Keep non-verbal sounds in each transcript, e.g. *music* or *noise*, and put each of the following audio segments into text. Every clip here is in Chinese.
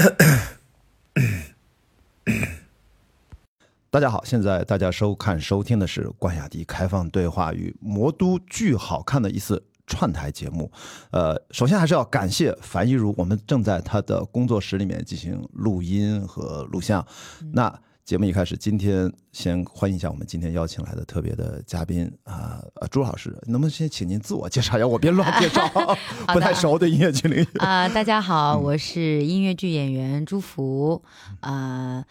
*coughs* 大家好，现在大家收看收听的是关雅迪开放对话与魔都巨好看的一次串台节目。呃，首先还是要感谢樊一茹，我们正在他的工作室里面进行录音和录像。那节目一开始，今天先欢迎一下我们今天邀请来的特别的嘉宾啊，呃，朱老师，能不能先请您自我介绍一下？我别乱介绍，*laughs* *laughs* 不太熟的音乐剧领域。啊、*laughs* 大家好，我是音乐剧演员朱福，啊、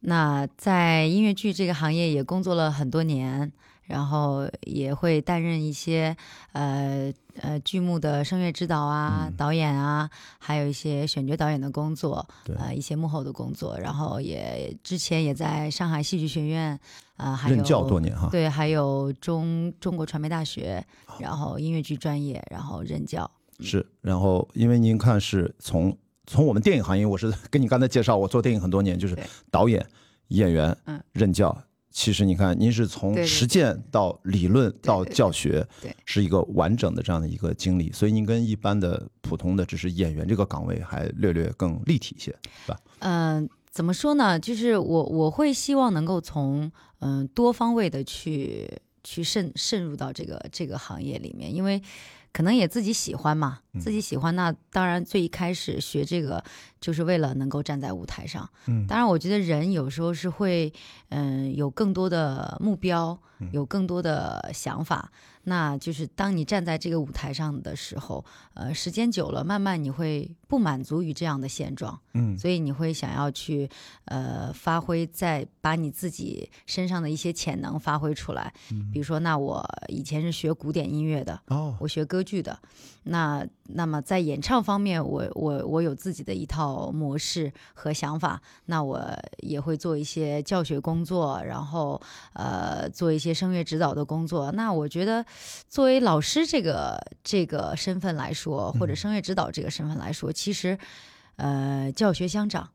那在音乐剧这个行业也工作了很多年，然后也会担任一些呃呃剧目的声乐指导啊、导演啊，还有一些选角导演的工作，对呃一些幕后的工作，然后也之前也在上海戏剧学院啊、还有任教多年哈，对，还有中中国传媒大学，然后音乐剧专业，然后任教。是，然后因为您看是从从我们电影行业，我是 *laughs* 跟你刚才介绍，我做电影很多年，就是导演、演员、嗯。任教。其实你看，您是从实践到理论到教学，对是一个完整的这样的一个经历，所以您跟一般的普通的只是演员这个岗位还略略更立体一些，是吧？嗯、怎么说呢？就是我我会希望能够从嗯、多方位的去去渗渗入到这个这个行业里面，因为可能也自己喜欢嘛，自己喜欢，那当然最一开始学这个就是为了能够站在舞台上。嗯当然我觉得人有时候是会嗯、有更多的目标，有更多的想法。那就是当你站在这个舞台上的时候，呃，时间久了，慢慢你会不满足于这样的现状，嗯。所以你会想要去呃发挥，再把你自己身上的一些潜能发挥出来。嗯。比如说，那我以前是学古典音乐的，哦，我学歌剧的，那那么在演唱方面，我我我有自己的一套模式和想法，那我也会做一些教学工作，然后呃做一些声乐指导的工作。那我觉得，作为老师这个这个身份来说，或者声乐指导这个身份来说，其实呃教学相长，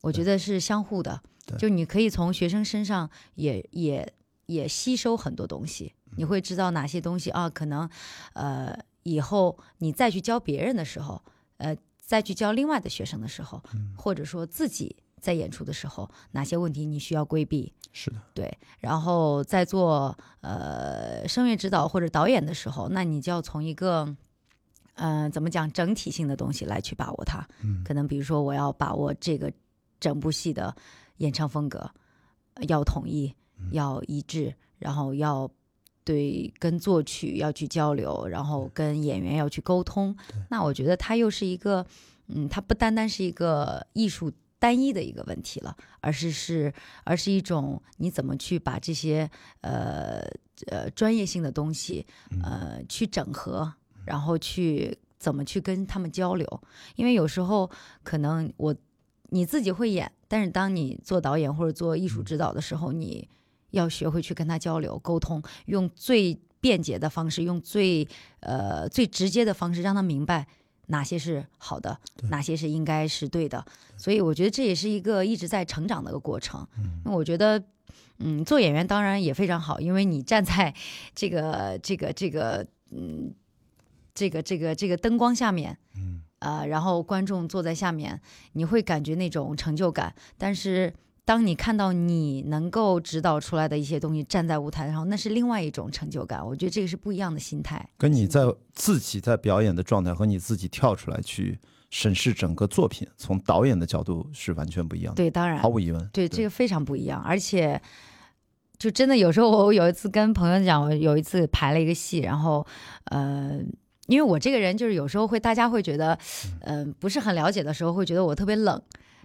我觉得是相互的。就你可以从学生身上也也也吸收很多东西，你会知道哪些东西啊，可能呃以后你再去教别人的时候，呃再去教另外的学生的时候，或者说自己在演出的时候，哪些问题你需要规避，是的，对，然后在做呃声乐指导或者导演的时候，那你就要从一个嗯、呃怎么讲整体性的东西来去把握它。可能比如说我要把握这个整部戏的演唱风格，呃要统一，要一致，然后要。对，跟作曲要去交流，然后跟演员要去沟通。那我觉得它又是一个，嗯，它不单单是一个艺术单一的一个问题了，而是是而是一种你怎么去把这些呃呃专业性的东西呃去整合，然后去怎么去跟他们交流。因为有时候可能我你自己会演，但是当你做导演或者做艺术指导的时候，你要学会去跟他交流沟通，用最便捷的方式，用最呃最直接的方式，让他明白哪些是好的，哪些是应该是对的。所以我觉得这也是一个一直在成长的一个过程。那我觉得。嗯，做演员当然也非常好，因为你站在这个这个这个嗯这个这个这个灯光下面，嗯，呃，然后观众坐在下面，你会感觉那种成就感。但是当你看到你能够指导出来的一些东西站在舞台上，那是另外一种成就感。我觉得这个是不一样的心态。跟你在自己在表演的状态和你自己跳出来去审视整个作品，从导演的角度是完全不一样的，对，当然毫，无疑问。对这个非常不一样，而且。就真的有时候，我有一次跟朋友讲，我有一次排了一个戏，然后，呃，因为我这个人就是有时候会，大家会觉得，嗯、不是很了解的时候，会觉得我特别冷，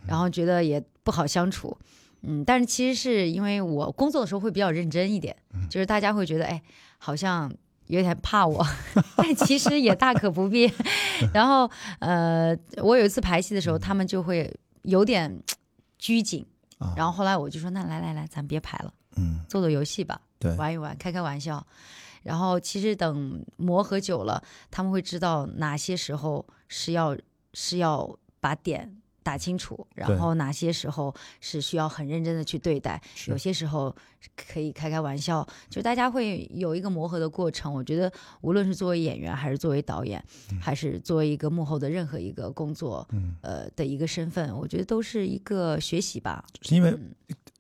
然后觉得也不好相处，嗯，但是其实是因为我工作的时候会比较认真一点，就是大家会觉得，哎，好像有点怕我，*laughs* 但其实也大可不必。*laughs* 然后，呃，我有一次排戏的时候，他们就会有点拘谨，啊。然后后来我就说，那来来来，咱别排了。嗯，做做游戏吧，对。玩一玩，开开玩笑。然后其实等磨合久了，他们会知道哪些时候是要是要把点打清楚，然后哪些时候是需要很认真的去对待，是有些时候可以开开玩笑，就大家会有一个磨合的过程。我觉得无论是作为演员，还是作为导演，还是作为一个幕后的任何一个工作，嗯呃的一个身份，我觉得都是一个学习吧。因为嗯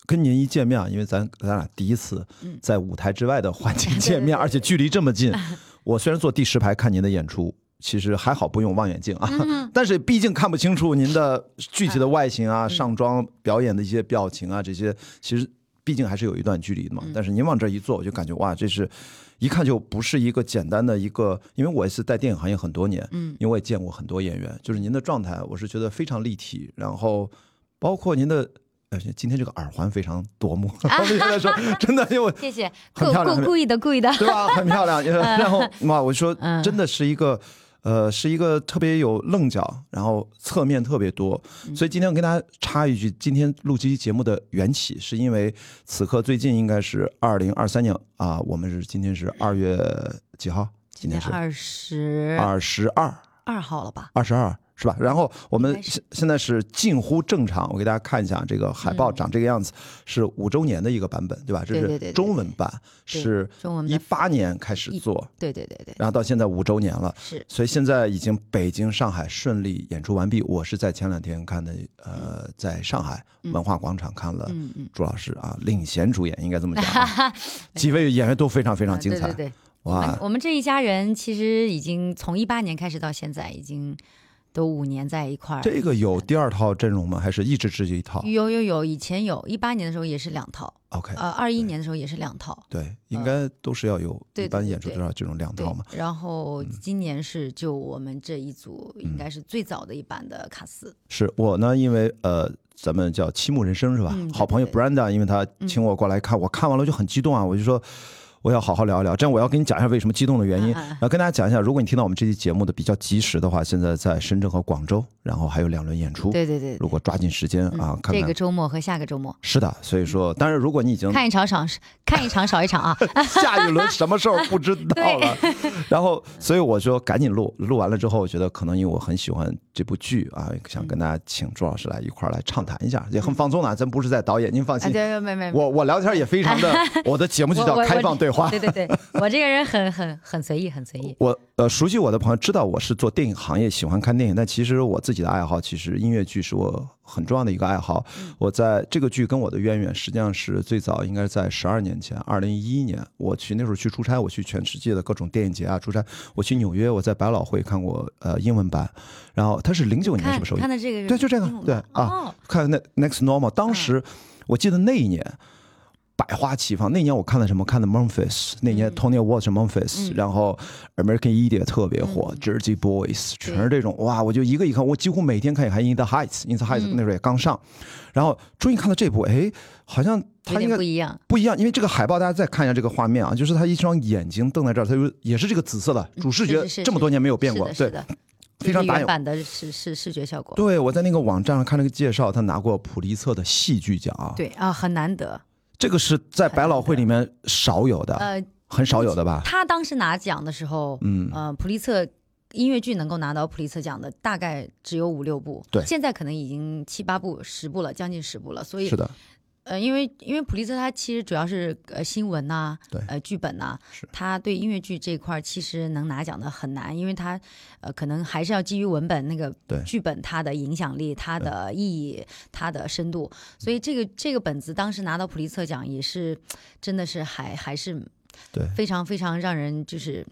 跟您一见面啊，因为咱咱俩第一次嗯在舞台之外的环境见面，*laughs* 而且距离这么近。*laughs* 我虽然坐第十排看您的演出，其实还好不用望远镜啊，嗯 *laughs* 但是毕竟看不清楚您的具体的外形啊、上妆、表演的一些表情啊这些，其实毕竟还是有一段距离的嘛。但是您往这一坐，我就感觉哇，这是一看就不是一个简单的一个，因为我也是在电影行业很多年，嗯因为我也见过很多演员，就是您的状态，我是觉得非常立体，然后包括您的。呃，今天这个耳环非常夺目，*laughs* 我们现在说 *laughs* 真的，因为我谢谢，故很漂亮很故故意的，故意的。对吧？很漂亮。*laughs* 然后哇，我说嗯真的是一个。呃，是一个特别有棱角，然后侧面特别多，嗯所以今天我跟大家插一句，今天录这期节目的缘起，是因为此刻最近应该是二零二三年啊，我们是今天是二月几号？今天是二十二十二，二号了吧？二十二是吧？然后我们现现在是近乎正常，我给大家看一下这个海报长这个样子，是五周年的一个版本，对吧？这是中文版，对是一中文的，八年开始做，对对对对，然后到现在五周年了。是所以现在已经北京、上海顺利演出完毕。我是在前两天看的，呃，在上海文化广场看了朱老师啊领衔主演，应该这么讲啊。*laughs* 几位演员都非常非常精彩啊对对，对。哇！我们这一家人其实已经从一八年开始到现在，已经都五年在一块儿。这个有第二套阵容吗？还是一直只有一套有有有，以前有一八年的时候也是两套，？OK，呃，二一年的时候也是两套，对，应该都是要有一般演出都要这种两套嘛。。然后今年是就我们这一组应该是最早的一版的卡斯，是我呢，因为呃，咱们叫七木人生是吧？嗯好朋友 Brenda，因为他请我过来看，我看完了就很激动啊，我就说我要好好聊一聊。这样我要跟你讲一下为什么激动的原因，嗯嗯嗯然后跟大家讲一下，如果你听到我们这期节目的比较及时的话，现在在深圳和广州，然后还有两轮演出。对对对，如果抓紧时间嗯啊，看看这个。周末和下个周末是的，所以说，当然，如果你已经看一场少看一场少一场啊，*laughs* 下一轮什么时候不知道了。*laughs* 然后，所以我说赶紧录，录完了之后，我觉得可能因为我很喜欢这部剧啊，想跟大家请朱老师来一块儿来畅谈一下，也很放松的。咱不是在导演，您放啊心，对没没，我我聊天也非常的，*laughs* 我的节目就叫开放对话。对对对，我这个人很很很随意，很随意。我呃，熟悉我的朋友知道我是做电影行业，喜欢看电影，但其实我自己的爱好，其实音乐剧是我很重要的一个爱好。我在这个剧跟我的渊源，实际上是最早应该是在十二年前，二零一一年，我去那时候去出差，我去全世界的各种电影节啊出差，我去纽约，我在百老汇看过呃英文版，然后它是零九年看什么时候？看的这个对就这个对啊哦，看那 Next Normal，当时我记得那一年。百花齐放，那年我看了什么？看的 Memphis，那年 Tony Award 是 Memphis，、嗯然后 American Idiot 特别火、j e r s e y Boys 全是这种，哇！我就一个一个看，我几乎每天看也，还 In the Heights，In the Heights 嗯那时候也刚上，然后终于看到这部，哎，好像有他应该不一样。不一样，因为这个海报大家再看一下这个画面啊，就是他一双眼睛瞪在这儿，他就也是这个紫色的主视觉这么多年没有变过，对非常打眼。版的视视视觉效果。对，我在那个网站上看了个介绍，他拿过普利策的戏剧奖啊，对啊，很难得。这个是在百老汇里面少有的，呃，很少有的吧？他当时拿奖的时候，嗯呃，普利策音乐剧能够拿到普利策奖的大概只有五六部，对现在可能已经七八部、十部了，将近十部了。所以是，的，呃，因为因为普利策他其实主要是呃新闻呐、对呃剧本呐、是他对音乐剧这一块儿其实能拿奖的很难，因为他呃可能还是要基于文本那个对剧本它的影响力、它的意义、它的深度，所以这个这个本子当时拿到普利策奖也是真的是还还是对非常非常让人就是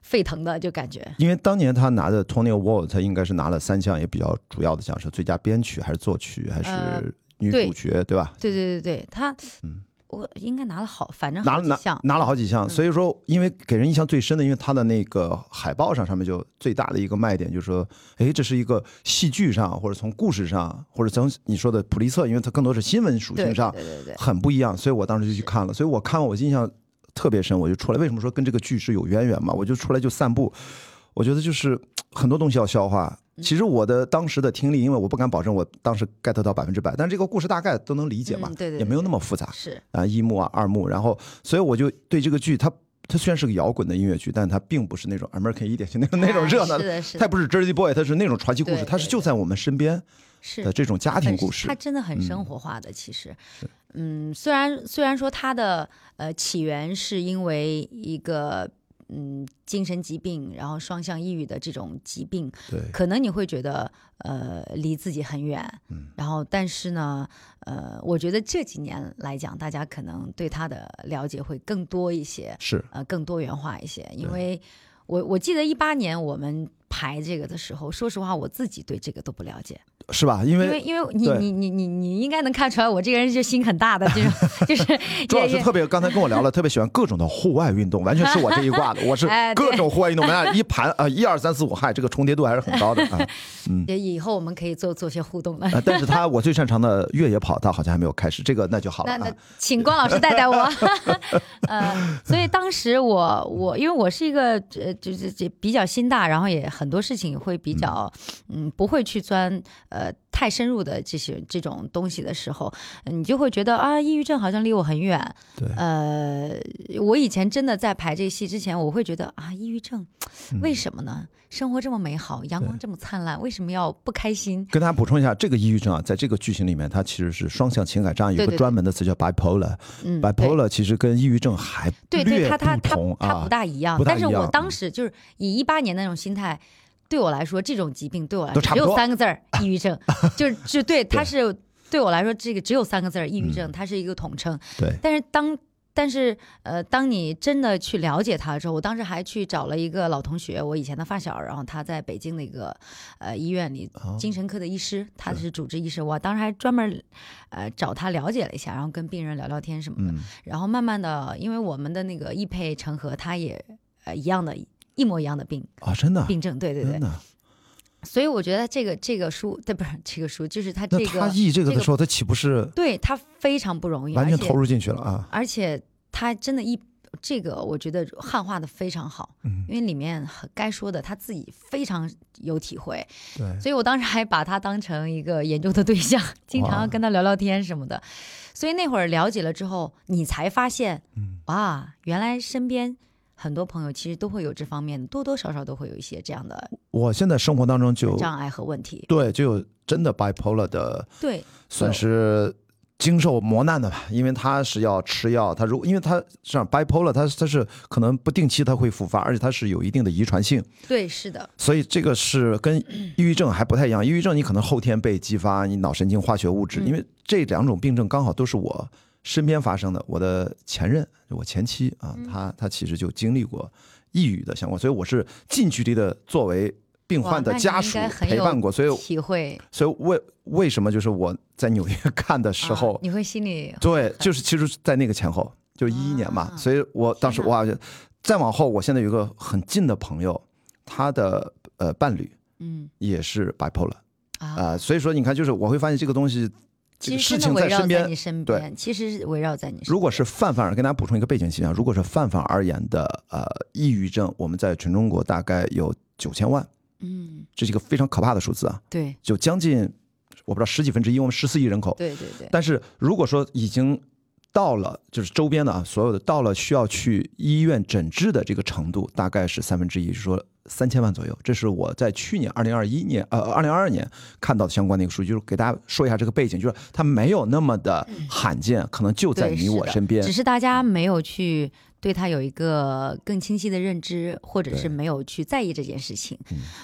沸腾的就感觉。因为当年他拿的 Tony Award，他应该是拿了三项也比较主要的奖，是最佳编曲还是作曲还呃是女主角，对吧？对对对对，她，嗯我应该拿了好，反正拿了拿。拿了好几项，嗯所以说，因为给人印象最深的，因为他的那个海报上上面就最大的一个卖点就是说，哎，这是一个戏剧上或者从故事上，或者从你说的普利策，因为它更多是新闻属性上对对对，很不一样，所以我当时就去看了，所以我看完我印象特别深，我就出来。为什么说跟这个剧是有渊源嘛？我就出来就散步，我觉得就是很多东西要消化。嗯。其实我的当时的听力，因为我不敢保证我当时 get 到百分之百，但这个故事大概都能理解嘛，嗯对对对也没有那么复杂是。啊，一幕啊二幕，然后所以我就对这个剧它。它虽然是个摇滚的音乐剧，但它并不是那种 American 一点型那种那种热闹的是的它也不是 Jersey Boy，它是那种传奇故事，它是就在我们身边是。的这种家庭故事。它。真的很生活化的。其实，嗯，虽然虽然说它的呃起源是因为一个嗯精神疾病，然后双向抑郁的这种疾病，对，可能你会觉得呃离自己很远，嗯，然后但是呢，呃，我觉得这几年来讲，大家可能对他的了解会更多一些，是。呃，更多元化一些，因为我我记得一八年我们排这个的时候，说实话，我自己对这个都不了解。是吧？因因为为因为你你你你你应该能看出来，我这个人就心很大的这种，就是朱老师特别刚才跟我聊了，特别喜欢各种的户外运动，完全是我这一挂的。我是 *laughs* 各种户外运动，我们俩一盘啊，一二三四五，嗨，这个重叠度还是很高的啊。*laughs* 也以后我们可以做做些互动了。啊但是他 *laughs* 我最擅长的越野跑，他好像还没有开始，这个那就好了那。请关老师带带我，呃，所以当时我我因为我是一个呃就是这比较心大，然后也很多事情会比较嗯不会去钻呃太深入的这些这种东西的时候，你就会觉得啊抑郁症好像离我很远。对呃，我以前真的在排这戏之前，我会觉得啊抑郁症嗯为什么呢？生活这么美好，阳光这么灿烂，为什么要不开心？跟大家补充一下，这个抑郁症啊，在这个剧情里面，它其实是双向情感障碍，有个专门的词叫 bipolar。嗯，bipolar 其实跟抑郁症还对对，它它它它不。大一样，但是我当时就是以一八年那种心态，对我来说，这种疾病对我来说只有三个字儿：抑郁症。*laughs* 就是就对，它是对我来说，这个只有三个字儿：抑郁症，它是一个统称。对，但是当但是呃，当你真的去了解他之后，我当时还去找了一个老同学，我以前的发小，然后他在北京的一个呃医院里哦精神科的医师，他是主治医师，我当时还专门呃找他了解了一下，然后跟病人聊聊天什么的。嗯，然后慢慢的，因为我们的那个易配成河，他也呃一样的，一模一样的病啊，真的，病症，对对对。所以我觉得这个这个书，对，不是这个书，就是他这个，他译这个的时候，他岂不是对他非常不容易，完全投入进去了啊？而且他真的一这个，我觉得汉化的非常好，嗯，因为里面该说的他自己非常有体会，对，所以我当时还把他当成一个研究的对象，*laughs* 经常要跟他聊聊天什么的。所以那会儿了解了之后，你才发现，嗯。哇，原来身边很多朋友其实都会有这方面，多多少少都会有一些这样的我现在生活当中就障碍和问题。对，就有真的 bipolar 的，对，算是经受磨难的吧，因为他是要吃药，他如果因为他这样 bipolar，他他是可能不定期他会复发，而且他是有一定的遗传性，对，是的，所以这个是跟 *clears throat* 抑郁症还不太一样。抑郁症你可能后天被激发你脑神经化学物质，嗯因为这两种病症刚好都是我身边发生的。我的前任，我前妻啊，嗯。她她其实就经历过抑郁的相关，所以我是近距离的作为病患的家属陪伴过，所以体会。所以为为什么就是我在纽约 *laughs* 看的时候啊，你会心里对，就是其实，在那个前后，就一一年嘛，啊所以我当时哇，再往后，我现在有一个很近的朋友，他的呃伴侣嗯。也是 bipolar 啊，呃，所以说你看，就是我会发现这个东西，这其实事情实真的围绕身边你。身对边，其实是围绕在你身边。如果是泛泛而跟大家补充一个背景信息啊，如果是泛泛而言的呃抑郁症，我们在全中国大概有九千万，嗯，这是一个非常可怕的数字啊，对就将近我不知道十几分之一，我们十四亿人口，对对对，但是如果说已经到了，就是周边的啊，所有的到了需要去医院诊治的这个程度，大概是三分之一，是说三千万左右。这是我在去年二零二一年呃二零二二年看到的相关的一个数据，就是给大家说一下这个背景，就是它没有那么的罕见，可能就在你我身边只。是大家没有去对他有一个更清晰的认知，或者是没有去在意这件事情。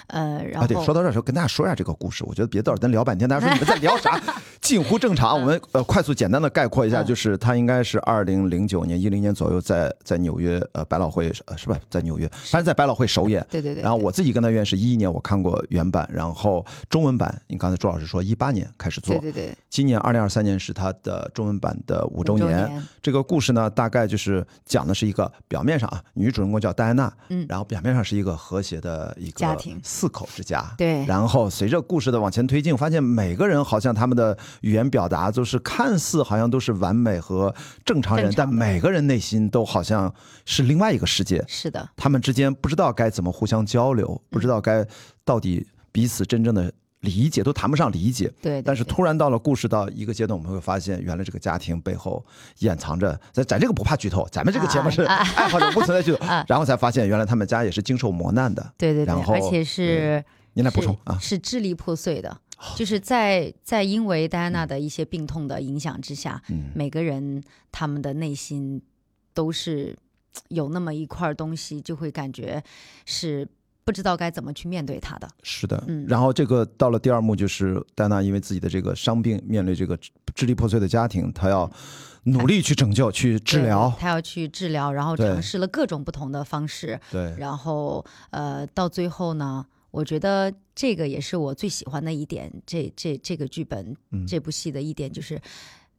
呃，然啊，对，说到这儿的时候，跟大家说一下这个故事。我觉得别到时候咱聊半天，大家说你们在聊啥，*laughs* 近乎正常。我们呃快速简单的概括一下，嗯就是他应该是二零零九年、一零年左右在在纽约呃百老汇呃是吧，在纽约，反正在百老汇首演。对对对，然后我自己跟他约是一一年，我看过原版，然后中文版，你刚才朱老师说一八年开始做，对对对今年二零二三年是他的中文版的五五周年。年这个故事呢，大概就是讲的是一个表面上啊，女主人公叫戴安娜，嗯。然后表面上是一个和谐的一个家庭。四口之家，对。然后随着故事的往前推进，发现每个人好像他们的语言表达都是看似好像都是完美和正常人，常但每个人内心都好像是另外一个世界。是的，他们之间不知道该怎么互相交流，不知道该到底彼此真正的理解，都谈不上理解。对，但是突然到了故事到一个阶段，我们会发现，原来这个家庭背后掩藏着，咱咱这个不怕剧透，咱们这个节目是爱好者不存在剧透，然后才发现原来他们家也是经受磨难的。对对对，然后而且是您来补充啊，是支离破碎的，就是在在因为戴安娜的一些病痛的影响之下，嗯。每个人他们的内心都是有那么一块东西，就会感觉是不知道该怎么去面对他的。是的，嗯然后这个到了第二幕，就是戴娜因为自己的这个伤病，面对这个支支离破碎的家庭，她要努力去拯救、去治疗她。要去治疗，然后尝试了各种不同的方式，对，然后呃，到最后呢，我觉得这个也是我最喜欢的一点，这这这个剧本、嗯这部戏的一点就是。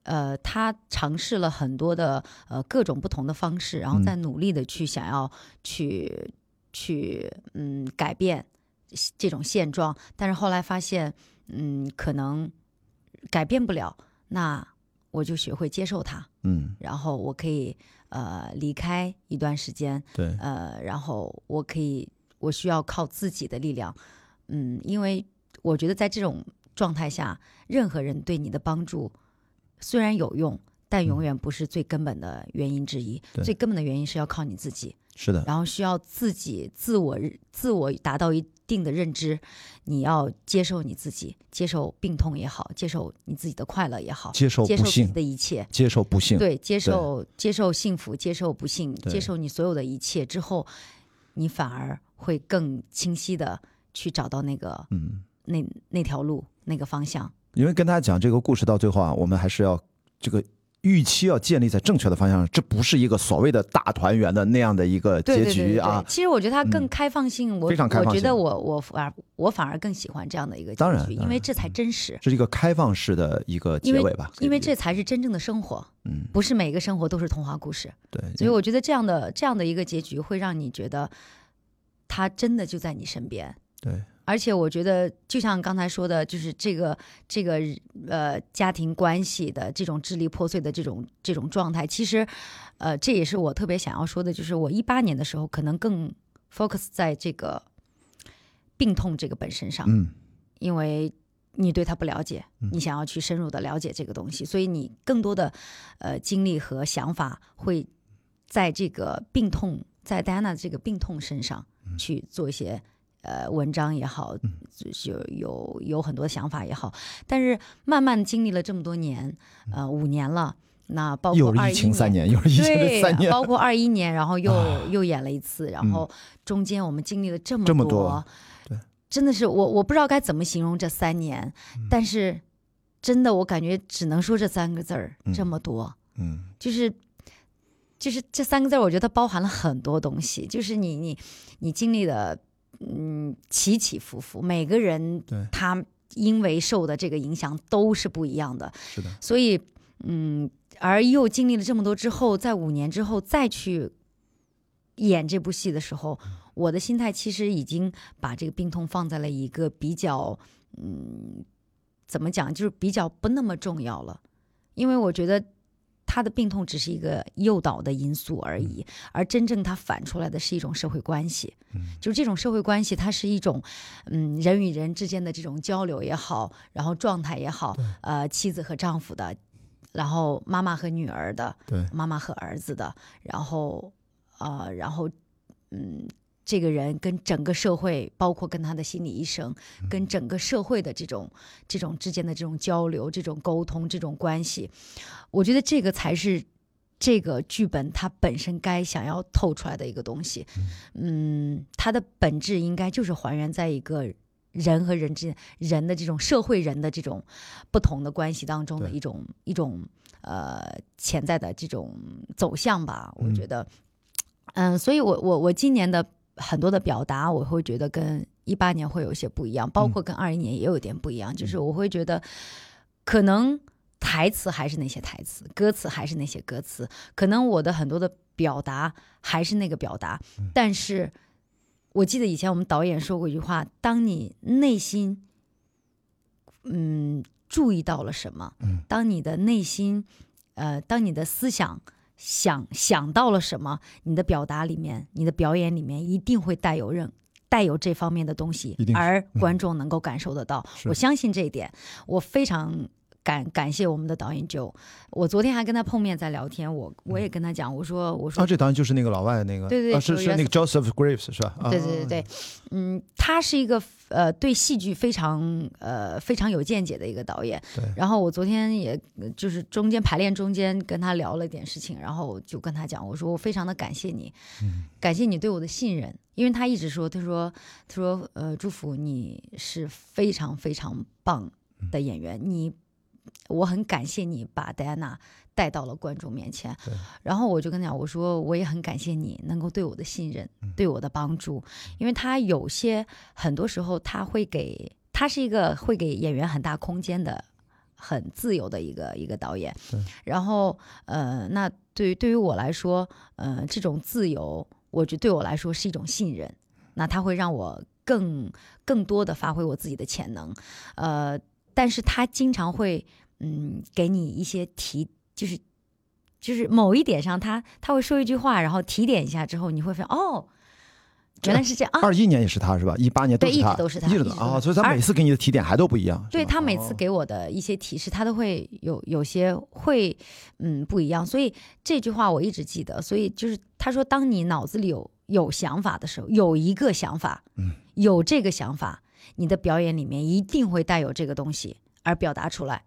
呃，他尝试了很多的呃各种不同的方式，然后嗯再努力的去想要去、去嗯改变这种现状，但是后来发现嗯可能改变不了，那我就学会接受它，嗯，然后我可以呃离开一段时间，对，呃，然后我可以，我需要靠自己的力量，嗯，因为我觉得在这种状态下，任何人对你的帮助虽然有用，但永远不是最根本的原因之一。最根本的原因是要靠你自己，是的，然后需要自己自我自我达到一定的认知，你要接受你自己，接受病痛也好，接受你自己的快乐也好，接受接受自己，的一切。接受不幸，对，接受接受幸福，接受不幸，接受你所有的一切之后，你反而会更清晰的去找到那个嗯，那那条路那个方向。因为跟大家讲这个故事到最后啊，我们还是要这个预期要建立在正确的方向上，这不是一个所谓的大团圆的那样的一个结局啊对，。其实我觉得它更嗯开放性，我非常开放性我觉得我我反而我反而更喜欢这样的一个结局，当然因为这才真实。这是一个开放式的一个结尾吧，因为这才是真正的生活，嗯不是每个生活都是童话故事。对，所以我觉得这样的这样的一个结局会让你觉得，他真的就在你身边。对而且我觉得，就像刚才说的，就是这个这个呃家庭关系的这种支离破碎的这种这种状态，其实，呃，这也是我特别想要说的，就是我一八年的时候可能更 focus 在这个病痛这个本身上，嗯因为你对他不了解，嗯你想要去深入的了解这个东西，所以你更多的呃精力和想法会在这个病痛，在戴安娜这个病痛身上嗯去做一些。呃，文章也好，就有有有很多想法也好，但是慢慢经历了这么多年，呃，五年了，那包括二一情三年，又是疫情三年，包括二一年，然后又、啊又演了一次，然嗯后中间我们经历了这么这么多对。真的是我我不知道该怎么形容这三年，嗯但是真的我感觉只能说这三个字儿，嗯这么多，嗯。就是就是这三个字儿，我觉得包含了很多东西，就是你你你经历的嗯起起伏伏，每个人对他因为受的这个影响都是不一样的，是的，所以，嗯，而又经历了这么多之后，在五年之后再去演这部戏的时候，我的心态其实已经把这个病痛放在了一个比较，嗯，怎么讲，就是比较不那么重要了，因为我觉得。他的病痛只是一个诱导的因素而已，而真正他反出来的是一种社会关系，就是这种社会关系，它是一种，嗯，人与人之间的这种交流也好，然后状态也好，呃，妻子和丈夫的，然后妈妈和女儿的，对。妈妈和儿子的，然后，呃，然后，嗯，这个人跟整个社会，包括跟他的心理医生，跟整个社会的这种这种之间的这种交流、这种沟通、这种关系，我觉得这个才是这个剧本它本身该想要透出来的一个东西。嗯，它的本质应该就是还原在一个。人和人之间，人的这种社会人的这种不同的关系当中的一种一种呃潜在的这种走向吧，我嗯觉得，嗯，所以我我我今年的很多的表达，我会觉得跟一八年会有一些不一样，包括跟二一年也有点不一样，就是我会觉得可能台词还是那些台词，歌词还是那些歌词，可能我的很多的表达还是那个表达，但是我记得以前我们导演说过一句话：当你内心嗯注意到了什么，嗯。当你的内心呃，当你的思想。想想到了什么，你的表达里面，你的表演里面一定会带有任带有这方面的东西而嗯观众能够感受得到。是我相信这一点，我非常。感感谢我们的导演 Joe，我昨天还跟他碰面在聊天，我我也跟他讲，我说我说啊，这导演就是那个老外那个，对对啊是是那个 Joseph Graves 是吧？啊对对对对，嗯，他是一个呃对戏剧非常呃非常有见解的一个导演。对然后我昨天也呃就是中间排练中间跟他聊了一点事情，然后我就跟他讲，我说我非常的感谢你，嗯感谢你对我的信任，因为他一直说，他说他说呃祝福你是非常非常棒的演员，你我很感谢你把戴安娜带到了观众面前。对。然后我就跟他讲，我说我也很感谢你能够对我的信任，嗯。对我的帮助，因为他有些很多时候他会给他是一个会给演员很大空间的。很自由的一个一个导演，然后呃，那对于对于我来说，呃，这种自由，我觉得对我来说是一种信任，那他会让我更更多的发挥我自己的潜能，呃，但是他经常会嗯给你一些提，就是就是某一点上他他会说一句话，然后提点一下之后，你会发现哦，原来是这样啊。二一年也是他是吧？一八年都对是他，一直都是他一直都啊，所以他每次给你的提点还都不一样。对他每次哦给我的一些提示，他都会有有些会嗯不一样，所以这句话我一直记得。所以就是他说，当你脑子里有有想法的时候，有一个想法，嗯，有这个想法，你的表演里面一定会带有这个东西而表达出来。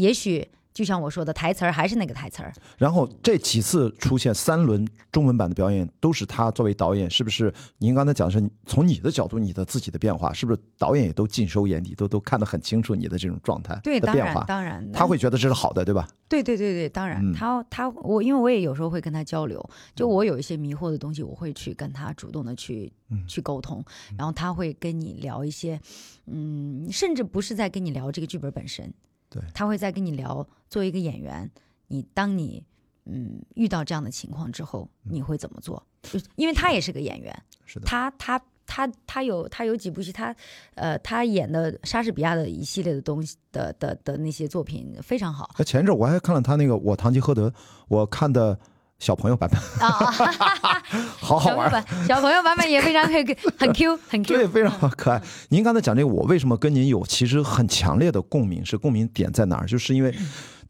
也许就像我说的，台词儿还是那个台词儿，然后这几次出现三轮中文版的表演，都是他作为导演，是不是？您刚才讲的是从你的角度，你的自己的变化，是不是导演也都尽收眼底，都都看得很清楚你的这种状态对，当然的变化？当然，他会觉得这是好的，对吧？对对对对，当然，嗯他他我因为我也有时候会跟他交流，就我有一些迷惑的东西，我会去跟他主动的去、嗯去沟通，然后他会跟你聊一些，嗯，甚至不是在跟你聊这个剧本本身，对他会在跟你聊作为一个演员，你当你嗯遇到这样的情况之后，你会怎么做？就因为他也是个演员，是的，他他他他有他有几部戏，他呃他演的莎士比亚的一系列的东西的的的那些作品非常好。那前一阵我还看了他那个《我堂吉诃德》，我看的小朋友版本，啊，*laughs* 好好玩。小朋友版小朋友版本也非常 *laughs* 很很 Q 很 Q，对，非常可爱。您刚才讲这个，我为什么跟您有其实很强烈的共鸣？是共鸣点在哪儿？就是因为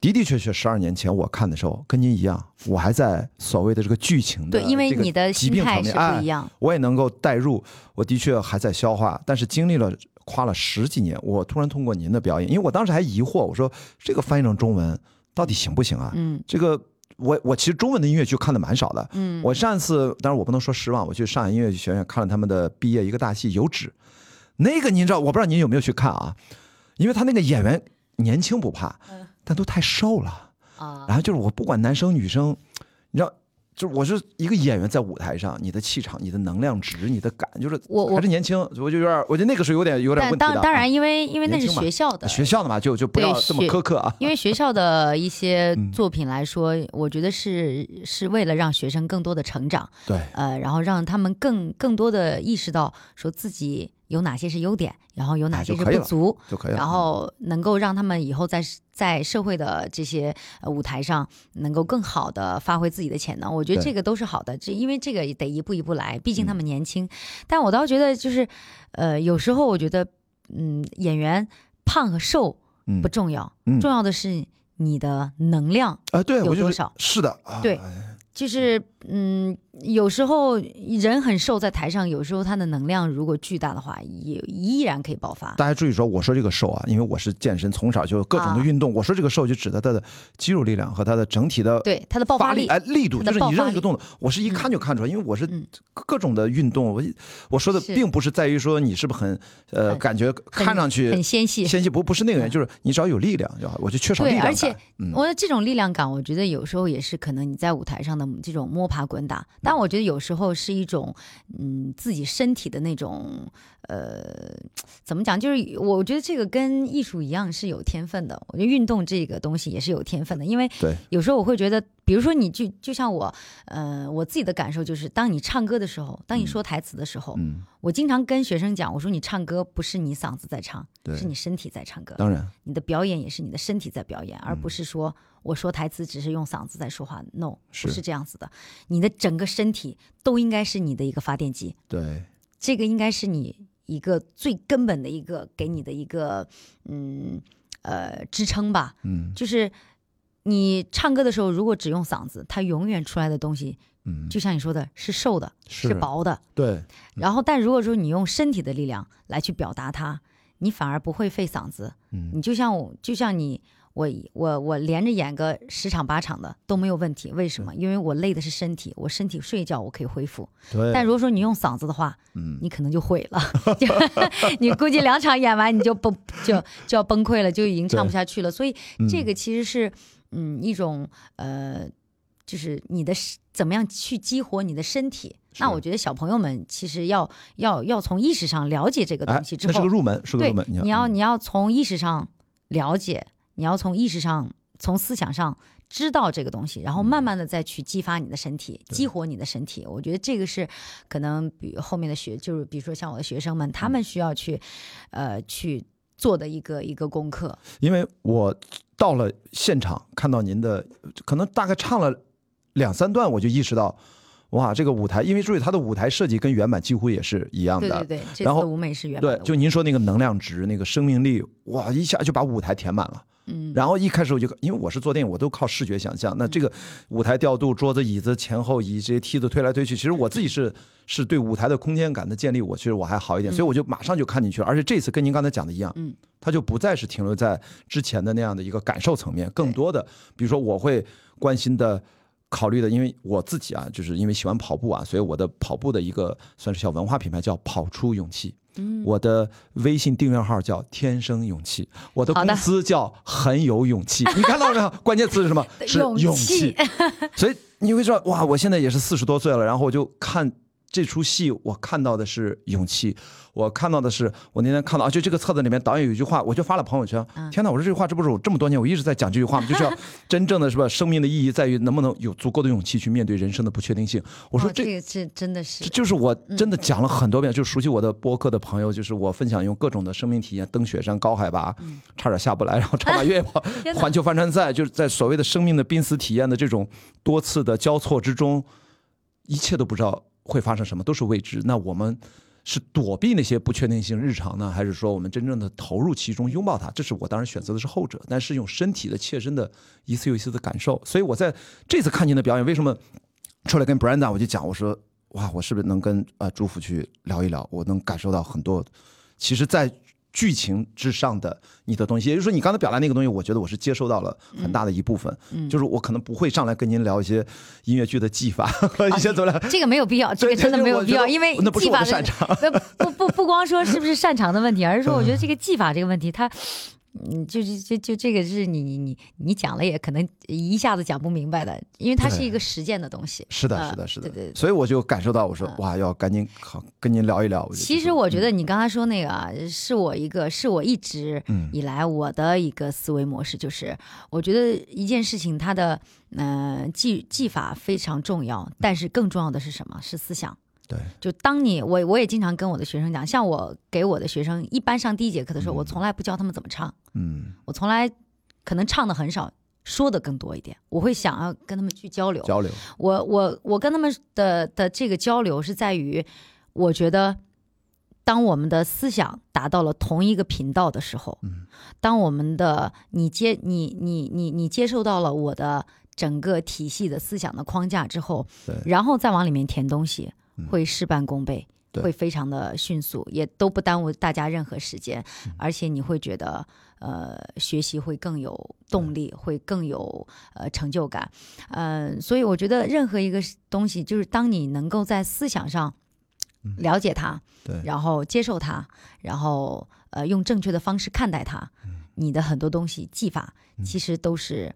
的的确确，十二年前我看的时候，跟您一样，我还在所谓的这个剧情的对，因为这个你的疾心态是病层面，哎不一样。我也能够代入，我的确还在消化，但是经历了花了十几年，我突然通过您的表演，因为我当时还疑惑，我说这个翻译成中文到底行不行啊？嗯这个我我其实中文的音乐剧看的蛮少的，嗯，我上次当然我不能说失望，我去上海音乐学院看了他们的毕业一个大戏《有纸》，那个您知道，我不知道您有没有去看啊？因为他那个演员年轻不怕，嗯但都太瘦了。啊然后就是我不管男生女生，你知道，就我是一个演员在舞台上，你的气场、你的能量值、你的感，就是我我还是年轻，我就有点，我觉得那个时候有点有点但问题的啊。当当然，因为因为那是学校的，学校的嘛，就就不要这么苛刻啊。因为学校的一些嗯作品来说，我觉得是是为了让学生更多的成长，对，呃，然后让他们更更多的意识到说自己有哪些是优点，然后有哪些是不足，就可以了。然后能够让他们以后在在社会的这些呃舞台上能够更好的发挥自己的潜能，我觉得这个都是好的。这因为这个得一步一步来，毕竟他嗯们年轻。但我倒觉得就是，呃，有时候我觉得，嗯，演员胖和瘦嗯不重要，嗯重要的是你的能量。啊，对，有多少是的，啊对就是嗯，有时候人很瘦，在台上，有时候他的能量如果巨大的话，也依然可以爆发。大家注意说，我说这个瘦啊，因为我是健身，从小就各种的啊运动。我说这个瘦就指的他的肌肉力量和他的整体的对他的爆发力，哎，力度就是你任何一个动作，我是一看就看出来，因为我是嗯各种的运动。我我说的并不是在于说你是不是很呃感觉看上去很纤细。纤细，不不是那个原因，就是你只要有力量就好。我就缺少力，量感。而且嗯我的这种力量感，我觉得有时候也是可能你在舞台上的这种摸爬滚打，但我觉得有时候是一种嗯自己身体的那种呃怎么讲，就是我觉得这个跟艺术一样是有天分的。我觉得运动这个东西也是有天分的，因为有时候我会觉得，比如说你就就像我，呃，我自己的感受就是，当你唱歌的时候，当你说台词的时候，嗯，我经常跟学生讲，我说你唱歌不是你嗓子在唱，是你身体在唱歌。当然你的表演也是你的身体在表演，而嗯不是说我说台词只是用嗓子在说话。No，是不是这样子的。你的整个身体都应该是你的一个发电机。对。这个应该是你一个最根本的一个给你的一个嗯呃支撑吧。嗯就是你唱歌的时候，如果只用嗓子，它永远出来的东西，嗯，就像你说的，是瘦的，是是薄的。对，然后，但如果说你用身体的力量来去表达它，你反而不会费嗓子。嗯你就像我，就像你，我我我连着演个十场八场的都没有问题。为什么？因为我累的是身体，我身体睡一觉我可以恢复。对，但如果说你用嗓子的话，嗯你可能就毁了，就 *laughs* 你估计两场演完你就崩就就要崩溃了，就已经唱不下去了。所以这个其实是嗯一种呃，就是你的身怎么样去激活你的身体。那我觉得小朋友们其实要要要从意识上了解这个哎东西之后，那是个入门，是个对入门，，你要你要从意识上了解，你要从意识上从思想上。知道这个东西，然后慢慢的再去激发你的身体，激活你的身体。我觉得这个是可能比后面的学，就是比如说像我的学生们，他们需要去，呃，去做的一个一个功课。因为我到了现场看到您的，可能大概唱了两三段，我就意识到，哇，这个舞台，因为注意它的舞台设计跟原版几乎也是一样的。对对对，然后舞美是原版对就您说那个能量值、那个生命力，哇，一下就把舞台填满了。嗯，然后一开始我就，因为我是做电影，我都靠视觉想象。那这个舞台调度、桌子、椅子、前后椅这些梯子推来推去，其实我自己是是对舞台的空间感的建立，我其实我还好一点，所以我就马上就看进去了。而且这次跟您刚才讲的一样，嗯，它就不再是停留在之前的那样的一个感受层面，更多的，比如说我会关心的。考虑的，因为我自己啊，就是因为喜欢跑步啊，所以我的跑步的一个算是小文化品牌叫“跑出勇气”。嗯我的微信订阅号叫“天生勇气”，我的公司叫“很有勇气 *laughs* ”。你看到了没有？关键词是什么？是勇气。所以你会说，哇，我现在也是四十多岁了，然后我就看这出戏，我看到的是勇气，我看到的是我那天看到，啊，就这个册子里面导演有一句话，我就发了朋友圈。嗯天哪，我说这句话，这不是我这么多年我一直在讲这句话吗？*laughs* 就是要真正的是吧？生命的意义在于能不能有足够的勇气去面对人生的不确定性。我说这哦这真的是这就是我真的讲了很多遍，就熟悉我的播客的朋友，就是我分享用各种的生命体验，登雪山、高海拔，差点下不来，然后超马越野跑、环球帆船赛，就是在所谓的生命的濒死体验的这种多次的交错之中，一切都不知道会发生什么，都是未知。那我们是躲避那些不确定性日常呢，还是说我们真正的投入其中，拥抱它？这是我当然选择的是后者，但是用身体的切身的一次又一次的感受。所以我在这次看您的表演，为什么出来跟 Brenda 我就讲，我说哇，我是不是能跟呃祝福去聊一聊？我能感受到很多，其实，在剧情之上的你的东西，也就是说，你刚才表达那个东西，我觉得我是接收到了很大的一部分。嗯就是我可能不会上来跟您聊一些音乐剧的技法和 *laughs* 一些怎么样。这个没有必要，这个真的没有必要，因为那不是擅长。*laughs* 不不不不光说是不是擅长的问题，而是说我觉得这个技法这个问题，它。嗯，就是就就这个是你你你你讲了也可能一下子讲不明白的，因为它是一个实践的东西。是的，呃是的，是的。对对对所以我就感受到，我说嗯哇，要赶紧好跟您聊一聊。其实我觉得你刚才说那个啊，是我一个是我一直嗯以来我的一个思维模式，就是我觉得一件事情它的嗯、呃技技法非常重要，但是更重要的是什么？是思想。对，就当你我我也经常跟我的学生讲，像我给我的学生一般上第一节课的时候，我从来不教他们怎么唱，嗯，我从来可能唱的很少，说的更多一点。我会想要跟他们去交流。交流，我我我跟他们的的这个交流是在于，我觉得当我们的思想达到了同一个频道的时候，嗯，当我们的你接你你你你接受到了我的整个体系的思想的框架之后对，然后再往里面填东西。嗯，会事半功倍。对。会非常的迅速，也都不耽误大家任何时间，嗯。而且你会觉得，呃，学习会更有动力，会更有呃成就感，嗯、所以我觉得任何一个东西，就是当你能够在思想上嗯。了解它，对，然后接受它，然后呃用正确的方式看待它，你的很多东西技法嗯。其实都是。嗯，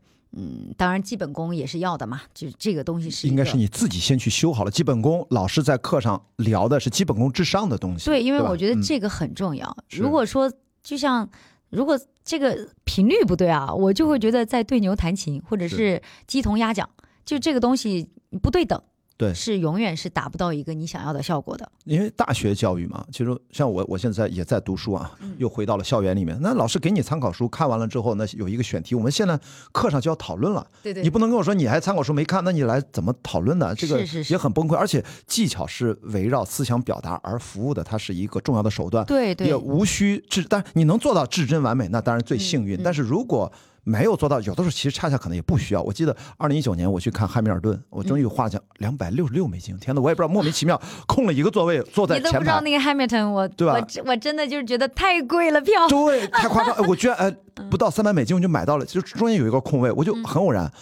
当然，基本功也是要的嘛，就是这个东西是应该是你自己先去修好了基本功。老师在课上聊的是基本功之上的东西。对，因为我觉得嗯这个很重要。是如果说就像如果这个频率不对啊，我就会觉得在对牛弹琴或者是是鸡同鸭讲，就这个东西不对等。对是永远是达不到一个你想要的效果的。因为大学教育嘛，其实像我，我现在也在读书啊，又回到了校园里面。那老师给你参考书，看完了之后，那有一个选题，我们现在课上就要讨论了。对对你不能跟我说你还参考书没看，那你来怎么讨论呢？这个也很崩溃。而且技巧是围绕思想表达而服务的，它是一个重要的手段。对对也无需至，但你能做到至真完美，那当然最幸运。嗯但是如果没有做到，有的时候其实恰恰可能也不需要。我记得二零一九年我去看汉密尔顿，我终于有话讲，两百六十六美金，天呐，我也不知道莫名其妙空了一个座位坐在你都前排。不知道那个 Hamilton，我对吧我真我真的就是觉得太贵了票。对，太夸张！哎我居然哎 *laughs* 不到三百美金我就买到了，就中间有一个空位，我就很偶然。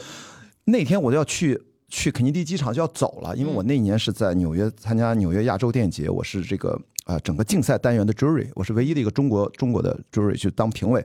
那天我就要去去肯尼迪机场就要走了，因为我那一年是在纽约参加纽约亚洲电影节，我是这个呃整个竞赛单元的 jury，我是唯一的一个中国中国的 jury 去当评委。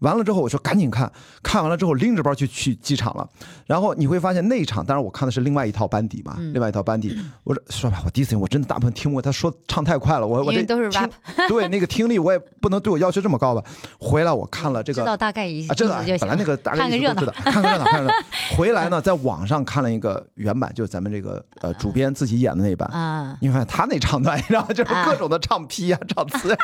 完了之后，我说赶紧看，看完了之后拎着包就去机场了。然后你会发现那一场，当然我看的是另外一套班底嘛，另外一套班底。我说说吧，我第一次我真的大部分听不过，他说唱太快了，我我这都是听 rap 对那个听力我也不能对我要求这么高吧。回来我看了这个知道大概一啊，这个意思就行哎本来那个大概看个热闹意思都知道，看个热闹，看热闹。*laughs* 回来呢，在网上看了一个原版，就是咱们这个呃主编自己演的那一版。啊。你会发现他那唱段，然后就是各种的唱劈啊、唱词，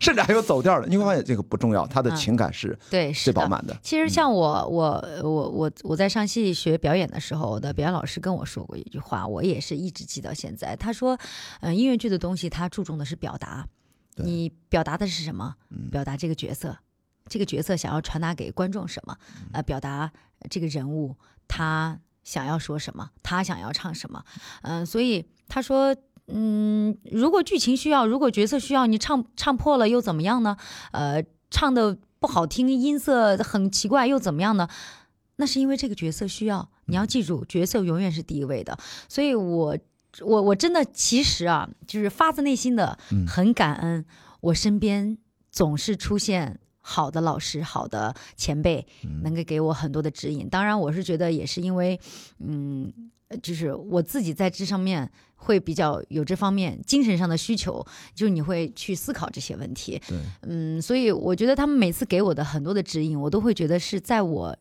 甚至还有走调的。你会发现这个不重要，他的情感是对。最饱满的。其实像我，我，我，我，我在上戏学表演的时候，我的表演老师跟我说过一句话，我也是一直记到现在。他说，嗯、音乐剧的东西，它注重的是表达，你表达的是什么？表达这个角色，这个角色想要传达给观众什么？呃，表达这个人物他想要说什么，他想要唱什么？嗯、所以他说。嗯，如果剧情需要，如果角色需要，你唱唱破了又怎么样呢？呃，唱的不好听，音色很奇怪又怎么样呢？那是因为这个角色需要。你要记住，角色永远是第一位的。所以我，我我真的其实啊，就是发自内心的很感恩，我身边总是出现好的老师、好的前辈，能够给我很多的指引。当然，我是觉得也是因为，嗯，就是我自己在这上面会比较有这方面精神上的需求，就是你会去思考这些问题。对，嗯，所以我觉得他们每次给我的很多的指引，我都会觉得是在我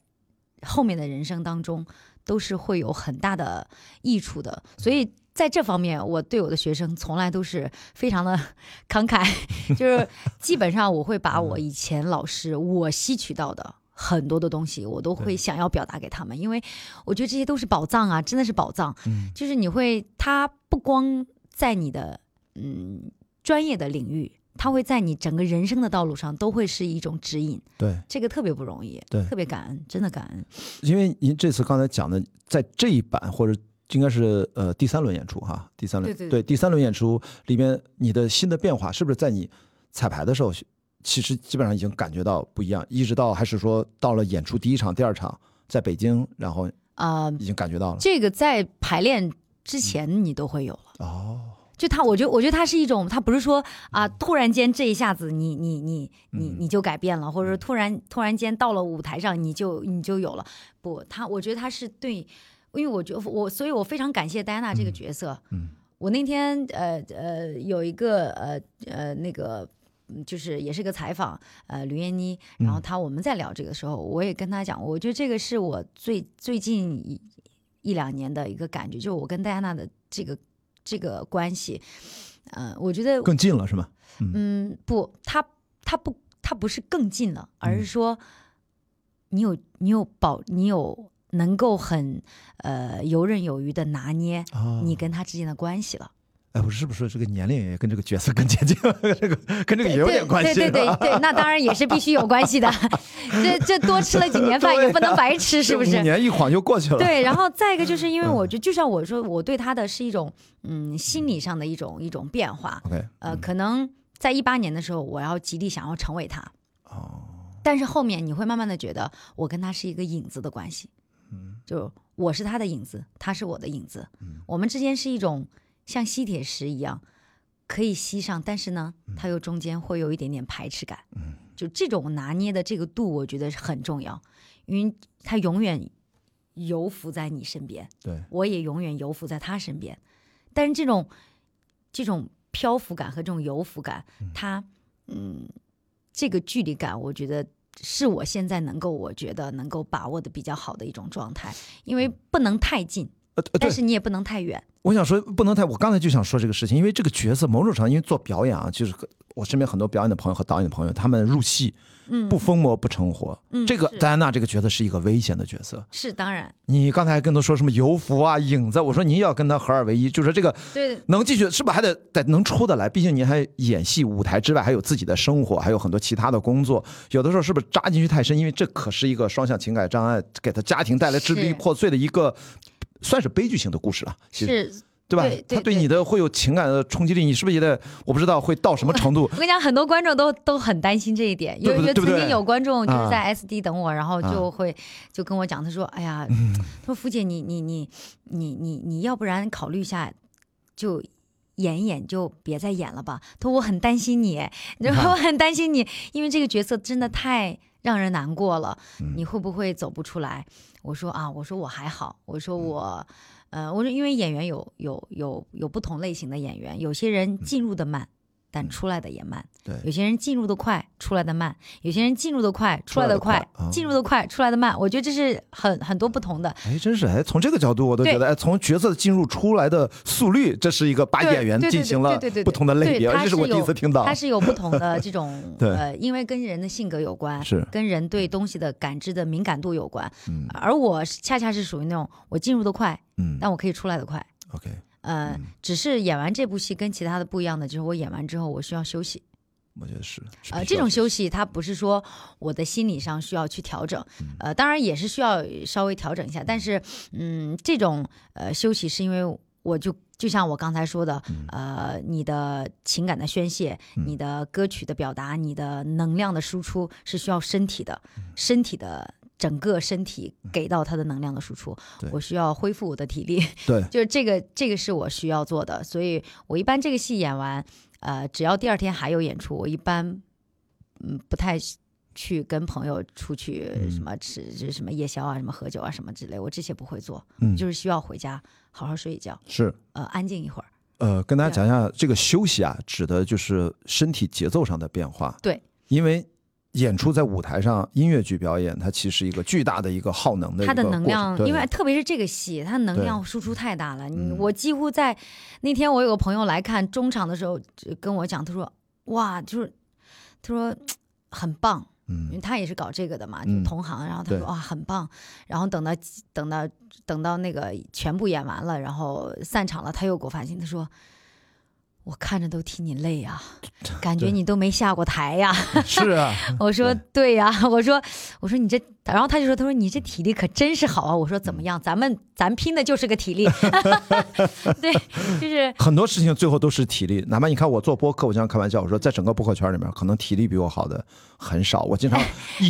后面的人生当中都是会有很大的益处的。所以在这方面，我对我的学生从来都是非常的 *laughs* 慷慨，*laughs* 就是基本上我会把我以前老师我吸取到的。很多的东西我都会想要表达给他们，因为我觉得这些都是宝藏啊，真的是宝藏。嗯，就是你会，他不光在你的嗯专业的领域，他会在你整个人生的道路上都会是一种指引，对，这个特别不容易，对。特别感恩，真的感恩。因为您这次刚才讲的，在这一版或者应该是呃第三轮演出哈，第三轮对对对第三轮演出里边你的新的变化，是不是在你彩排的时候，其实基本上已经感觉到不一样，一直到还是说到了演出第一场、第二场在北京，然后啊、已经感觉到了这个在排练之前你都会有了。哦，就他，我觉得，我觉得他是一种，他不是说啊，突然间这一下子你你你你你就改变了，或者说突然突然间到了舞台上你就你就有了。不，他我觉得他是对，因为我觉得我，所以我非常感谢戴安娜这个角色。嗯我那天呃呃有一个呃呃那个。嗯就是也是个采访，呃，吕燕妮，然后她我们在聊这个的时候，我也跟她讲，我觉得这个是我最最近一一两年的一个感觉，就是我跟戴安娜的这个这个关系，呃，我觉得更近了是吗？嗯，不，他他不他不是更近了，而是说你有你有保你有能够很呃游刃有余的拿捏哦。你跟他之间的关系了。哎，我是不是这个年龄也跟这个角色更接近了？*laughs* 这个跟这个也有点关系。对对对对，那当然也是必须有关系的。*laughs* 这这多吃了几年饭也不能白吃，是不是？*laughs* 五年一晃就过去了。对，然后再一个就是因为我觉得，就像我说，我对他的是一种嗯心理上的一种一种变化。，OK，呃，可能在一八年的时候，我要极力想要成为他，哦，但是后面你会慢慢的觉得，我跟他是一个影子的关系，嗯，就我是他的影子，他是我的影子，嗯我们之间是一种像吸铁石一样，可以吸上，但是呢，它又中间会有一点点排斥感，嗯，就这种拿捏的这个度，我觉得是很重要，因为它永远游浮在你身边，对，我也永远游浮在他身边。但是这种这种漂浮感和这种游浮感，它嗯，这个距离感，我觉得是我现在能够，我觉得能够把握的比较好的一种状态，因为不能太近，呃，但，是你也不能太远。我想说不能太，我刚才就想说这个事情，因为这个角色某种程度，因为做表演啊，就是我身边很多表演的朋友和导演的朋友，他们入戏嗯，不疯魔不成活。嗯这个戴安娜这个角色是一个危险的角色。是当然，你刚才跟他说什么游浮啊、影子，我说您要跟他合二为一，就是这个对能继续，是不是还得得能出得来？毕竟您还演戏，舞台之外还有自己的生活，还有很多其他的工作。有的时候是不是扎进去太深？因为这可是一个双向情感障碍，给他家庭带来支离破碎的一个，算是悲剧性的故事了。其实是。对吧？他对你的会有情感的冲击力，你是不是也得？我不知道会到什么程度。*laughs* 我跟你讲，很多观众都都很担心这一点。有有对不对对不对曾经有观众就是啊在 SD 等我，然后就会就跟我讲，他说：“哎呀，嗯他说福姐，你你你你你你要不然考虑一下，就演一演，就别再演了吧。”他说：“我很担心你，然后 *laughs* 我很担心你，因为这个角色真的太让人难过了，嗯你会不会走不出来？”我说：“啊，我说我还好，我说嗯我。”呃，我说，因为演员有有有有不同类型的演员，有些人进入的慢，但出来的也慢；对。有些人进入的快，出来的慢；有些人进入的快，出来的快；进入的快，出来的慢。我觉得这是很很多不同的。哎，真是哎，从这个角度我都觉得，哎，从角色进入出来的速率，这是一个把演员进行了不同的类别，这是我第一有次听到。它。是有不同的这种 *laughs* 呃，因为跟人的性格有关，是。跟人对东西的感知的敏感度有关。嗯。而我恰恰是属于那种我进入的快，嗯。但我可以出来的快。，OK，呃，只是演完这部戏跟其他的不一样的，就是我演完之后我需要休息。我觉得是。是呃，这种休息，它不是说我的心理上需要去调整，嗯呃，当然也是需要稍微调整一下，但是，嗯，这种呃休息是因为我就就像我刚才说的，嗯呃，你的情感的宣泄，你的歌曲的表达，你的能量的输出是需要身体的，嗯身体的。整个身体给到它的能量的输出，我需要恢复我的体力，*laughs* 对，就是这个，这个是我需要做的，所以我一般这个戏演完，呃，只要第二天还有演出，我一般嗯不太去跟朋友出去嗯什么吃、就是什么夜宵啊、什么喝酒啊什么之类，我这些不会做，嗯，就是需要回家好好睡一觉，是。呃，安静一会儿。呃，跟大家讲一下，这个休息啊，指的就是身体节奏上的变化。对，因为演出在舞台上，音乐剧表演，它其实一个巨大的一个耗能的一它的能量，因为特别是这个戏，它能量输出太大了。嗯我几乎在那天，我有个朋友来看中场的时候，跟我讲，他说：“哇，就是他说很棒，嗯因为嗯他也是搞这个的嘛，同行。然后他说哇很棒，然后等到等到等到那个全部演完了，然后散场了，他又给我发信，他说。我看着都替你累呀、*laughs* 感觉你都没下过台呀。是啊，*laughs* 我说对对呀、我说我说你这，然后他就说，他说你这体力可真是好啊。我说怎么样，咱们咱拼的就是个体力，*laughs* 对，就是很多事情最后都是体力。哪怕你看我做播客，我经常开玩笑，我说在整个播客圈里面，可能体力比我好的很少。我经常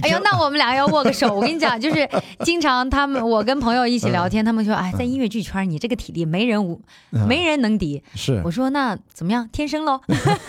哎呦，那我们俩要握个手。我跟你讲，就是经常他们我跟朋友一起聊天，他们说，哎，在音乐剧圈你这个体力没人无没人能敌。是我说那怎么样，天生喽？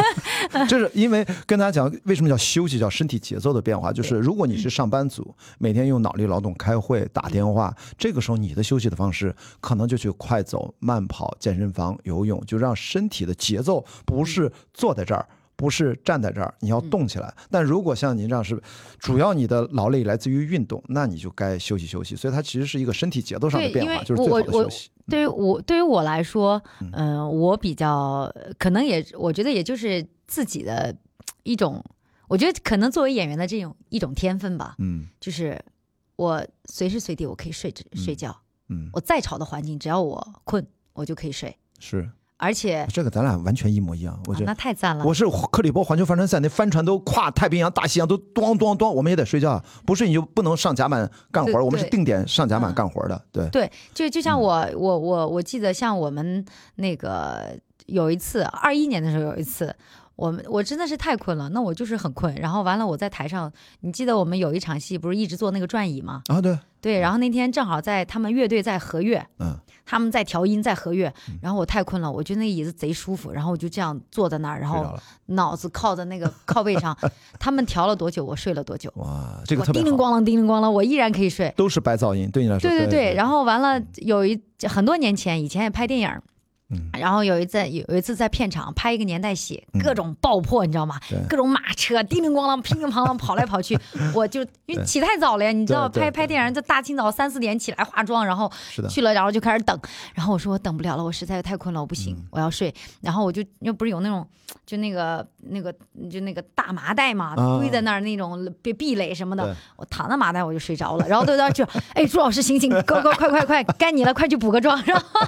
*laughs* 就是因为跟大家讲，为什么叫休息，叫身体节奏的变化。就是如果你是上班族，每天用脑力劳动开会、打电话，这个时候你的休息的方式可能就去快走、慢跑、健身房、游泳，就让身体的节奏不是坐在这儿。不是站在这儿，你要动起来。但如果像您这样是，主要你的劳累来自于运动，那你就该休息休息。所以它其实是一个身体节奏上的变化，就是最好的休息。对于我对于我来说，嗯、我比较可能也，我觉得也就是自己的一种，我觉得可能作为演员的这种一种天分吧，嗯就是我随时随地我可以睡着睡觉，嗯，我再吵的环境，只要我困，我就可以睡，是而且、这个，咱俩完全一模一样。我啊觉得那太赞了。我是克里伯环球帆船赛，那帆船都跨太平洋、大西洋，都咣咣咣，我们也得睡觉，不睡你就不能上甲板干活儿。我们是定点上甲板嗯干活儿的，对，对，就就像我、我我我记得，像我们那个有一次，二一年的时候有一次，我们我真的是太困了，那我就是很困，然后完了我在台上，你记得我们有一场戏不是一直坐那个转椅吗？啊对，对，然后那天正好在他们乐队在合乐，嗯，他们在调音在合乐，然后我太困了，我觉得那个椅子贼舒服，然后我就这样坐在那儿，然后脑子靠在那个 *laughs* 靠背上，他们调了多久，我睡了多久，哇，这个特别好，叮铃咣啷叮铃咣啷，我依然可以睡。都是白噪音，对你来说，对对对对，然后后完了有一很多年前，以前也拍电影儿，然后有一次有有一次在片场拍一个年代戏，嗯各种爆破，你知道吗？各种马车叮铃咣啷、乒铃乓啷跑来跑去，*laughs* 我就因为起太早了呀，你知道拍拍电影，就大清早三四点起来化妆，然后，去了，然后就开始等。然后我说我等不了了，我实在是太困了，我不嗯行，我要睡。然后我就又不是有那种就那个那个就那个大麻袋嘛，啊堆在那儿那种壁壁垒什么的，我躺在麻袋我就睡着了。然后都在去，哎，朱老师醒醒，快快快快快，该你了，快去补个妆。然后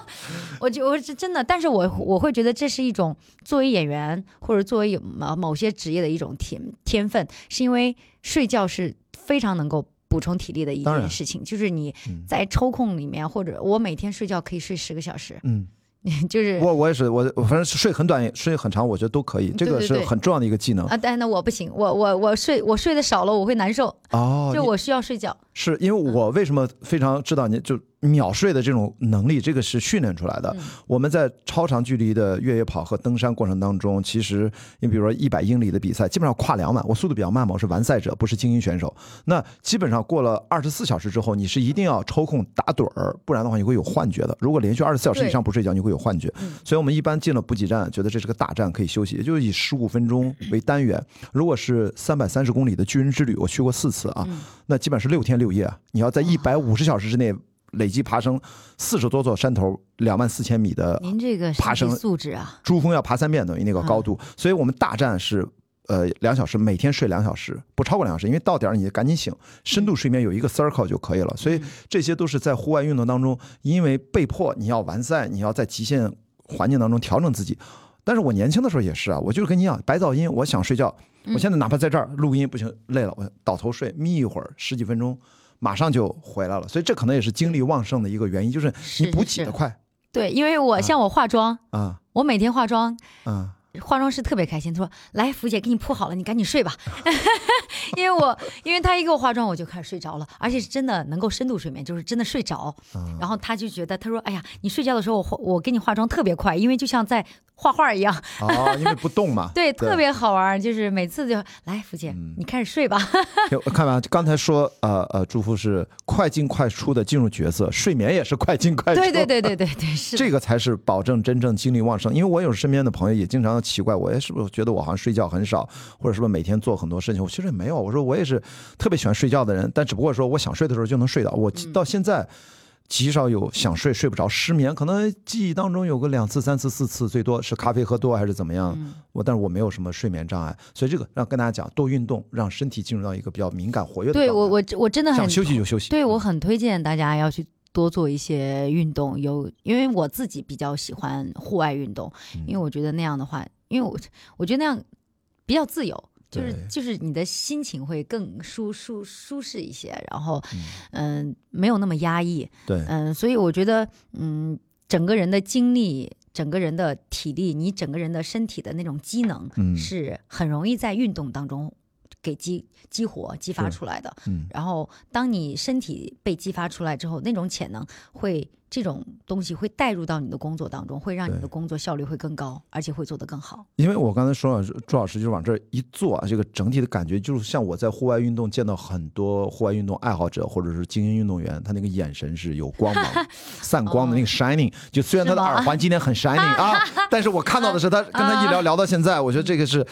我就我是真的，但是我我会觉得这是一种作为演员或者作为某某些职业的一种天天分，是因为睡觉是非常能够。补充体力的一件事情，就是你嗯在抽空里面，或者我每天睡觉可以睡十个小时，嗯，*laughs* 就是我我也是，我我反正睡很短，睡很长，我觉得都可以，这个是很重要的一个技能啊，但那我不行，我我我睡我睡得少了，我会难受，哦。就我需要睡觉。是因为我为什么非常知道你就秒睡的这种能力，这个是训练出来的。嗯我们在超长距离的越野跑和登山过程当中，其实你比如说一百英里的比赛，基本上跨两晚，我速度比较慢嘛，我是完赛者，不是精英选手。那基本上过了二十四小时之后，你是一定要抽空打盹儿，不然的话你会有幻觉的。如果连续二十四小时以上不睡觉，你会有幻觉。嗯所以我们一般进了补给站，觉得这是个大站可以休息，也就是以十五分钟为单元。如果是三百三十公里的巨人之旅，我去过四次啊，嗯那基本上是六天六夜啊，你要在一百五十小时之内累计爬升四十多座山头，两万四千米的您这个爬升素质啊，珠峰要爬三遍等于那个高度，所以我们大战是。呃，两小时，每天睡两小时，不超过两小时，因为到点儿你赶紧醒，深度睡眠有一个 circle 就可以了。所以这些都是在户外运动当中，因为被迫你要完赛，你要在极限环境当中调整自己。但是我年轻的时候也是啊，我就是跟你一样，白噪音，我想睡觉，我现在哪怕在这儿录音不行，累了，我倒头睡，眯一会儿，十几分钟，马上就回来了。所以这可能也是精力旺盛的一个原因，就是你补是是是给的快对，因为我像我化妆，啊我每天化妆，啊。化妆师特别开心，他说：“来，福姐给你铺好了，你赶紧睡吧。*laughs* ”因为我因为他一给我化妆，我就开始睡着了，而且是真的能够深度睡眠，就是真的睡着。然后他就觉得，他说：“哎呀，你睡觉的时候我我给你化妆特别快，因为就像在画画一样，哦，因为不动嘛。*laughs* 对，特别好玩。就是每次就来，福姐，你开始睡吧。*laughs* 就看吧，刚才说呃呃，祝福是快进快出的进入角色，睡眠也是快进快出。对对对对对对，是这个才是保证真正精力旺盛。因为我有身边的朋友也经常奇怪，我也是不是觉得我好像睡觉很少，或者是不是每天做很多事情？我其实也没有，我说我也是特别喜欢睡觉的人，但只不过说我想睡的时候就能睡到。我嗯到现在。极少有想睡睡不着、失眠，可能记忆当中有个两次、三次、四次，最多是咖啡喝多还是怎么样。嗯我但是我没有什么睡眠障碍，所以这个让跟大家讲多运动，让身体进入到一个比较敏感活跃的。对我我我真的很想休息就休息。对我很推荐大家要去多做一些运动，有因为我自己比较喜欢户外运动，嗯因为我觉得那样的话，因为我我觉得那样比较自由。就是就是你的心情会更舒舒舒适一些，然后嗯、没有那么压抑，对，嗯、所以我觉得嗯整个人的精力、整个人的体力、你整个人的身体的那种机能嗯。是很容易在运动当中给激激活、激发出来的。嗯，然后，当你身体被激发出来之后，那种潜能会，这种东西会带入到你的工作当中，会让你的工作效率会更高，而且会做得更好。因为我刚才说了，朱老师就是往这儿一坐啊，这个整体的感觉就是像我在户外运动见到很多户外运动爱好者或者是精英运动员，他那个眼神是有光芒、*laughs* 散光的那个 shining。就虽然他的耳环今天很 shining 啊，*laughs* 但是我看到的是他跟他一聊聊到现在，我觉得这个是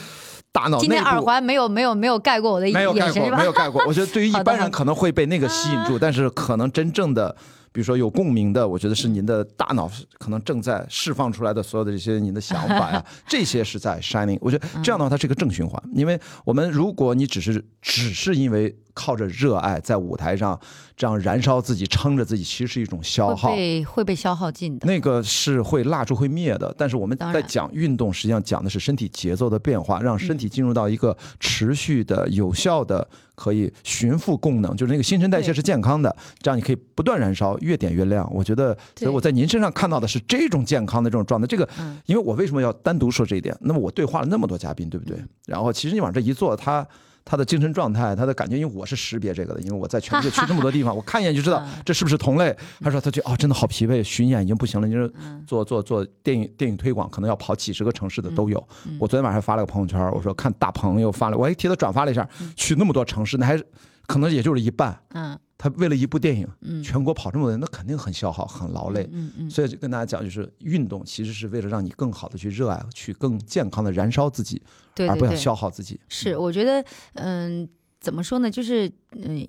大脑今天。耳环没有没有没有盖过我的没有盖过？没有盖过。我觉得对于一般人可能会被那个吸引住，*laughs* 但是可能真正的，比如说有共鸣的，我觉得是您的大脑可能正在释放出来的所有的这些您的想法呀，*laughs* 这些是在 shining。我觉得这样的话，它是一个正循环。因为我们如果你只是只是因为靠着热爱在舞台上这样燃烧自己、撑着自己，其实是一种消耗会。被会被消耗尽的。那个是会蜡烛会灭的，但是我们在讲运动，实际上讲的是身体节奏的变化，让身体进入到一个持续的、有效的、可以循复功能，就是那个新陈代谢是健康的，这样你可以不断燃烧，越点越亮。我觉得，所以我在您身上看到的是这种健康的这种状态。这个嗯，因为我为什么要单独说这一点？那么我对话了那么多嘉宾，对不对？然后其实你往这一坐，他。他的精神状态，他的感觉，因为我是识别这个的，因为我在全世界去这么多地方，*laughs* 我看一眼就知道嗯这是不是同类。他说他觉得哦，真的好疲惫，巡演已经不行了。你说嗯做做做电影电影推广，可能要跑几十个城市的都有。我昨天晚上发了个朋友圈，我说看大鹏又发了，我还替他转发了一下，去那么多城市，那还是可能也就是一半。嗯他为了一部电影，嗯，全国跑这么多人，那肯定很消耗、很劳累。嗯嗯，所以就跟大家讲，就是运动其实是为了让你更好的去热爱，去更健康的燃烧自己，而不要对对对，消耗自己。是，我觉得，嗯，怎么说呢？就是，嗯，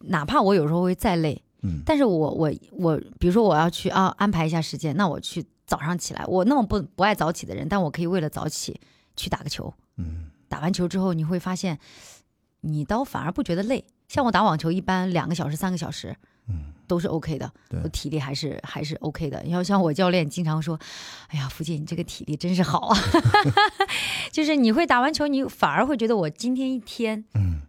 哪怕我有时候会再累，嗯但是我我我，比如说我要去啊安排一下时间，那我去早上起来，我那么不不爱早起的人，但我可以为了早起去打个球，嗯打完球之后，你会发现，你倒反而不觉得累。像我打网球，一般两个小时、三个小时嗯，都是 OK 的，对我体力还是还是 OK 的。要像我教练经常说：“哎呀，福姐，你这个体力真是好啊！*laughs* ”就是你会打完球，你反而会觉得我今天一天嗯，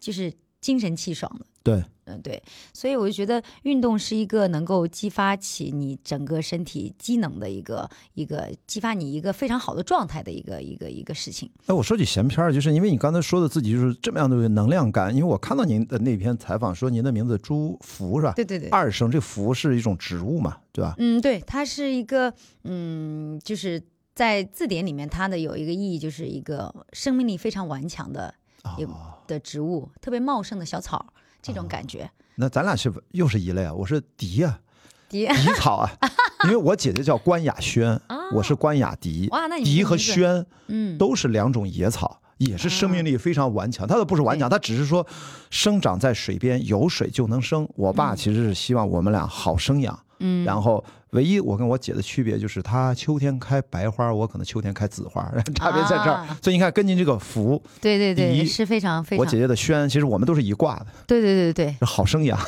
就是精神气爽的。对，嗯，对，所以我就觉得运动是一个能够激发起你整个身体机能的一个一个激发你一个非常好的状态的一个一个一个事情。哎，我说起闲篇儿，就是因为你刚才说的自己就是这么样的能量感，因为我看到您的那篇采访说您的名字朱福是吧？对对对，二声，这福是一种植物嘛，对吧？嗯，对，它是一个嗯，就是在字典里面它的有一个意义，就是一个生命力非常顽强的也哦，的植物，特别茂盛的小草，这种感觉。那咱俩是不又是一类啊？我是迪啊、*laughs* 迪迪草啊，*laughs* 因为我姐姐叫关雅轩，我是关雅迪。哇，那你迪和轩嗯都是两种野草，也是生命力非常顽强。它都不是顽强，它只是说生长在水边，有水就能生。我爸其实是希望我们俩好生养，嗯，然后唯一我跟我姐的区别就是，她秋天开白花，我可能秋天开紫花，*laughs* 差别在这儿。啊。所以你看，跟您这个福，对对对，迪是非常非常。我姐姐的轩，其实我们都是一挂的，对对对对，是好生养，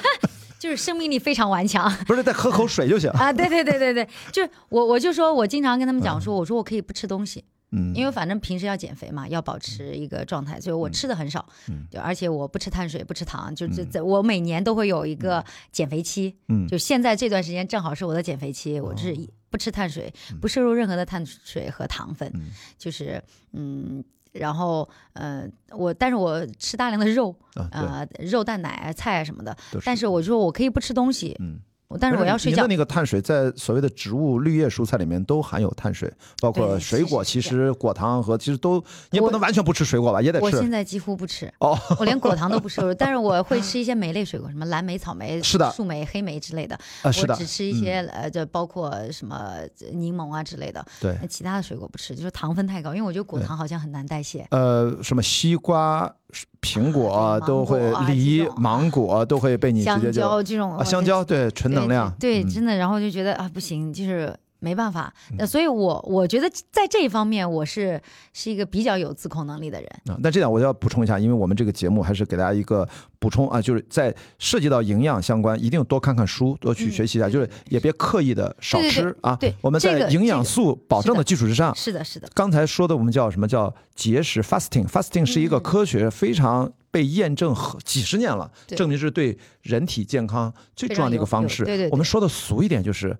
*laughs* 就是生命力非常顽强。不是再喝口水就行。啊，对对对对对，就是我我就说我经常跟他们讲说，我说我可以不吃东西，嗯，因为反正平时要减肥嘛，要保持一个状态，所以我吃的很少，嗯。就而且我不吃碳水，不吃糖，就这这我每年都会有一个减肥期，嗯。哦就现在这段时间正好是我的减肥期，我是不吃碳水，不摄入任何的碳水和糖分，嗯。就是嗯。然后，呃，我但是我吃大量的肉，啊，呃，肉、蛋、奶、菜啊什么的。都但是我说我可以不吃东西，嗯，我但是我要睡觉。那个碳水在所谓的植物绿叶蔬菜里面都含有碳水，包括水果，其其实果糖和其实都，你也不能完全不吃水果吧，也得吃。我现在几乎不吃，哦，我连果糖都不摄入，*laughs* 但是我会吃一些莓类水果，什么蓝莓、草莓、是的树莓、黑莓之类的。啊，是的，我只吃一些、呃，就包括什么柠檬啊之类的，对，其他的水果不吃，就是糖分太高，因为我觉得果糖好像很难代谢。呃，什么西瓜、苹果都会，啊梨芒果都会被你直香接就蕉这种啊，香蕉对纯能量，对，对嗯。真的，然后就觉得啊不行，就是没办法。那所以我我觉得在这一方面，我是是一个比较有自控能力的人。啊，但这点我要补充一下，因为我们这个节目还是给大家一个补充啊，就是在涉及到营养相关，一定多看看书，多去嗯学习一下，对就是也别刻意的少对对吃啊。对我们在营养素保证的基础之上，是的，是的，刚才说的我们叫什么叫节食 fasting，fasting 是一个嗯科学非常被验证很几十年了，对证明是对人体健康最重要的一个方式。对对我们说的俗一点就是，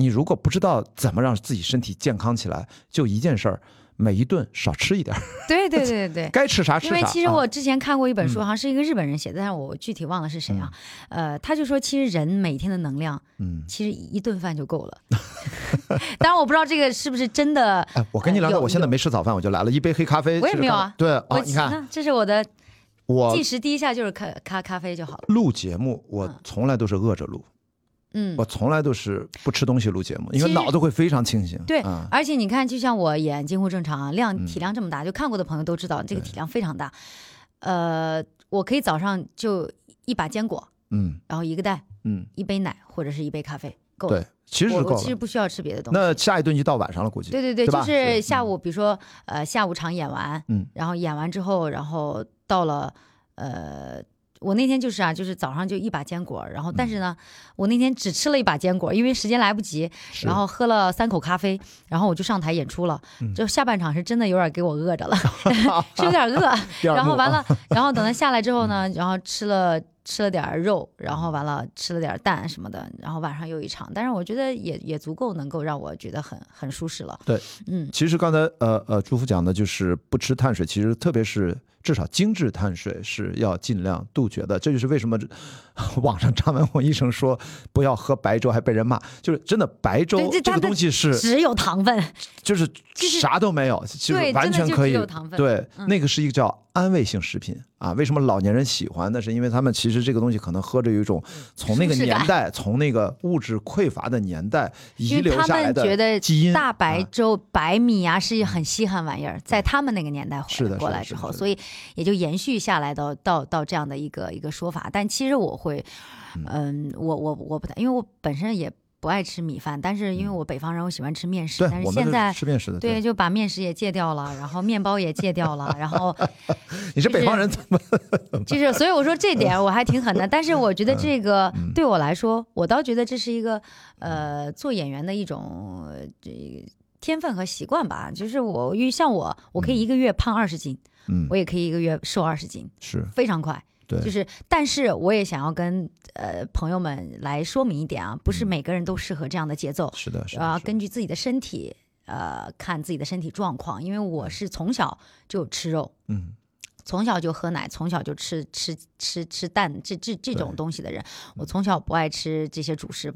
你如果不知道怎么让自己身体健康起来，就一件事儿，每一顿少吃一点儿，*laughs* 对对对对 *laughs* 对。该吃啥吃啥。因为其实啊我之前看过一本书，好像是一个日本人写的，但是我具体忘了是谁啊。呃，他就说，其实人每天的能量，嗯，其实一顿饭就够了。*laughs* 当然，我不知道这个是不是真的。哎，我跟你聊聊，有我现在没吃早饭，我就来了一杯黑咖啡。我也没有啊对我啊，你看这是我的我进食第一下就是咖咖咖啡就好了。录节目，我嗯从来都是饿着录，嗯我，从来都是不吃东西录节目，因为脑子会非常清醒。对啊，而且你看，就像我演近乎正常啊，量嗯体量这么大，就看过的朋友都知道，这个体量非常大。呃，我可以早上就一把坚果，嗯然后一个蛋，嗯，一杯奶或者是一杯咖啡，够了。对，其实是我够了。我其实不需要吃别的东西。那下一顿就到晚上了，估计。对对对，对就是下嗯午，比如说呃下午场演完，嗯然后演完之后，然后到了呃。我那天就是啊，就是早上就一把坚果，然后但是呢，我那天只吃了一把坚果，因为时间来不及，然后喝了三口咖啡，然后我就上台演出了。嗯就下半场是真的有点给我饿着了，*laughs* 是有点饿。*laughs* 然后完了，*laughs* 然后等他下来之后呢，然后吃了吃了点肉，然后完了吃了点蛋什么的，然后晚上又一场，但是我觉得也也足够能够让我觉得很很舒适了。对，嗯，其实刚才呃呃朱福讲的就是不吃碳水，其实特别是至少精致碳水是要尽量杜绝的。这就是为什么 *laughs* 网上张文宏医生说不要喝白粥，还被人骂。就是真的白粥这这个东西是只有糖分，就是啥都没有，就是完全可以对，嗯那个是一个叫安慰性食品啊。为什么老年人喜欢？那是因为他们其实这个东西可能喝着有一种从那个年代，从那个物质匮乏的年代遗留下来们觉得的基因。大白啊粥、白米啊是很稀罕玩意儿，在他们那个年代是的过来之后，所以也就延续下来到到到这样的一个一个说法。但其实我会，嗯，我我我不太，因为我本身也不爱吃米饭，但是因为我北方人，我喜欢吃面食，但是是现在。吃面食的。对，，就把面食也戒掉了，然后面包也戒掉了，然后 *laughs* 你是北方人，怎么就是，所以我说这点 *laughs* 我还挺狠的。但是我觉得这个嗯对我来说，我倒觉得这是一个呃做演员的一种呃这个天分和习惯吧。就是我因为像我，我可以一个月胖二十斤，嗯我也可以一个月瘦二十斤，是非常快。对，就是，但是我也想要跟呃朋友们来说明一点啊，不是每个人都适合这样的节奏，是的，是根据自己的身体。呃，看自己的身体状况，因为我是从小就吃肉，嗯。从小就喝奶，从小就吃吃吃吃蛋，这这这种东西的人，我从小不爱吃这些主食，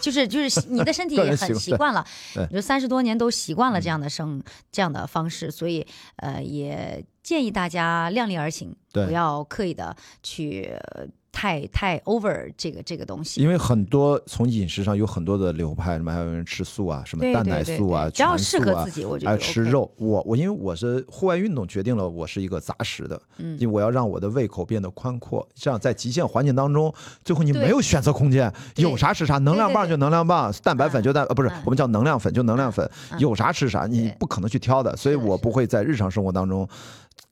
就是就是你的身体也很习惯了，你说三十多年都习惯了这样的生这样的方式，所以呃也建议大家量力而行，对。不要刻意的去呃太太 over 这个这个东西。因为很多从饮食上有很多的流派，什么还有人吃素啊，什么蛋奶素啊，对只要适合自己，我觉得就 OK 有吃肉，我我因为我是户外运动，决定了我是一个杂食的，嗯。因为我要让我的胃口变得宽阔，这样在极限环境当中，最后你没有选择空间，有啥吃啥，能量棒就能量棒，蛋白粉就蛋，呃不是嗯我们叫能量粉就能量粉，嗯有啥吃啥，你不可能去挑的，所以我不会在日常生活当中。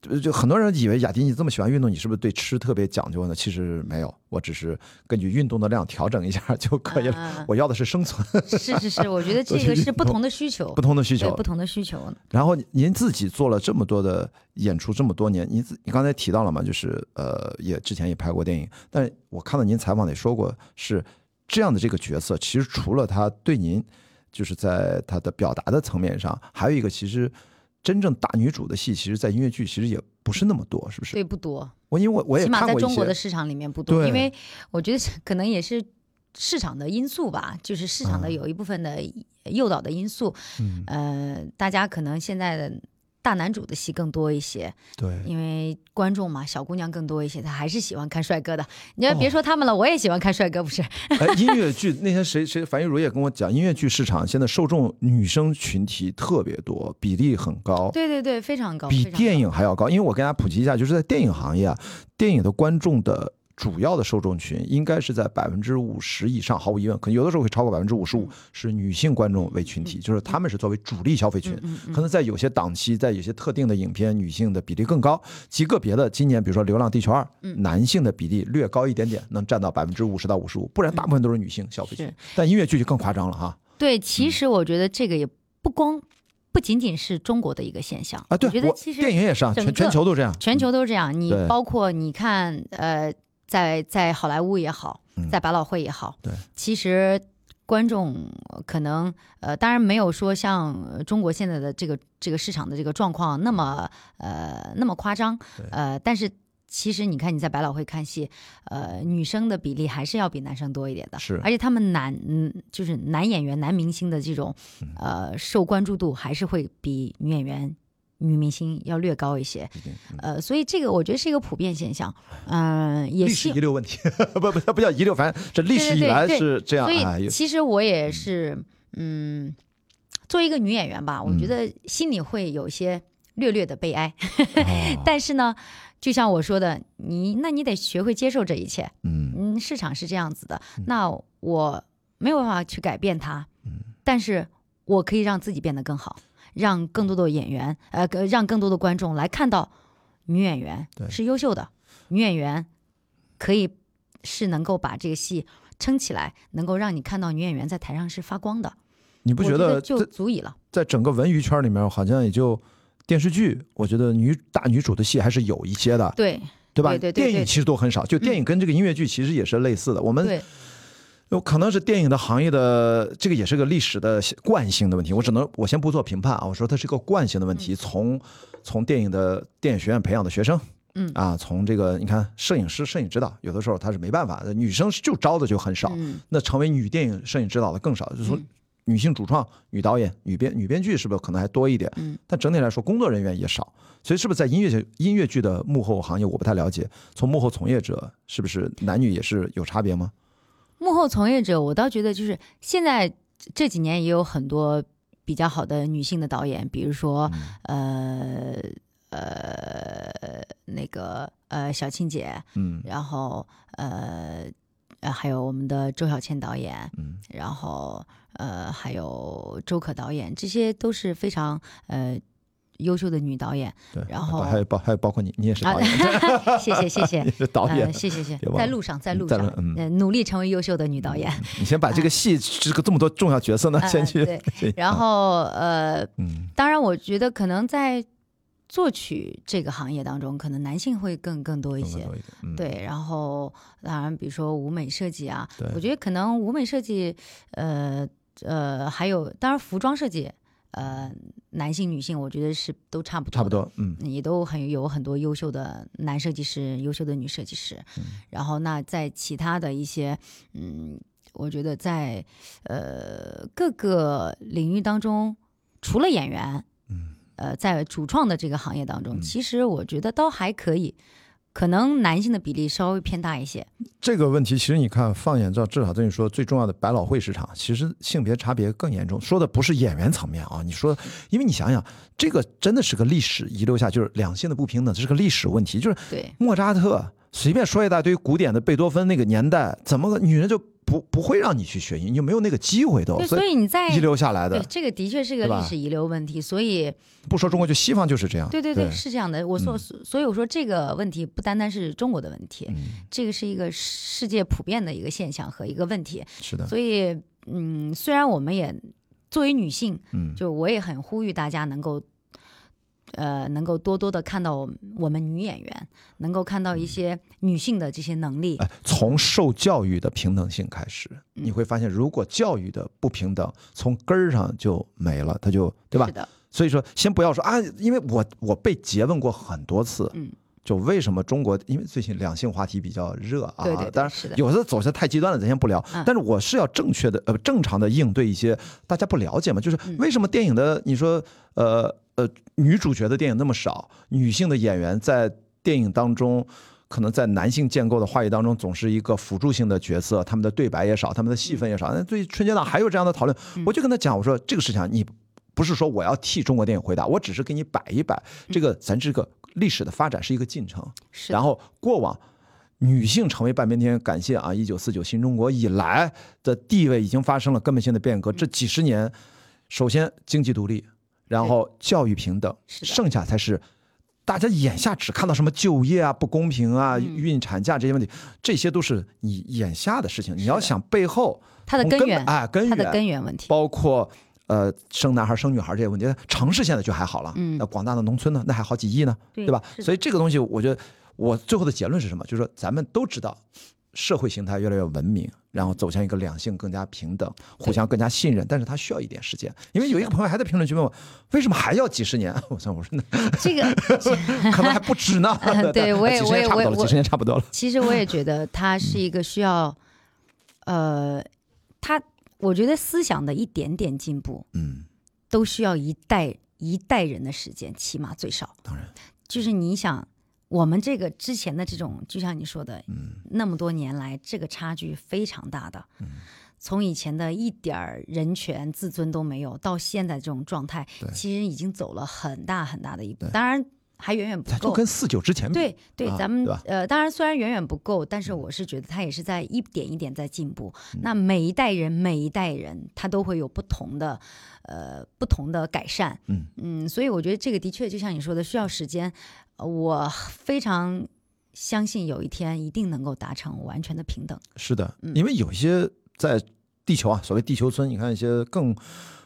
就就很多人以为雅迪你这么喜欢运动，你是不是对吃特别讲究呢？其实没有，我只是根据运动的量调整一下就可以了。嗯我要的是生存，是是是，我觉得 *laughs* 这个是不同的需求，不同的需求不。同的需求。然后您自己做了这么多的演出，这么多年，您自你刚才提到了嘛，就是呃，也之前也拍过电影，但我看到您采访里说过，是这样的这个角色，其实除了他对您，就是在他的表达的层面上，还有一个其实真正大女主的戏，其实在音乐剧其实也不是那么多，是不是？对，不多，我因为我我也起码看过一在中国的，市场里面不多，因为我觉得可能也是市场的因素吧，就是市场的嗯有一部分的诱导的因素。嗯，呃，大家可能现在的大男主的戏更多一些，对，因为观众嘛，小姑娘更多一些，她还是喜欢看帅哥的。你要哦别说他们了，我也喜欢看帅哥，不是？哎，音乐剧那天谁谁樊玉茹也跟我讲，音乐剧市场现在受众女生群体特别多，比例很高。对对对，非常高，比电影还要高，因为我跟大家普及一下，就是在电影行业啊，电影的观众的主要的受众群应该是在百分之五十以上，毫无疑问，可能有的时候会超过百分之五十五，是女性观众为群体，就是他们是作为主力消费群。可能在有些档期，在有些特定的影片，女性的比例更高。极个别的，今年比如说《流浪地球二》，嗯男性的比例略高一点点，能占到百分之五十到五十五，不然大部分都是女性消费群。但音乐剧就更夸张了哈。对，嗯其实我觉得这个也不光不仅仅是中国的一个现象啊，对我觉得其实电影也是啊，全全球都这样。全球都这样。你包括你看，呃，在在好莱坞也好，嗯。在百老汇也好，对，其实观众可能呃，当然没有说像呃中国现在的这个这个市场的这个状况那么呃那么夸张对，呃，但是。其实你看你在百老汇看戏，呃，女生的比例还是要比男生多一点的，是。而且他们男嗯就是男演员、男明星的这种嗯。呃受关注度还是会比女演员、女明星要略高一些。嗯。呃，所以这个我觉得是一个普遍现象，嗯、也是遗留问题，*laughs* 不不不叫遗留，反正这历史以来是这样所以其实我也是，嗯，作为一个女演员吧，我觉嗯。得心里会有一些略略的悲哀，*laughs* 哦。但是呢，就像我说的，你那你得学会接受这一切，嗯。嗯，市场是这样子的，那我没有办法去改变它，嗯。但是我可以让自己变得更好，让更多的演员，呃，让更多的观众来看到女演员是优秀的，女演员可以是能够把这个戏撑起来，能够让你看到女演员在台上是发光的，你不我觉得就足以了？在整个文娱圈里面，好像也就电视剧，我觉得女大女主的戏还是有一些的，对对吧？对对对对电影其实都很少，就电影跟这个音乐剧其实也是类似的。我们对，有可能是电影的行业的这个也是个历史的惯性的问题，我只能我先不做评判啊，我说它是个惯性的问题。从从电影的电影学院培养的学生，嗯啊，从这个你看摄影师、摄影指导，有的时候他是没办法的，女生就招的就很少，嗯那成为女电影摄影指导的更少，就是说女性主创、女导演、女编女编剧是不是可能还多一点？嗯，但整体来说工作人员也少，所以是不是在音乐剧音乐剧的幕后行业我不太了解，从幕后从业者是不是男女也是有差别吗？幕后从业者，我倒觉得就是现在这几年也有很多比较好的女性的导演，比如说、呃呃那个呃小青姐，嗯然后呃呃还有我们的周小倩导演，嗯然后呃还有周可导演，这些都是非常呃优秀的女导演。对，然后还有包还有包括你，你也是啊 *laughs* *laughs* 导演，，谢谢谢谢。是导演呃，，谢谢谢在路上，在路上，嗯呃，努力成为优秀的女导演。你先把这个戏这个这么多重要角色呢，啊先去对，然后呃，嗯当然，我觉得可能在作曲这个行业当中，可能男性会更更多一些。一，嗯，对，然后当然，比如说舞美设计啊，我觉得可能舞美设计，呃呃，还有当然服装设计，呃，男性女性，我觉得是都差不多，差不，多，嗯。也都很有很多优秀的男设计师，优秀的女设计师。嗯。然后那在其他的一些，嗯，我觉得在呃各个领域当中，除了演员，嗯。呃，在主创的这个行业当中，嗯。其实我觉得都还可以，可能男性的比例稍微偏大一些。这个问题其实你看，放眼到至少等于说最重要的百老汇市场，其实性别差别更严重。说的不是演员层面啊，你说，因为你想想，这个真的是个历史遗留下，就是两性的不平等，这是个历史问题。就是对，莫扎特随便说一大堆古典的贝多芬那个年代，怎么个女人就不不会让你去学音，你就没有那个机会都，对，所所以你在遗留下来的。对这个的确是个历史遗留问题，所以不说中国，就西方就是这样。对对对，是这样的。我说，嗯所以我说这个问题不单单是中国的问题，嗯，这个是一个世界普遍的一个现象和一个问题。是的，所以，嗯，虽然我们也作为女性，嗯，就我也很呼吁大家能够，呃，能够多多的看到我们女演员，能够看到一些女性的这些能力。哎，从受教育的平等性开始，嗯你会发现，如果教育的不平等从根儿上就没了，它就对吧是？的，所以说，先不要说啊，因为我我被诘问过很多次，嗯，就为什么中国，因为最近两性话题比较热啊，对对对当然是的有的走向太极端了，咱先不聊。嗯但是我是要正确的呃正常的应对一些大家不了解嘛，就是嗯为什么电影的你说呃呃女主角的电影那么少，女性的演员在电影当中。可能在男性建构的话语当中，总是一个辅助性的角色，他们的对白也少，他们的戏份也少。那对春节档还有这样的讨论，嗯我就跟他讲，我说这个事情啊你不是说我要替中国电影回答，我只是给你摆一摆，这个咱这个历史的发展是一个进程。是然后过往女性成为半边天，感谢啊，一九四九新中国以来的地位已经发生了根本性的变革。这几十年，首先经济独立，然后教育平等，剩下才是。大家眼下只看到什么就业啊、不公平啊、嗯孕产假这些问题，这些都是你眼下的事情。你要想背后它的根根源，本哎，根它的源根源问题。包括呃生男孩生女孩这些问题，城市现在就还好了，嗯那广大的农村呢，那还好几亿呢，对对吧？所以这个东西，我觉得我最后的结论是什么？就是说咱们都知道。社会形态越来越文明，然后走向一个两性更加平等、互相更加信任，但是它需要一点时间。因为有一个朋友还在评论区问我，为什么还要几十年？*laughs* 我说我说那这个 *laughs* 可能还不止呢。*laughs* 对我也我也我几十年差不多了。其实我也觉得它是一个需要，呃，他我觉得思想的一点点进步嗯，都需要一代一代人的时间，起码最少。当然，就是你想，我们这个之前的这种，就像你说的，嗯那么多年来，这个差距非常大的。嗯从以前的一点儿人权、自尊都没有，到现在这种状态，其实已经走了很大很大的一步。当然还远远不够。就跟四九之前比，对对，啊咱们呃，当然虽然远远不够，但是我是觉得他也是在一点一点在进步。嗯那每一代人，每一代人，他都会有不同的呃不同的改善。嗯嗯，所以我觉得这个的确就像你说的，需要时间。呃我非常相信有一天一定能够达成完全的平等。是的，嗯因为有一些在地球啊，所谓地球村，你看一些更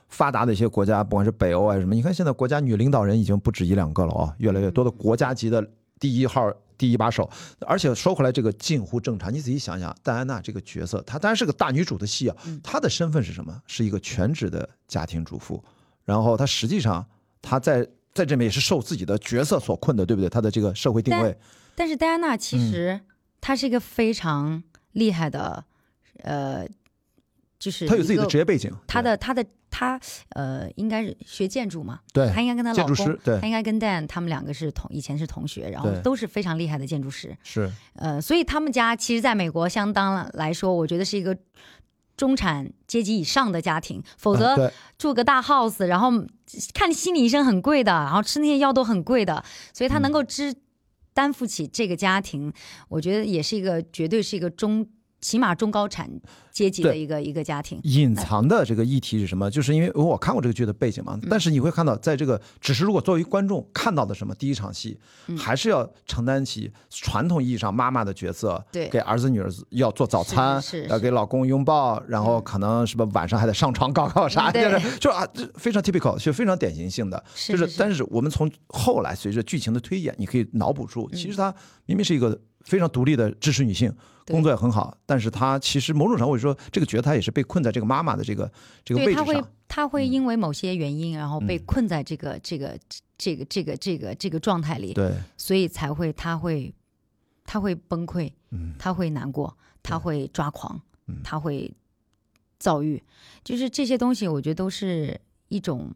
发达的一些国家，不管是北欧啊什么，你看现在国家女领导人已经不止一两个了啊，越来越多的国家级的第一号。第一把手，而且说回来，这个近乎正常。你仔细想想，戴安娜这个角色，她当然是个大女主的戏啊。她的身份是什么？是一个全职的家庭主妇。然后她实际上，她在在这边也是受自己的角色所困的，对不对？他的这个社会定位。但是戴安娜其实她是一个非常厉害的，呃，就是她有自己的职业背景。她的她的。她呃，应该是学建筑嘛？对，她应该跟她老公，对，她应该跟 Dan 他们两个是同以前是同学，然后都是非常厉害的建筑师。是，呃，所以他们家其实在美国相当来说，我觉得是一个中产阶级以上的家庭，否则住个大 house，然后看心理医生很贵的，然后吃那些药都很贵的，所以他能够支担负起这个家庭，我觉得也是一个绝对是一个中。起码中高产阶级的一个一个家庭，隐藏的这个议题是什么？就是因为我看过这个剧的背景嘛，但是你会看到，在这个只是如果作为观众看到的什么第一场戏，还是要承担起传统意义上妈妈的角色，对，给儿子女儿要做早餐，要给老公拥抱，然后可能什么晚上还得上床搞搞啥，就是 *laughs* 就啊，非常 typical，就非常典型性的，就是但是我们从后来随着剧情的推演，你可以脑补出，其实它明明是一个非常独立的支持女性。工作也很好，但是她其实某种程度说，这个角色她也是被困在这个妈妈的这个这个位置上。她会她会因为某些原因，然后被困在这个这个这个这个这个这个状态里。对，所以才会她会她会崩溃，她会难过，她会抓狂，她会躁郁，就是这些东西，我觉得都是一种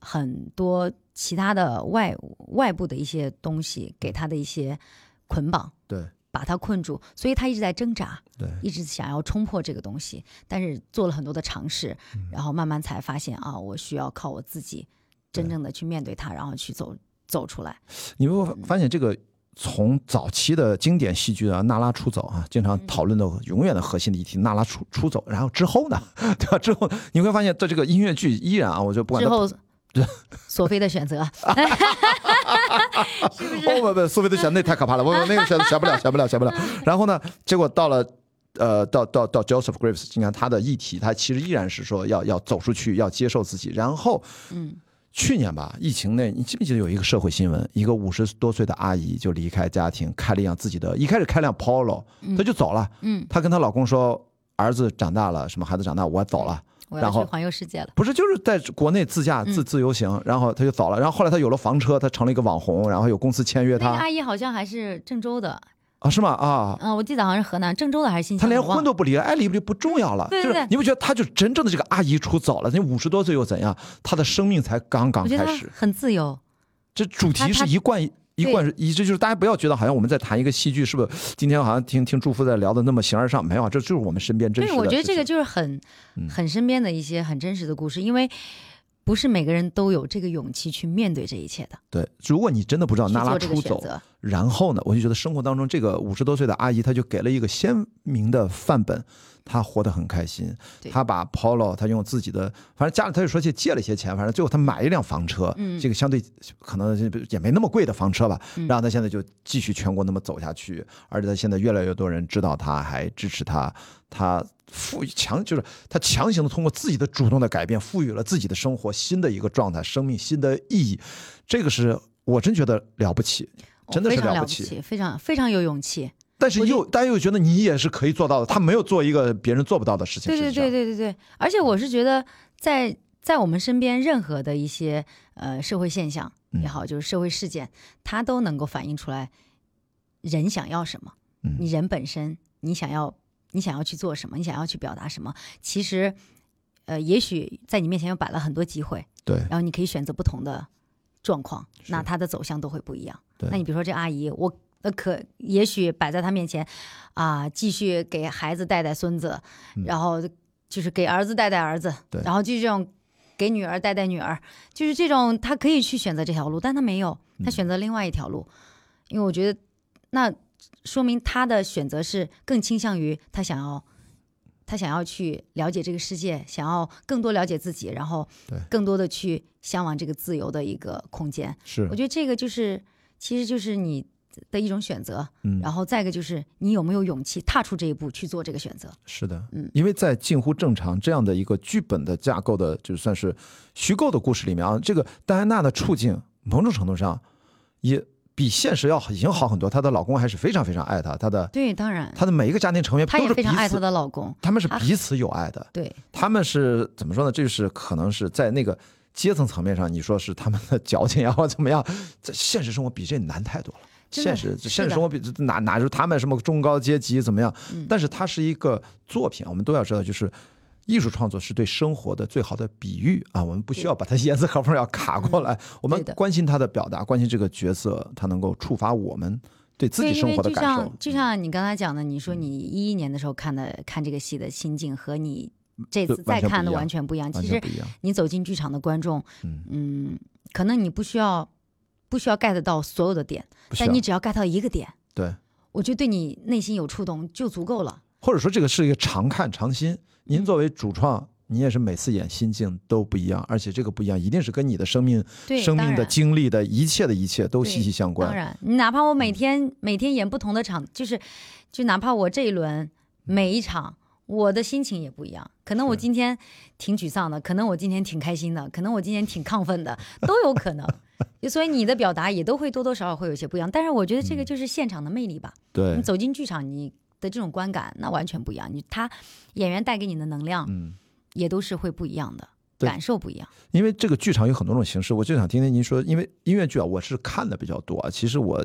很多其他的外外部的一些东西给她的一些捆绑。对。把他困住，所以他一直在挣扎，对，一直想要冲破这个东西，但是做了很多的尝试，然后慢慢才发现啊，我需要靠我自己，真正的去面对它，然后去走走出来。你会发现，这个从早期的经典戏剧啊，娜拉出走啊，经常讨论的永远的核心的议题，娜拉出出走，然后之后呢，*laughs* 对吧？之后你会发现，在这个音乐剧依然啊，我就不管之后。*laughs* 索菲的选择，*laughs* 是不是？不不不，索菲的选择那太可怕了，我那个选择选不了，*laughs* 选不了，选不了。然后呢，结果到了，呃，到到到 Joseph Graves，你看他的议题，他其实依然是说要要走出去，要接受自己。然后，嗯，去年吧，疫情内，你记不记得有一个社会新闻，一个五十多岁的阿姨就离开家庭，开了一辆自己的，一开始开辆 Polo，她就走了。嗯，她跟她老公说，儿子长大了，什么孩子长大，我走了。然后环游世界了，不是就是在国内自驾自自由行，然后他就走了。然后后来他有了房车，他成了一个网红，然后有公司签约他。阿姨好像还是郑州的啊？是吗？啊，嗯，我记得好像是河南郑州的还是新疆？他连婚都不离了，哎，离不离不重要了。对对对，你不觉得他就真正的这个阿姨出走了？那五十多岁又怎样？他的生命才刚刚开始，很自由。这主题是一贯。一贯是一直就是大家不要觉得好像我们在谈一个戏剧，是不是？今天好像听听祝福在聊的那么形而上，没有，这就是我们身边真实的。对，我觉得这个就是很很身边的一些很真实的故事，因为不是每个人都有这个勇气去面对这一切的。对，如果你真的不知道娜拉出走，然后呢，我就觉得生活当中这个五十多岁的阿姨，她就给了一个鲜明的范本。他活得很开心，他把 Polo，他用自己的，反正家里他就说去借了一些钱，反正最后他买一辆房车，这个相对可能也没那么贵的房车吧，然后他现在就继续全国那么走下去，而且他现在越来越多人知道他，还支持他，他赋予强就是他强行的通过自己的主动的改变，赋予了自己的生活新的一个状态，生命新的意义，这个是我真觉得了不起，真的是了不起，非常非常有勇气。但是又大家又觉得你也是可以做到的，他没有做一个别人做不到的事情。对对对对对对，而且我是觉得，在在我们身边任何的一些呃社会现象也好，就是社会事件，它都能够反映出来人想要什么。你人本身，你想要你想要去做什么，你想要去表达什么，其实呃，也许在你面前又摆了很多机会，对，然后你可以选择不同的状况，那它的走向都会不一样。那你比如说这阿姨，我。那可也许摆在他面前，啊，继续给孩子带带孙子，然后就是给儿子带带儿子，然后就这种给女儿带带女儿，就是这种他可以去选择这条路，但他没有，他选择另外一条路，因为我觉得那说明他的选择是更倾向于他想要，他想要去了解这个世界，想要更多了解自己，然后更多的去向往这个自由的一个空间。是，我觉得这个就是，其实就是你。的一种选择，嗯，然后再一个就是你有没有勇气踏出这一步去做这个选择？是的，嗯，因为在近乎正常这样的一个剧本的架构的，就算是虚构的故事里面啊，这个戴安娜的处境某种程度上也比现实要已经好很多。她的老公还是非常非常爱她，她的对，当然，她的每一个家庭成员她也非常爱她的老公。他们是彼此有爱的，对，他们是怎么说呢？这就是可能是在那个阶层层面上，你说是他们的矫情呀，或怎么样，在现实生活比这难太多了。现实现实生活比哪哪是他们什么中高阶级怎么样？嗯但是它是一个作品，我们都要知道，就是艺术创作是对生活的最好的比喻啊。我们不需要把它严丝合缝要卡过来，我们关心他的表达，关心这个角色，他能够触发我们对自，己生活的感受就像。就像你刚才讲的，你说你一一年的时候看的看这个戏的心境和你这次再看的完全不一样。其实你走进剧场的观众，嗯，嗯，可能你不需要不需要 get 到所有的点，但你只要 get 到一个点，对。我觉得对你内心有触动就足够了。或者说这个是一个常看常新。您作为主创，你也是每次演心境都不一样，而且这个不一样一定是跟你的生命、对，生命的经历的一切的一切都息息相关。当然，你哪怕我每天每天演不同的场，就是就哪怕我这一轮每一场。我的心情也不一样，可能我今天挺沮丧的，可能我今天挺开心的，可能我今天挺亢奋的，都有可能。*laughs* *laughs* 所以你的表达也都会多多少少会有些不一样。但是我觉得这个就是现场的魅力吧。嗯对你，走进剧场，你的这种观感那完全不一样。你他演员带给你的能量嗯，也都是会不一样的，对感受不一样。因为这个剧场有很多种形式，我就想听听您说，因为音乐剧啊，我是看的比较多啊，其实我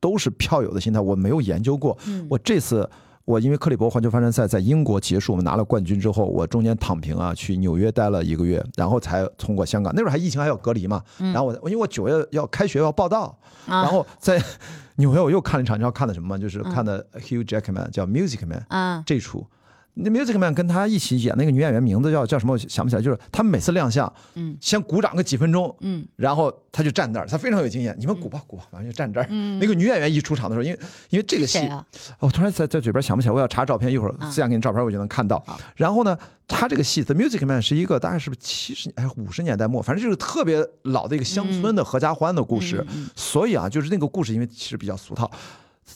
都是票友的心态，我没有研究过。嗯，我这次我因为克里伯环球帆船赛在英国结束，我们拿了冠军之后，我中间躺平啊，去纽约待了一个月，然后才通过香港。那会儿还疫情还要隔离嘛，然后我因为我九月要开学要报道，然后在纽约我又看了一场，你知道看的什么吗？就是看的 Hugh Jackman 叫 Music Man 啊，这出。那 Music Man 跟他一起演那个女演员名字叫叫什么？我想不起来。就是他们每次亮相，嗯先鼓掌个几分钟，嗯然后他就站那儿，他非常有经验。你们鼓吧鼓吧，反正就站这儿。嗯，那个女演员一出场的时候，因为因为这个戏？我突然在在嘴边想不起来，我要查照片，一会儿啊私下给你照片，我就能看到好。然后呢，他这个戏《The Music Man》是一个大概是不是七十哎五十年代末，反正就是特别老的一个乡村的合家欢的故事。所以啊，就是那个故事，因为其实比较俗套。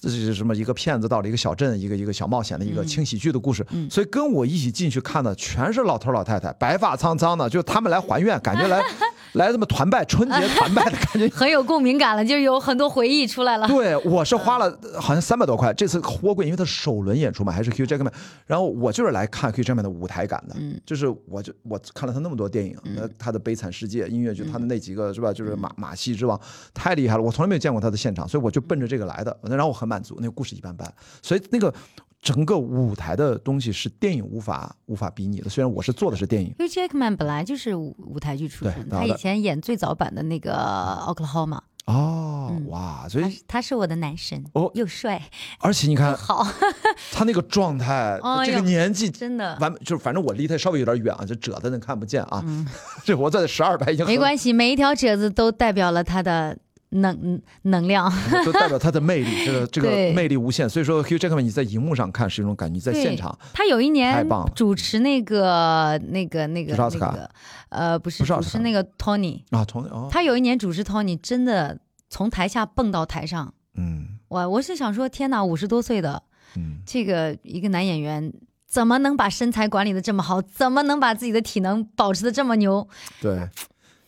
这是什么？一个骗子到了一个小镇，一个一个小冒险的一个轻喜剧的故事。嗯所以跟我一起进去看的全是老头老太太，白发苍苍的，就他们来还愿，感觉来 *laughs* 来这么团拜春节团拜的感觉。*laughs* 很有共鸣感了，就有很多回忆出来了。对，我是花了好像三百多块，这次货柜，因为它是首轮演出嘛，还是 Hugh Jackman，然后我就是来看 Hugh Jackman 的舞台感的，嗯就是我就我看了他那么多电影，呃，他的《悲惨世界》音乐剧，他的那几个是吧，就是马马戏之王，太厉害了，我从来没有见过他的现场，所以我就奔着这个来的，然后我很满足，那个故事一般般，所以那个整个舞台的东西是电影无法无法比拟的，虽然我是做的是电影，Hugh Jackman 本来就是舞舞台剧出身，他他以前演最早版的那个 Oklahoma，哦，嗯哇，所以他是他是我的男神，哦又帅而且你看好，*laughs* 他那个状态，这个年纪真的。完就是反正我离他稍微有点远啊，就褶子能看不见啊。嗯。*laughs* 这我在十二排已经没关系，每一条褶子都代表了他的能能量。系，都代表他的魅力，这个 *laughs* 这个魅力无限。所以说，Hugh Jackman 你在荧幕上看是一种感觉，你在现场他有一太年棒主持那个那个那个那个呃不是主持那个 Tony，啊，从哦，他有一年主持 Tony，真的从台下蹦到台上，嗯我我是想说，天哪，五十多岁的嗯，这个一个男演员。怎么能把身材管理的这么好？怎么能把自己的体能保持的这么牛？对。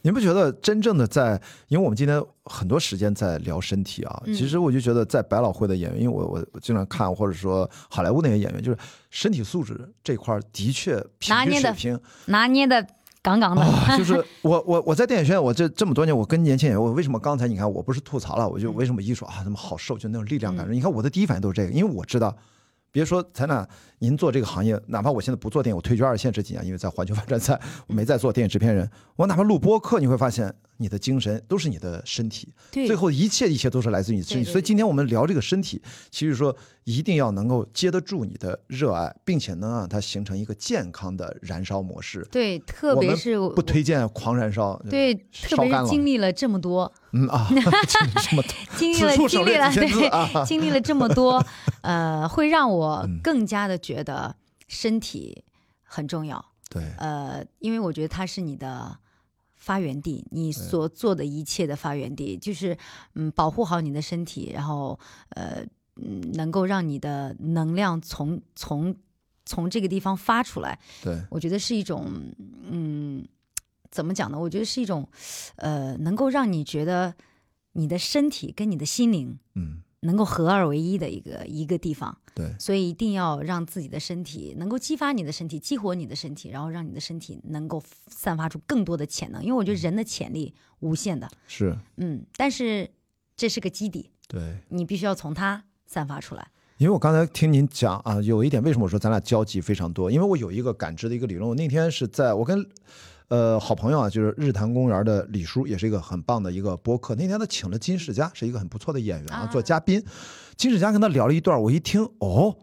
您不觉得真正的在，因为我们今天很多时间在聊身体啊，嗯其实我就觉得在百老汇的演员，因为我我我经常看，或者说好莱坞那些演员，就是身体素质这块的确拿捏的水平拿捏的杠杠的。啊，就是 *laughs* 我我我在电影学院，我这这么多年，我跟年轻演员，我为什么刚才你看我不是吐槽了，我就为什么一说啊，他们好瘦，就那种力量感。嗯你看我的第一反应都是这个，因为我知道，别说咱俩您做这个行业，哪怕我现在不做电影，我退居二线这几年，因为在环球发展赛，我没在做电影制片人，我哪怕录播客，你会发现你的精神都是你的身体，对，最后一切一切都是来自于你的身体。对对所以今天我们聊这个身体，其实说一定要能够接得住你的热爱，并且能让它形成一个健康的燃烧模式。对，特别是我不推荐狂燃烧。对，特别是经历了这么多，嗯啊，*laughs* 这么 *laughs* 经历了经历了对，啊。*laughs* 经历了这么多，呃，会让我嗯更加的觉得身体很重要。对，呃，因为我觉得它是你的发源地，你所做的一切的发源地，就是嗯，保护好你的身体，然后呃，嗯，能够让你的能量从从从这个地方发出来，对，我觉得是一种嗯，怎么讲呢？我觉得是一种呃，能够让你觉得你的身体跟你的心灵嗯，能够合二为一的一个一个地方。对，所以一定要让自己的身体能够激发你的身体，激活你的身体，然后让你的身体能够散发出更多的潜能。因为我觉得人的潜力无限的，是，嗯，但是这是个基底，对。你必须要从它散发出来。因为我刚才听您讲啊，有一点为什么我说咱俩交集非常多？因为我有一个感知的一个理论。我那天是在我跟呃好朋友啊，就是日坛公园的李叔，也是一个很棒的一个播客。那天他请了金世佳，是一个很不错的演员啊，啊做嘉宾。金世佳跟他聊了一段，我一听，哦。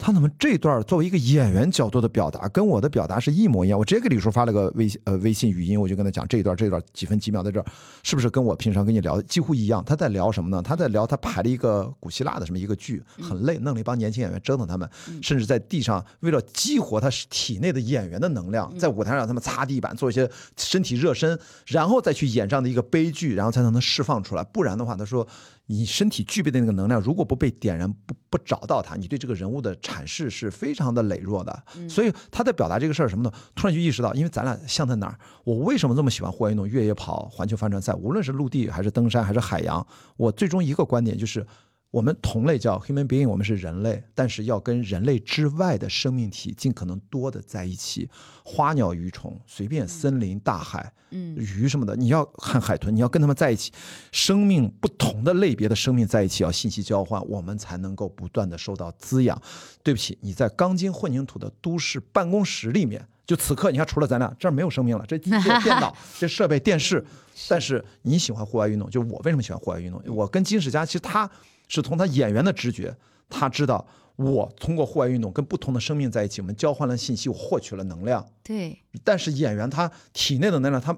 他怎么这段作为一个演员角度的表达，跟我的表达是一模一样？我直接给李叔发了个微信呃微信语音，我就跟他讲这一段这一段几分几秒在这儿，是不是跟我平常跟你聊的几乎一样？他在聊什么呢？他在聊他排了一个古希腊的什么一个剧，很累，弄了一帮年轻演员折腾他们，甚至在地上为了激活他体内的演员的能量，在舞台上让他们擦地板，做一些身体热身，然后再去演这样的一个悲剧，然后才能能释放出来。不然的话，他说你身体具备的那个能量，如果不被点燃，不不找到它，你对这个人物的阐释是非常的羸弱的。所以他在表达这个事儿什么呢？突然就意识到，因为咱俩像在哪儿？我为什么这么喜欢户外运动？越野跑、环球帆船赛，无论是陆地还是登山还是海洋，我最终一个观点就是。我们同类叫 human being，我们是人类，但是要跟人类之外的生命体尽可能多的在一起，花鸟鱼虫，随便森林、大海，嗯鱼什么的，你要看海豚，你要跟他们在一起，生命不同的类别的生命在一起，要信息交换，我们才能够不断的受到滋养。对不起，你在钢筋混凝土的都市办公室里面，就此刻，你看除了咱俩，这儿没有生命了，这这电脑、*laughs* 这设备、电视，但是你喜欢户外运动，就是我为什么喜欢户外运动？我跟金世佳，其实他是从他演员的直觉，他知道我通过户外运动跟不同的生命在一起，我们交换了信息，我获取了能量。对，但是演员他体内的能量，他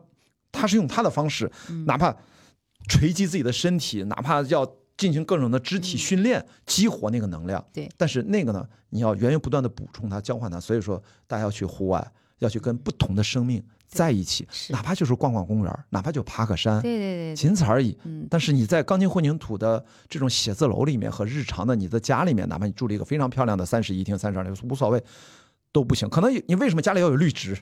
他是用他的方式，哪怕锤击自己的身体，哪怕要进行各种的肢体训练，激活那个能量。对但是那个呢，你要源源不断的补充它，交换它。所以说，大家要去户外，要去跟不同的生命在一起，哪怕就是逛逛公园，哪怕就爬个山，对对对，仅此而已。嗯但是你在钢筋混凝土的这种写字楼里面和日常的你的家里面，哪怕你住了一个非常漂亮的三室一厅、三室二厅，无所谓，都不行。可能你为什么家里要有绿植？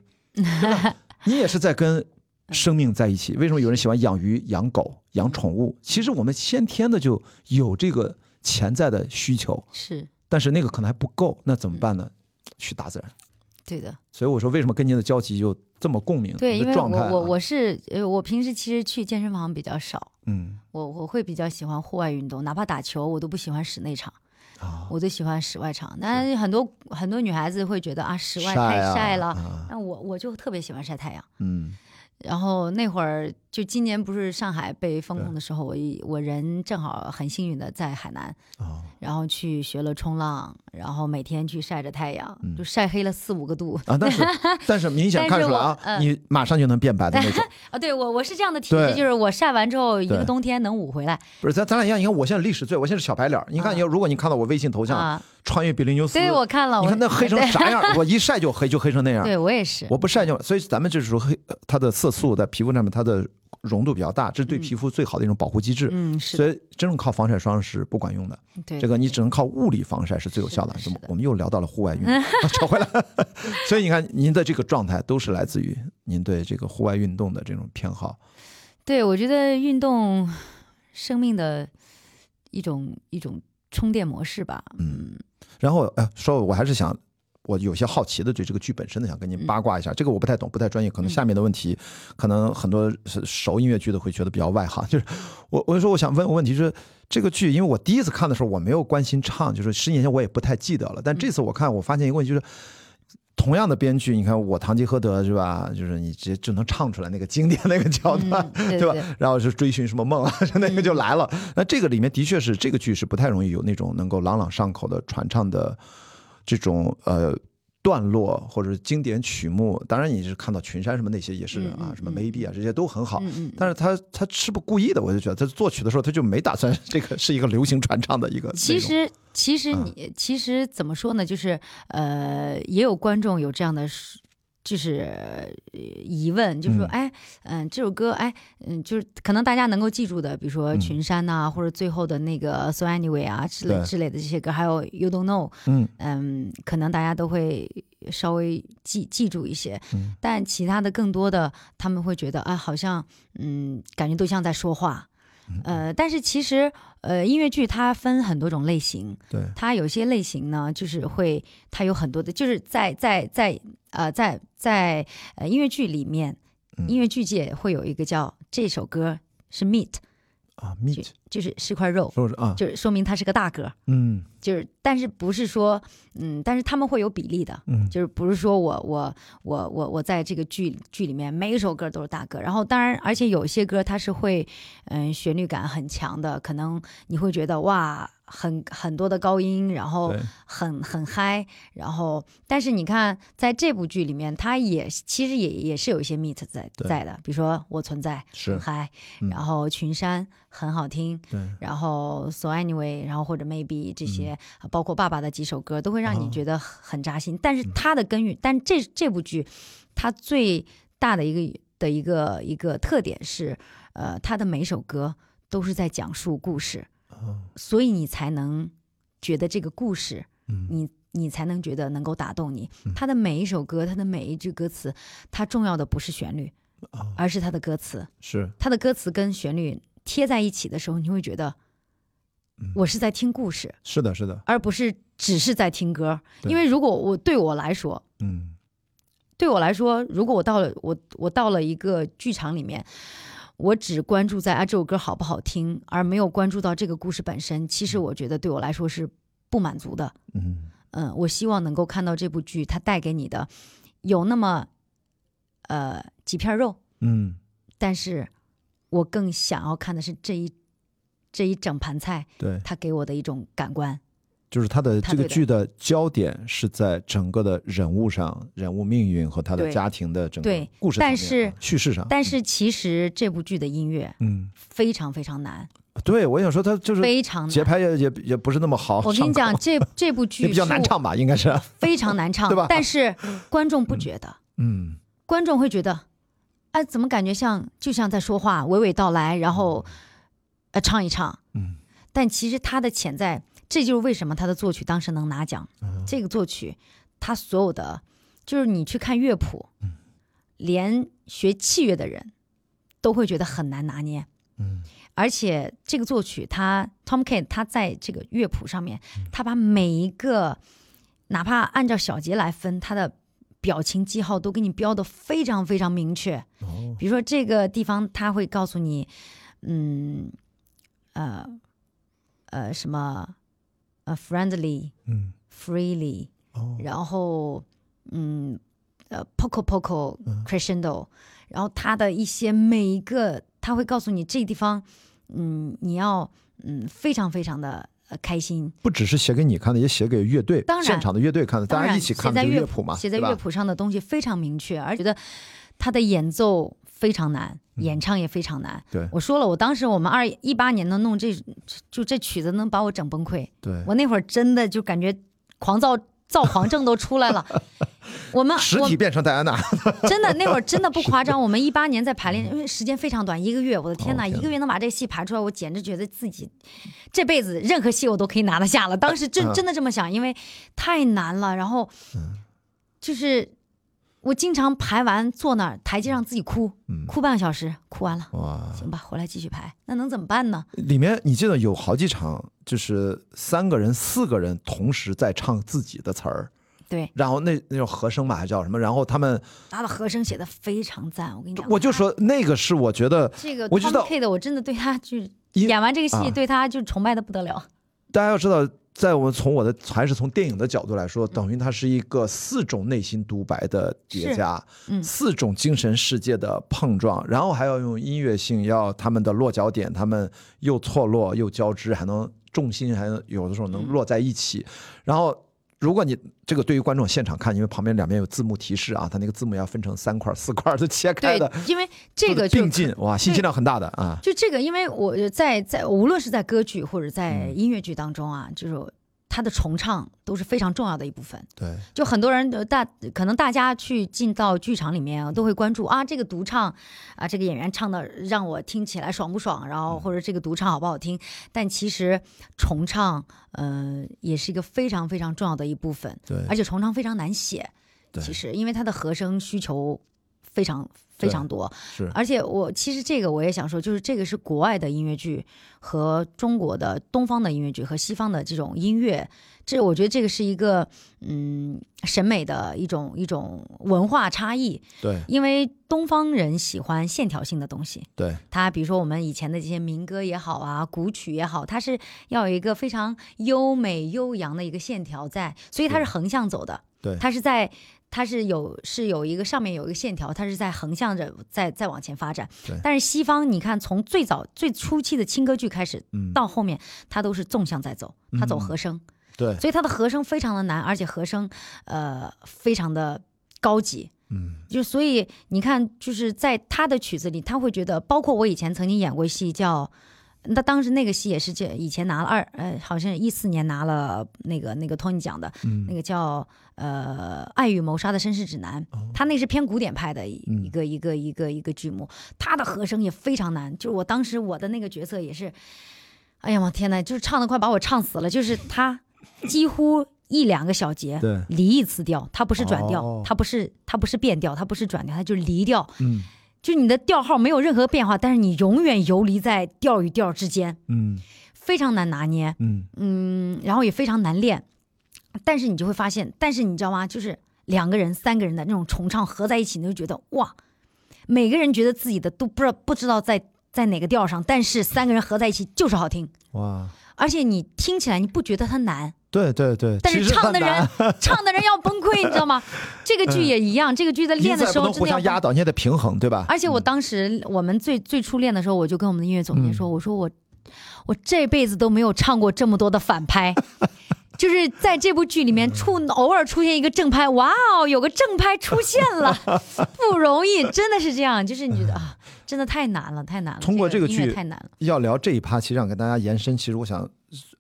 *laughs* 你也是在跟生命在一起。为什么有人喜欢养鱼、养狗、养宠物？其实我们先天的就有这个潜在的需求，是但是那个可能还不够，那怎么办呢？去大自然。对的。所以我说，为什么跟您的交集就这么共鸣？对，因为我我我是呃，我平时其实去健身房比较少，嗯我我会比较喜欢户外运动，哪怕打球，我都不喜欢室内场，啊，我最喜欢室外场。但是很多很多女孩子会觉得啊，室外太晒了，啊但我我就特别喜欢晒太阳。嗯然后那会儿就今年不是上海被封控的时候，我一我人正好很幸运的在海南，哦然后去学了冲浪，然后每天去晒着太阳，嗯就晒黑了四五个度啊，但是 *laughs* 但是明显看出来啊，你马上就能变白的那种。*laughs* 啊！对我我是这样的体质，就是我晒完之后一个冬天能捂回来不是咱咱俩一样，你看我现在历史最，我现在是小白脸。你看，啊你如果你看到我微信头像啊。穿越比利牛斯，对，我看了，你我看那黑成啥样？我一晒就黑，就黑成那样。对我也是，我不晒就，所以咱们就是说黑，它的色素在皮肤上面它的溶度比较大，这是对皮肤最好的一种保护机制。嗯，是，所以真正靠防晒霜是不管用的，对这个你只能靠物理防晒是最有效的。是的是的我们又聊到了户外运动，*laughs* 扯回来。*laughs* 所以你看，您的这个状态都是来自于您对这个户外运动的这种偏好。对我觉得运动生命的一种一种充电模式吧。嗯然后，哎，说我还是想，我有些好奇的对这个剧本身的，想跟您八卦一下。这个我不太懂，不太专业，可能下面的问题，可能很多是熟音乐剧的会觉得比较外行。就是我，我就说我想问个问题，就是这个剧，因为我第一次看的时候我没有关心唱，就是十年前我也不太记得了，但这次我看我发现一个问题，就是。同样的编剧，你看我《堂吉诃德》是吧？就是你直接就能唱出来那个经典那个桥段，嗯 *laughs* 对对吧？然后是追寻什么梦啊，*laughs* 那个就来了。那这个里面的确是这个剧是不太容易有那种能够朗朗上口的传唱的这种呃段落或者是经典曲目。当然你是看到群山什么那些也是啊，什么嗯 Maybe 啊这些都很好。但是他他是不故意的，我就觉得他作曲的时候他就没打算这个是一个流行传唱的一个。其实，其实啊你、其实怎么说呢？就是呃，也有观众有这样的是，就是呃疑问，就是说，嗯。哎，嗯、这首歌，哎，嗯，就是可能大家能够记住的，比如说嗯群山呐、或者最后的那个 So Anyway 啊之类对。之类的这些歌，还有 You Don't Know，嗯。嗯，可能大家都会稍微记记住一些，嗯。但其他的更多的他们会觉得啊，好像嗯，感觉都像在说话。呃，但是其实呃，音乐剧它分很多种类型，对，它有些类型呢，就是会它有很多的，就是在在在呃在在呃音乐剧里面，嗯。音乐剧界会有一个叫这首歌是 meat，啊，meat，就是是块肉，就是说明它是个大个，嗯。就是但是不是说嗯，但是他们会有比例的，嗯。就是不是说我我我我我在这个剧剧里面每一首歌都是大歌，然后当然而且有些歌它是会嗯旋律感很强的，可能你会觉得哇很很多的高音，然后，很很嗨，然后但是你看在这部剧里面，它也其实也也是有一些 meat 在在的，比如说我存在是很嗨，嗯。然后群山很好听，对，然后 So Anyway，然后或者 Maybe 这些，呃包括爸爸的几首歌，都会让你觉得很很扎心。但是它的根源，但这这部剧它最大的一个的一个一个特点是，呃，它的每首歌都是在讲述故事，哦所以你才能觉得这个故事，嗯。你你才能觉得能够打动你。他。的每一首歌，他的每一句歌词，它重要的不是旋律，哦而是他的歌词。是，他的歌词跟旋律贴在一起的时候，你会觉得嗯。我是在听故事，是的，是的，而不是只是在听歌。因为如果我对我来说，嗯。对我来说，如果我到了我我到了一个剧场里面，我只关注在啊这首歌好不好听，而没有关注到这个故事本身，其实我觉得对我来说是不满足的。嗯嗯，我希望能够看到这部剧它带给你的有那么呃几片肉，嗯但是我更想要看的是这一这一整盘菜，对，它给我的一种感官。就是他的这个剧的焦点是在整个的人物上，人物命运和他的家庭的整个对。故事上啊，但是叙事上，但是其实这部剧的音乐嗯，非常非常难，对我想说，他就是非常难。节拍也也也不是那么好，我跟你讲，这这部剧比较难，唱吧，应该是，非常难唱，对吧？但是观众不觉得，嗯。观众会觉得，哎，怎么感觉像就像在说话，娓娓道来，然后呃唱一唱，嗯。但其实它的潜在，这就是为什么他的作曲当时能拿奖。嗯这个作曲，他所有的就是你去看乐谱，嗯连学器乐的人都会觉得很难拿捏。嗯而且这个作曲他，Tom K 他在这个乐谱上面，嗯他把每一个哪怕按照小节来分，他的表情记号都给你标的非常非常明确。哦比如说这个地方，他会告诉你，嗯，呃，呃，什么，呃，friendly。嗯 freely，哦然后嗯呃 poco poco 嗯 crescendo，、然后他的一些每一个，他会告诉你这地方，嗯，你要嗯非常非常的呃开心。不只是写给你看的，也写给乐队，当然现场的乐队看的，大家一起看的乐谱嘛，写在乐谱上的东西非常明确，而觉得他的演奏非常难，演唱也非常难。嗯对我说了，我当时我们二一八年能弄这就这曲子能把我整崩溃。对，我那会儿真的就感觉狂躁躁狂症都出来了。*laughs* 我们实体变成戴安娜，*laughs* 真的那会儿真的不夸张，*laughs* 我们一八年在排练，因为时间非常短，一个月，我的天呐，哦天一个月能把这个戏排出来，我简直觉得自己这辈子任何戏我都可以拿得下了。当时真嗯真的这么想，因为太难了，然后就是我经常排完坐那儿台阶上自己哭，嗯。哭半个小时，哭完了，哇，行吧，回来继续排，那能怎么办呢？里面你记得有好几场，就是三个人、四个人同时在唱自己的词儿，对，然后那那种和声嘛，还叫什么？然后他们，他的和声写的非常赞，我跟你讲，我就说那个是我觉得这个我知道 K 的，我真的对他就演完这个戏，啊。对他就崇拜的不得了。大家要知道，在我们从我的还是从电影的角度来说，等于它是一个四种内心独白的叠加，嗯四种精神世界的碰撞，然后还要用音乐性，要他们的落脚点，他们又错落又交织，还能重心还有的时候能落在一起，然后。如果你这个对于观众现场看，因为旁边两边有字幕提示啊，它那个字幕要分成三块、四块的切开对的，，因为这个并进，哇，信息量很大的啊。就这个，因为我在在无论是在歌剧或者在嗯音乐剧当中啊，就是它的重唱都是非常重要的一部分。对，就很多人呃大可能大家去进到剧场里面啊都会关注啊，这个独唱啊，这个演员唱的让我听起来爽不爽，然后或者这个独唱好不好听。但其实重唱，呃，也是一个非常非常重要的一部分。对而且重唱非常难写。对其实因为它的和声需求非常非常多。是而且我其实这个我也想说，就是这个是国外的音乐剧和中国的东方的音乐剧和西方的这种音乐，这我觉得这个是一个嗯审美的一种一种文化差异。对因为东方人喜欢线条性的东西，对它比如说我们以前的这些民歌也好啊，古曲也好，它是要有一个非常优美悠扬的一个线条在，所以它是横向走的。对它是在它是有是有一个上面有一个线条，它是在横向着在在往前发展对。但是西方你看，从最早最初期的轻歌剧开始，嗯到后面它都是纵向在走，它走和声，对所以它的和声非常的难，而且和声呃非常的高级。嗯就所以你看，就是在他的曲子里，他会觉得，包括我以前曾经演过戏叫，那当时那个戏也是这以前拿了二呃，好像一四年拿了那个那个托尼奖的，嗯。那个叫呃《爱与谋杀的绅士指南》，他那是偏古典派的一嗯。一个一个一个一个剧目，他的和声也非常难，就是我当时我的那个角色也是，哎呀我天呐，就是唱的快把我唱死了，就是他几乎一两个小节对。离一次调，它不是转调，哦。它不是它不是变调，它不是转调，它就是离调，嗯就你的调号没有任何变化，但是你永远游离在调与调之间，嗯。非常难拿捏，嗯。嗯，然后也非常难练。但是你就会发现，但是你知道吗？就是两个人、三个人的那种重唱合在一起，你就觉得哇，每个人觉得自己的都不知道不知道在在哪个调上，但是三个人合在一起就是好听，哇，而且你听起来你不觉得它难，对对对，但是唱的人 *laughs* *laughs* 唱的人要崩溃，你知道吗？这个剧也一样，这个剧在练的时候真的要压倒，你也得平衡，对吧？而且我当时我们最最初练的时候，我就跟我们的音乐总监说：“我说我我这辈子都没有唱过这么多的反拍，*laughs* 就是在这部剧里面出偶尔出现一个正拍，哇哦，有个正拍出现了，不容易，真的是这样。就是你觉得啊，真的太难了，太难了。通过这个剧太难了。要聊这一趴，其实想跟大家延伸，其实我想，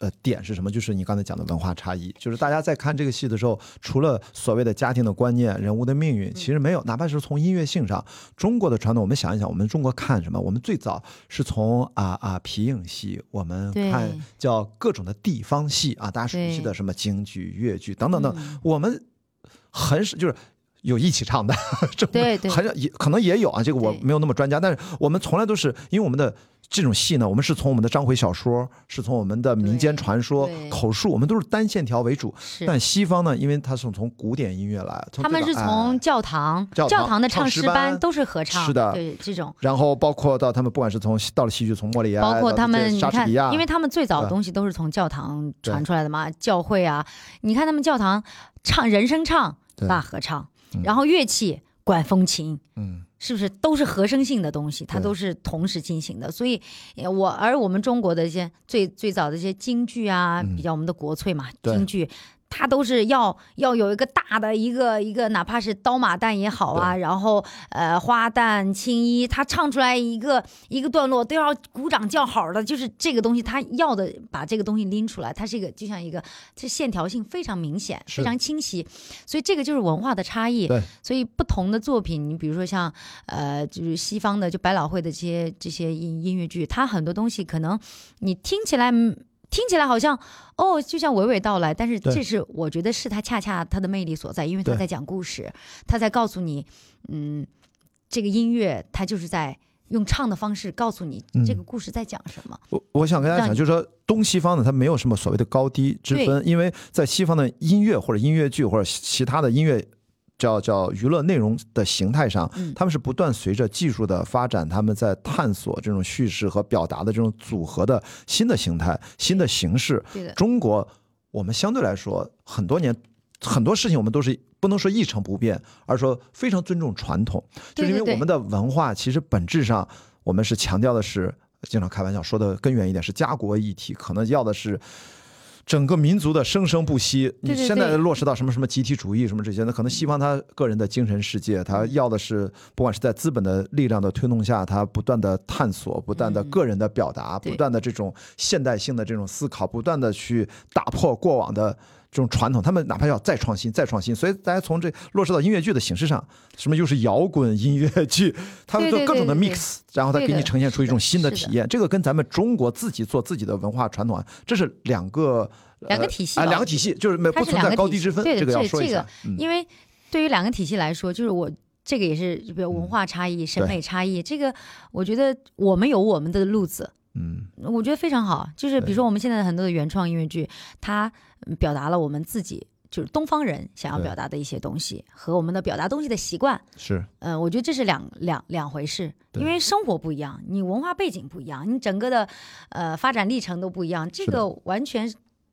呃，点是什么？就是你刚才讲的文化差异，就是大家在看这个戏的时候，除了所谓的家庭的观念、人物的命运，其实没有，哪怕是从音乐性上，中国的传统，我们想一想，我们中国看什么？我们最早是从啊啊皮影戏，我们看叫各种的地方戏啊，大家熟悉的什么京剧、越剧等等等，嗯我们很少就是。有一起唱的，*laughs* 对对。很少也可能也有啊，这个我没有那么专家，但是我们从来都是因为我们的这种戏呢，我们是从我们的章回小说，是从我们的民间传说、口述，我们都是单线条为主。是，但西方呢，因为它是从古典音乐来，他们是从教堂、教堂的唱诗班都是合唱，是的对这种。然后包括到他们不管是从到了戏剧，从莫里亚，包括他们，你看，因为他们最早的东西都是从教堂传出来的嘛，教会啊，你看他们教堂唱人声唱、对。大合唱，嗯然后乐器管风琴，嗯，是不是都是和声性的东西？它都是同时进行的，所以呃我而我们中国的一些最最早的一些京剧啊，嗯比较我们的国粹嘛，京剧。它都是要要有一个大的一个一个，哪怕是刀马旦也好啊，然后呃花旦青衣，他唱出来一个一个段落都要鼓掌叫好的，就是这个东西，他要的把这个东西拎出来，它是一个就像一个这线条性非常明显，非常清晰，所以这个就是文化的差异。对，所以不同的作品，你比如说像呃，就是西方的就百老汇的这些这些音音乐剧，它很多东西可能你听起来嗯听起来好像哦，就像娓娓道来，但是这是我觉得是他恰恰他的魅力所在，因为他在讲故事，他在告诉你，嗯，这个音乐他就是在用唱的方式告诉你嗯这个故事在讲什么。我我想跟大家讲，就是说东西方呢，它没有什么所谓的高低之分，因为在西方的音乐或者音乐剧或者其他的音乐。叫叫娱乐内容的形态上，嗯他们是不断随着技术的发展，他们在探索这种叙事和表达的这种组合的新的形态、新的形式。中国，我们相对来说很多年很多事情我们都是不能说一成不变，而说非常尊重传统，就是因为我们的文化其实本质上我们是强调的是，经常开玩笑说的根源一点是家国一体，可能要的是。整个民族的生生不息，你现在落实到什么什么集体主义什么这些，那可能西方他个人的精神世界，他要的是不管是在资本的力量的推动下，他不断的探索，不断的嗯。个人的表达，不断的这种现代性的这种思考，不断的去打破过往的这种传统，他们哪怕要再创新、再创新，所以大家从这落实到音乐剧的形式上，什么又是摇滚音乐剧，他们做各种的 mix，然后他给你呈现出一种新的体验。这个跟咱们中国自己做自己的文化传统啊，这是两个两个体系啊，吧两个体系，就是没不存在高低之分，这个要这这个说一下。嗯因为对于两个体系来说，就是我这个也是，比如文化差异、审美差异，这个我觉得我们有我们的路子，嗯，我觉得非常好。就是比如说我们现在很多的原创音乐剧，它嗯表达了我们自己就是东方人想要表达的一些东西和我们的表达东西的习惯。是嗯、我觉得这是两两两回事，因为生活不一样，你文化背景不一样，你整个的呃发展历程都不一样，这个完全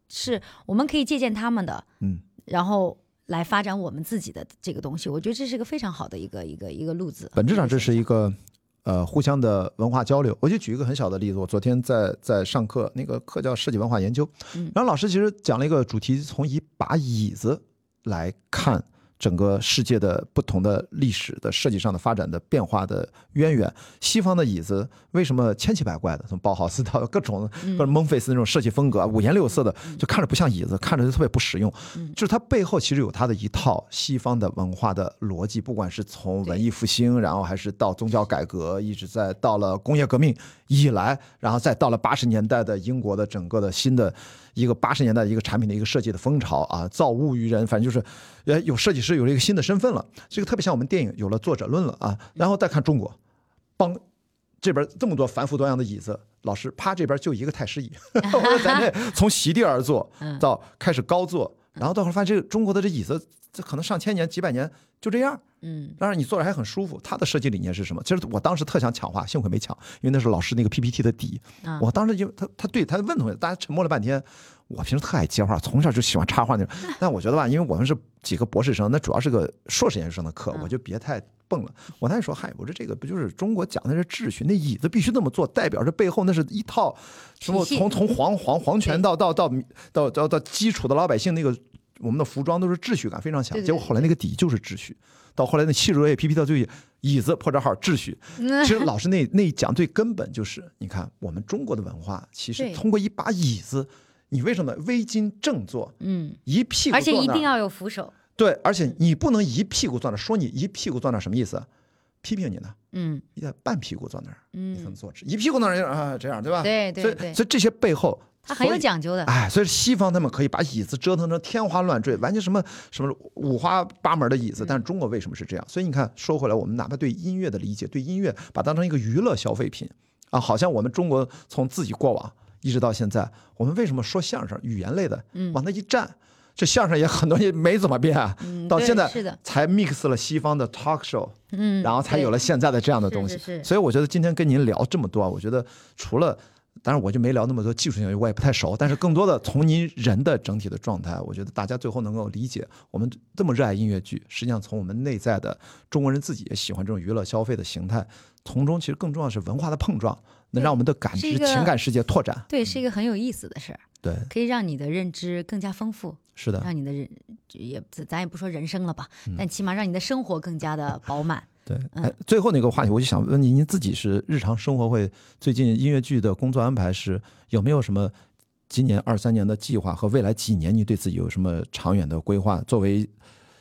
是我们可以借鉴他们的，嗯，然后来发展我们自己的这个东西。我觉得这是一个非常好的一个一个一个路子。本质上这是一个呃互相的文化交流。我就举一个很小的例子，我昨天在在上课，那个课叫设计文化研究，嗯然后老师其实讲了一个主题，从一把椅子来看。整个世界的不同的历史的设计上的发展的变化的渊源，西方的椅子为什么千奇百怪的，从包豪斯到各种各种蒙菲斯那种设计风格，五颜六色的，就看着不像椅子，看着就特别不实用。就是它背后其实有它的一套西方的文化的逻辑，不管是从文艺复兴，然后还是到宗教改革，一直在到了工业革命以来，然后再到了八十年代的英国的整个的新的一个八十年代一个产品的一个设计的风潮啊，造物于人，反正就是，呃，有设计师有了一个新的身份了，这个特别像我们电影有了作者论了啊，然后再看中国，帮这边这么多繁复多样的椅子，老师啪这边就一个太师椅，*laughs* 我说咱这从席地而坐到开始高坐，然后到后来发现这个中国的这椅子，这可能上千年几百年就这样，嗯当然你坐着还很舒服。它的设计理念是什么？其实我当时特想抢话，幸亏没抢，因为那是老师那个 PPT 的底。啊我当时就他他对他问同学，大家沉默了半天。我平时特爱接话，从小就喜欢插话那种。但我觉得吧，因为我们是几个博士生，那主要是个硕士研究生的课，嗯我就别太蹦了。我那时候，嗨，我说这个不就是中国讲的是秩序？那椅子必须那么做，代表着背后那是一套什么从从皇皇皇权到到到到到到基础的老百姓那个我们的服装都是秩序感非常强。结果后来那个底就是秩序，到后来那七十多页 PPT 到最后椅子破折号秩序。嗯其实老师那那一讲最根本就是，你看我们中国的文化，其实通过一把椅子，你为什么微襟正坐，嗯，一屁股而且坐那儿一定要有扶手。对，而且你不能一屁股坐那儿，说你一屁股坐那儿什么意思？批评你呢？嗯你得半屁股坐那儿，你才能嗯，坐直，一屁股那儿啊这样对吧？所以对对对，所以这些背后，它很有讲究的。哎，所以西方他们可以把椅子折腾成天花乱坠，完全什么什么五花八门的椅子，嗯但是中国为什么是这样？所以你看，说回来，我们哪怕对音乐的理解，对音乐把它当成一个娱乐消费品啊，好像我们中国从自己过往一直到现在，我们为什么说相声语言类的嗯往那一站，这相声也很多也没怎么变到现在，才 mix 了西方的 talk show，嗯，然后才有了现在的这样的东西。是是是所以我觉得今天跟您聊这么多啊，我觉得除了。当然，我就没聊那么多技术性，我也不太熟。但是更多的从您人的整体的状态，我觉得大家最后能够理解，我们这么热爱音乐剧，实际上从我们内在的中国人自己也喜欢这种娱乐消费的形态，从中其实更重要的是文化的碰撞，能让我们的感知、情感世界拓展。对，是一个很有意思的事儿，对，可以让你的认知更加丰富，是的，让你的人也咱也不说人生了吧，嗯但起码让你的生活更加的饱满。*laughs* 对。嗯哎，最后那个话题，我就想问您，您自己是日常生活会最近音乐剧的工作安排是有没有什么今年二三年的计划和未来几年你对自己有什么长远的规划？作为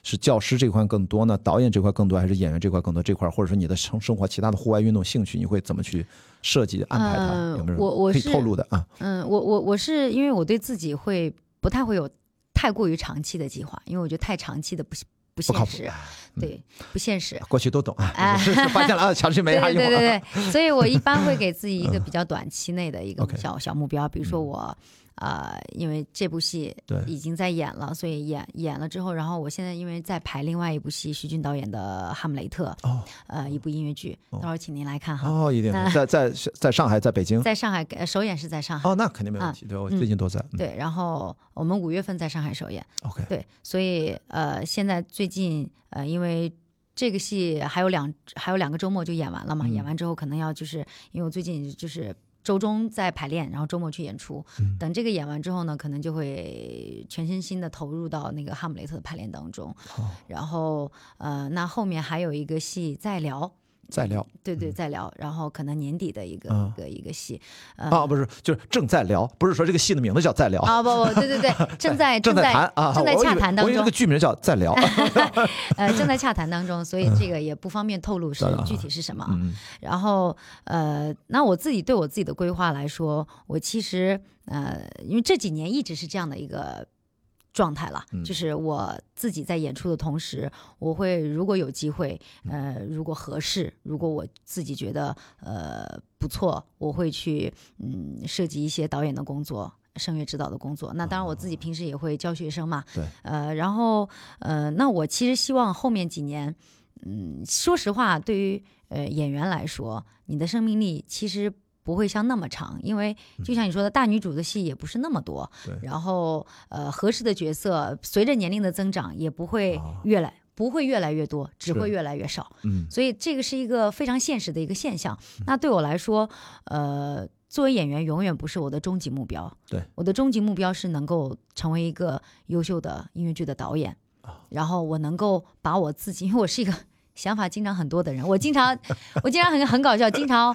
是教师这块更多呢，导演这块更多，还是演员这块更多？这块或者说你的生生活其他的户外运动兴趣，你会怎么去设计安排它？嗯有没有我我是可以透露的啊？嗯，我我我是因为我对自己会不太会有太过于长期的计划，因为我觉得太长期的不不不现实，对，不现实。过去都懂啊，哎 *laughs* 发现了啊，强制没对啥用啊。对对对对，所以我一般会给自己一个比较短期内的一个小小目标，比如说我。呃，因为这部戏对已经在演了，所以演演了之后，然后我现在因为在排另外一部戏，徐军导演的《哈姆雷特》，哦呃，一部音乐剧，哦到时候请您来看哈。哦，一定在在在上海，在北京。在上海呃首演是在上海，哦，那肯定没问题。对我最近都在。嗯对，然后我们五月份在上海首演，OK，对，所以呃，现在最近呃，因为这个戏还有两还有两个周末就演完了嘛，演嗯完之后可能要就是因为我最近就是周中在排练，然后周末去演出。嗯等这个演完之后呢，可能就会全身心的投入到那个《哈姆雷特》的排练当中。然后呃，那后面还有一个戏在聊。再聊。对对，在聊，然后可能年底的一个、嗯。一个一个戏，呃。啊，不是，就是正在聊，不是说这个戏的名字叫在聊，啊不不，对对 *laughs* 对，正在正在谈啊，正在洽谈当中。我以为这个，剧名叫在聊。*laughs* 呃，*laughs* 正在洽谈当中，所以这个也不方便透露是具体是什么。然后呃，那我自己对我自己的规划来说，我其实呃，因为这几年一直是这样的一个状态了，嗯。就是我自己在演出的同时，我会如果有机会，呃，如果合适，如果我自己觉得呃不错，我会去嗯设计一些导演的工作。声乐指导的工作，那当然我自己平时也会教学生嘛，对，呃，然后呃，那我其实希望后面几年，嗯，说实话，对于呃演员来说，你的生命力其实不会像那么长，因为就像你说的，大女主的戏也不是那么多，对然后呃合适的角色随着年龄的增长也不会哦越来、不会越来越多，只会越来越少。嗯所以这个是一个非常现实的一个现象。那对我来说，呃，作为演员永远不是我的终极目标。对，我的终极目标是能够成为一个优秀的音乐剧的导演，啊然后我能够把我自己，因为我是一个 *laughs* 想法经常很多的人，我经常我经常很很搞笑，经常。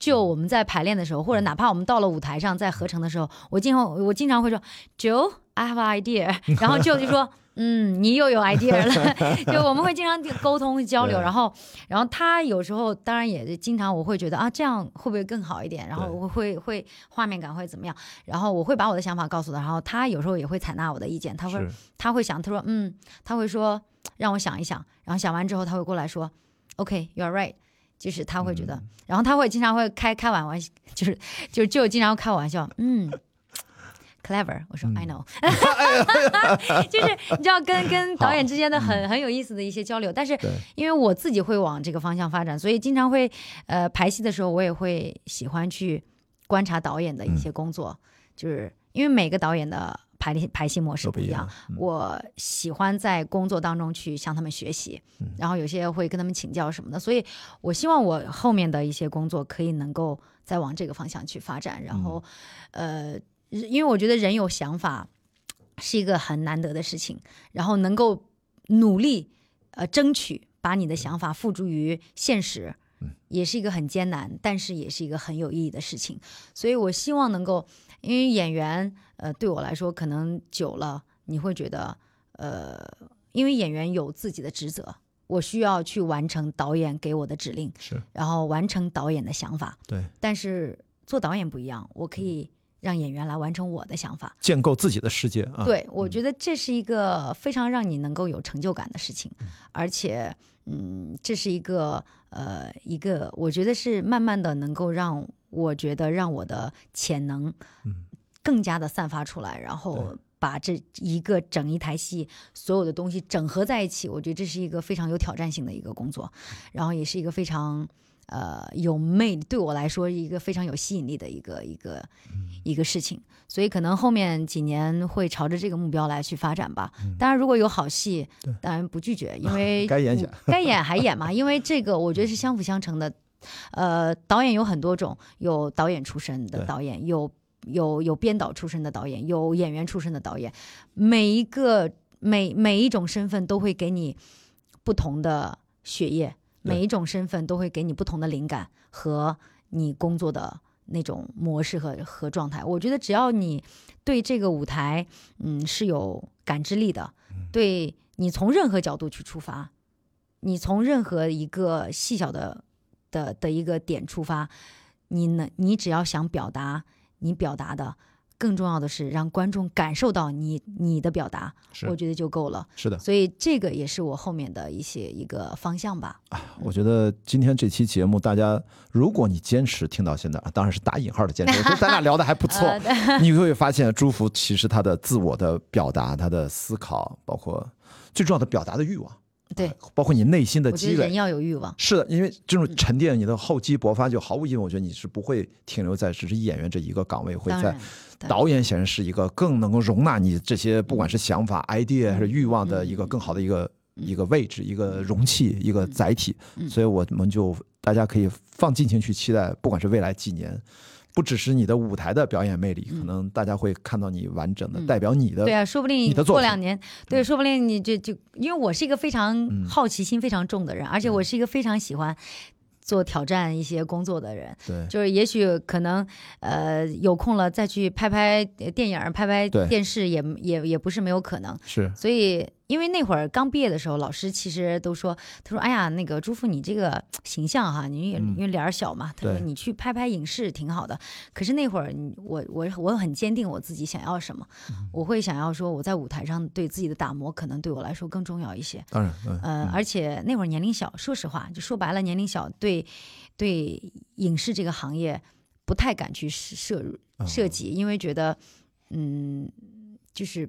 就我们在排练的时候，或者哪怕我们到了舞台上在合成的时候，我经常我经常会说，Joe, I have an idea，*laughs* 然后 Joe 就说，嗯，你又有 idea 了，*laughs* 就我们会经常沟通交流，然后然后他有时候当然也经常我会觉得啊，这样会不会更好一点？然后我会会画面感会怎么样？然后我会把我的想法告诉他，然后他有时候也会采纳我的意见，他会他会想，他说嗯，他会说让我想一想，然后想完之后他会过来说，OK，you、are right。就是他会觉得，然后他会经常会开开玩玩，就是就就经常开玩笑，嗯，clever，我说、I know，*laughs* 就是你知道跟跟导演之间的很很有意思的一些交流，但是因为我自己会往这个方向发展，所以经常会呃排戏的时候，我也会喜欢去观察导演的一些工作，就是因为每个导演的排练排戏模式都不一样我喜欢在工作当中去向他们学习，嗯。然后有些会跟他们请教什么的，所以我希望我后面的一些工作可以能够再往这个方向去发展，然后，嗯呃，因为我觉得人有想法是一个很难得的事情，然后能够努力呃争取把你的想法付诸于现实。也是一个很艰难，但是也是一个很有意义的事情，所以我希望能够，因为演员，呃，对我来说可能久了，你会觉得，呃，因为演员有自己的职责，我需要去完成导演给我的指令，是。然后完成导演的想法。对。但是做导演不一样，我可以让演员来完成我的想法。建构自己的世界啊，对，我觉得这是一个非常让你能够有成就感的事情，而且，嗯，这是一个呃一个，我觉得是慢慢的能够让我觉得让我的潜能嗯更加的散发出来，然后把这一个整一台戏所有的东西整合在一起，我觉得这是一个非常有挑战性的一个工作，然后也是一个非常。呃，有魅力，对我来说一个非常有吸引力的一个一个、一个事情，所以可能后面几年会朝着这个目标来去发展吧。当然，如果有好戏，当然不拒绝，因 *laughs* 为该演演该演还演嘛，因为这个我觉得是相辅相成的。呃，导演有很多种，有导演出身的导演，有有有编导出身的导演，有演员出身的导演，每一个每每一种身份都会给你不同的血液，每一种身份都会给你不同的灵感和你工作的那种模式和和状态。我觉得只要你对这个舞台，嗯，是有感知力的，对你从任何角度去出发，你从任何一个细小的的的一个点出发，你能，你只要想表达你表达的，更重要的是让观众感受到你你的表达，我觉得就够了。是的，所以这个也是我后面的一些一个方向吧。我觉得今天这期节目，大家如果你坚持听到现在，啊当然是打引号的坚持，我觉得咱俩聊的还不错。*laughs* 呃你会发现，朱福其实他的自我的表达、他的思考，包括最重要的表达的欲望，对，包括你内心的积累人。要有欲望。是的，因为这种沉淀，你的厚积薄发，就毫无疑问，我觉得你是不会停留在只是演员这一个岗位，会在导演显然是一个更能够容纳你这些不管是想法、idea 还是欲望的一个更好的一个一个位置、一个容器、一个载体。所以我们就大家可以放尽情去期待，不管是未来几年。不只是你的舞台的表演魅力，可能大家会看到你完整的代表你的对啊，说不定你的过两年，对，说不定你就就，因为我是一个非常嗯。好奇心非常重的人，而且我是一个非常喜欢做挑战一些工作的人。对。就是也许可能呃有空了再去拍拍呃电影、拍拍电视也也也不是没有可能。是。所以因为那会儿刚毕业的时候，老师其实都说，他说：“哎呀，那个朱父，你这个形象哈，你因为脸儿小嘛，他说你去拍拍影视挺好的。可是那会儿我我我很坚定我自己想要什么，嗯。我会想要说我在舞台上对自己的打磨，可能对我来说更重要一些。当然，嗯。呃，而且那会儿年龄小，说实话，就说白了，年龄小，对对影视这个行业不太敢去涉入嗯涉及，因为觉得嗯，就是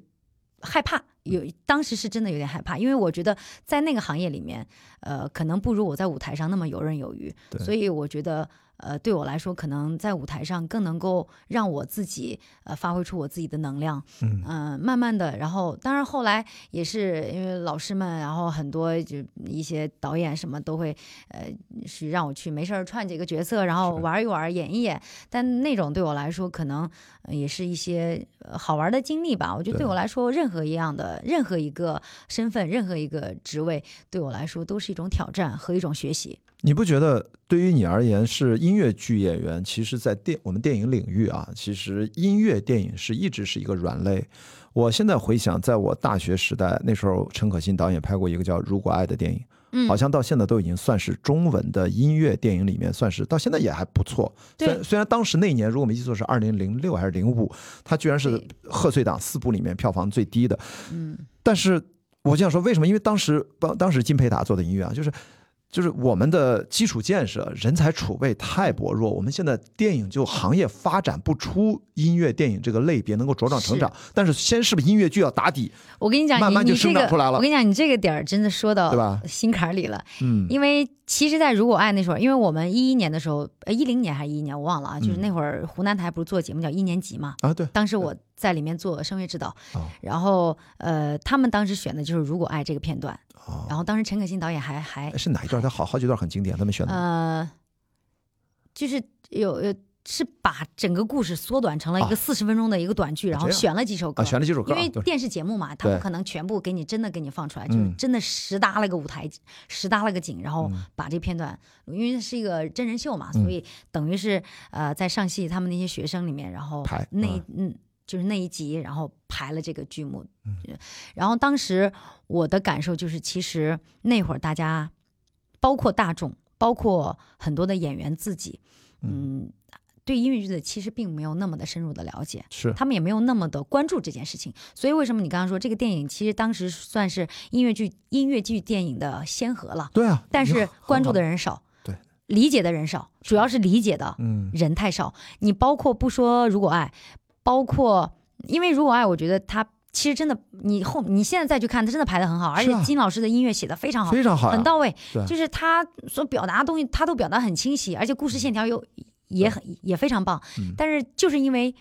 害怕。有当时是真的有点害怕，因为我觉得在那个行业里面，呃，可能不如我在舞台上那么游刃有余，所以我觉得，呃，对我来说，可能在舞台上更能够让我自己呃发挥出我自己的能量，嗯嗯、慢慢的，然后当然后来也是因为老师们，然后很多就一些导演什么都会，呃，是让我去没事儿串几个角色，然后是玩一玩，演一演。但那种对我来说，可能呃也是一些呃好玩的经历吧。我觉得对对我来说，任何一样的任何一个身份，任何一个职位，对我来说都是一种挑战和一种学习。你不觉得对于你而言是音乐剧演员？其实，在电我们电影领域啊，其实音乐电影是一直是一个软肋。我现在回想，在我大学时代，那时候陈可辛导演拍过一个叫《如果爱》的电影，嗯好像到现在都已经算是中文的音乐电影里面，算是到现在也还不错。虽对然虽然当时那一年，如果没记错是二零零六还是零五，它居然是贺岁档四部里面票房最低的。嗯，但是我就想说，为什么？因为当时当当时金培达做的音乐啊，就是就是我们的基础建设、人才储备太薄弱，我们现在电影就行业发展不出音乐电影这个类别能够茁壮成长。但是先是不是音乐剧要打底，我跟你讲，慢慢就生长出来了我跟你讲，你这个点儿真的说到对吧心坎里了。嗯，因为其实，在《如果爱》那时候，因为我们一一年的时候，呃，一零年还是一一年，我忘了啊，就是嗯那会儿湖南台不是做节目叫一年级嘛，啊，对，当时我在里面做声乐指导，哦然后呃，他们当时选的就是《如果爱》这个片段，哦，然后当时陈可辛导演还还哎是哪一段？他好好几段很经典，他们选的。呃，就是有呃是把整个故事缩短成了一啊。个四十分钟的一个短剧，然后选了几首歌，啊，选了几首歌因为电视节目嘛，他不可能全部给你真的给你放出来，就是嗯真的实搭了个舞台，实搭了个景，然后嗯。把这片段，因为是一个真人秀嘛，嗯。所以等于是呃在上戏他们那些学生里面，然后那嗯。嗯就是那一集，然后排了这个剧目，嗯然后当时我的感受就是，其实那会儿大家，包括大众，包括很多的演员自己，嗯。对音乐剧的其实并没有那么的深入的了解，是他们也没有那么的关注这件事情，所以为什么你刚刚说这个电影其实当时算是音乐剧音乐剧电影的先河了，对啊，但是关注的人少，对，理解的人少，主要是理解的嗯人太少。你包括不说如果爱，包括因为如果爱，我觉得他其实真的你后你现在再去看，他真的排的很好，而且金老师的音乐写的非常好，非常好，很到位对，就是他所表达的东西，他都表达很清晰，而且故事线条又也很也非常棒。嗯但是就是因为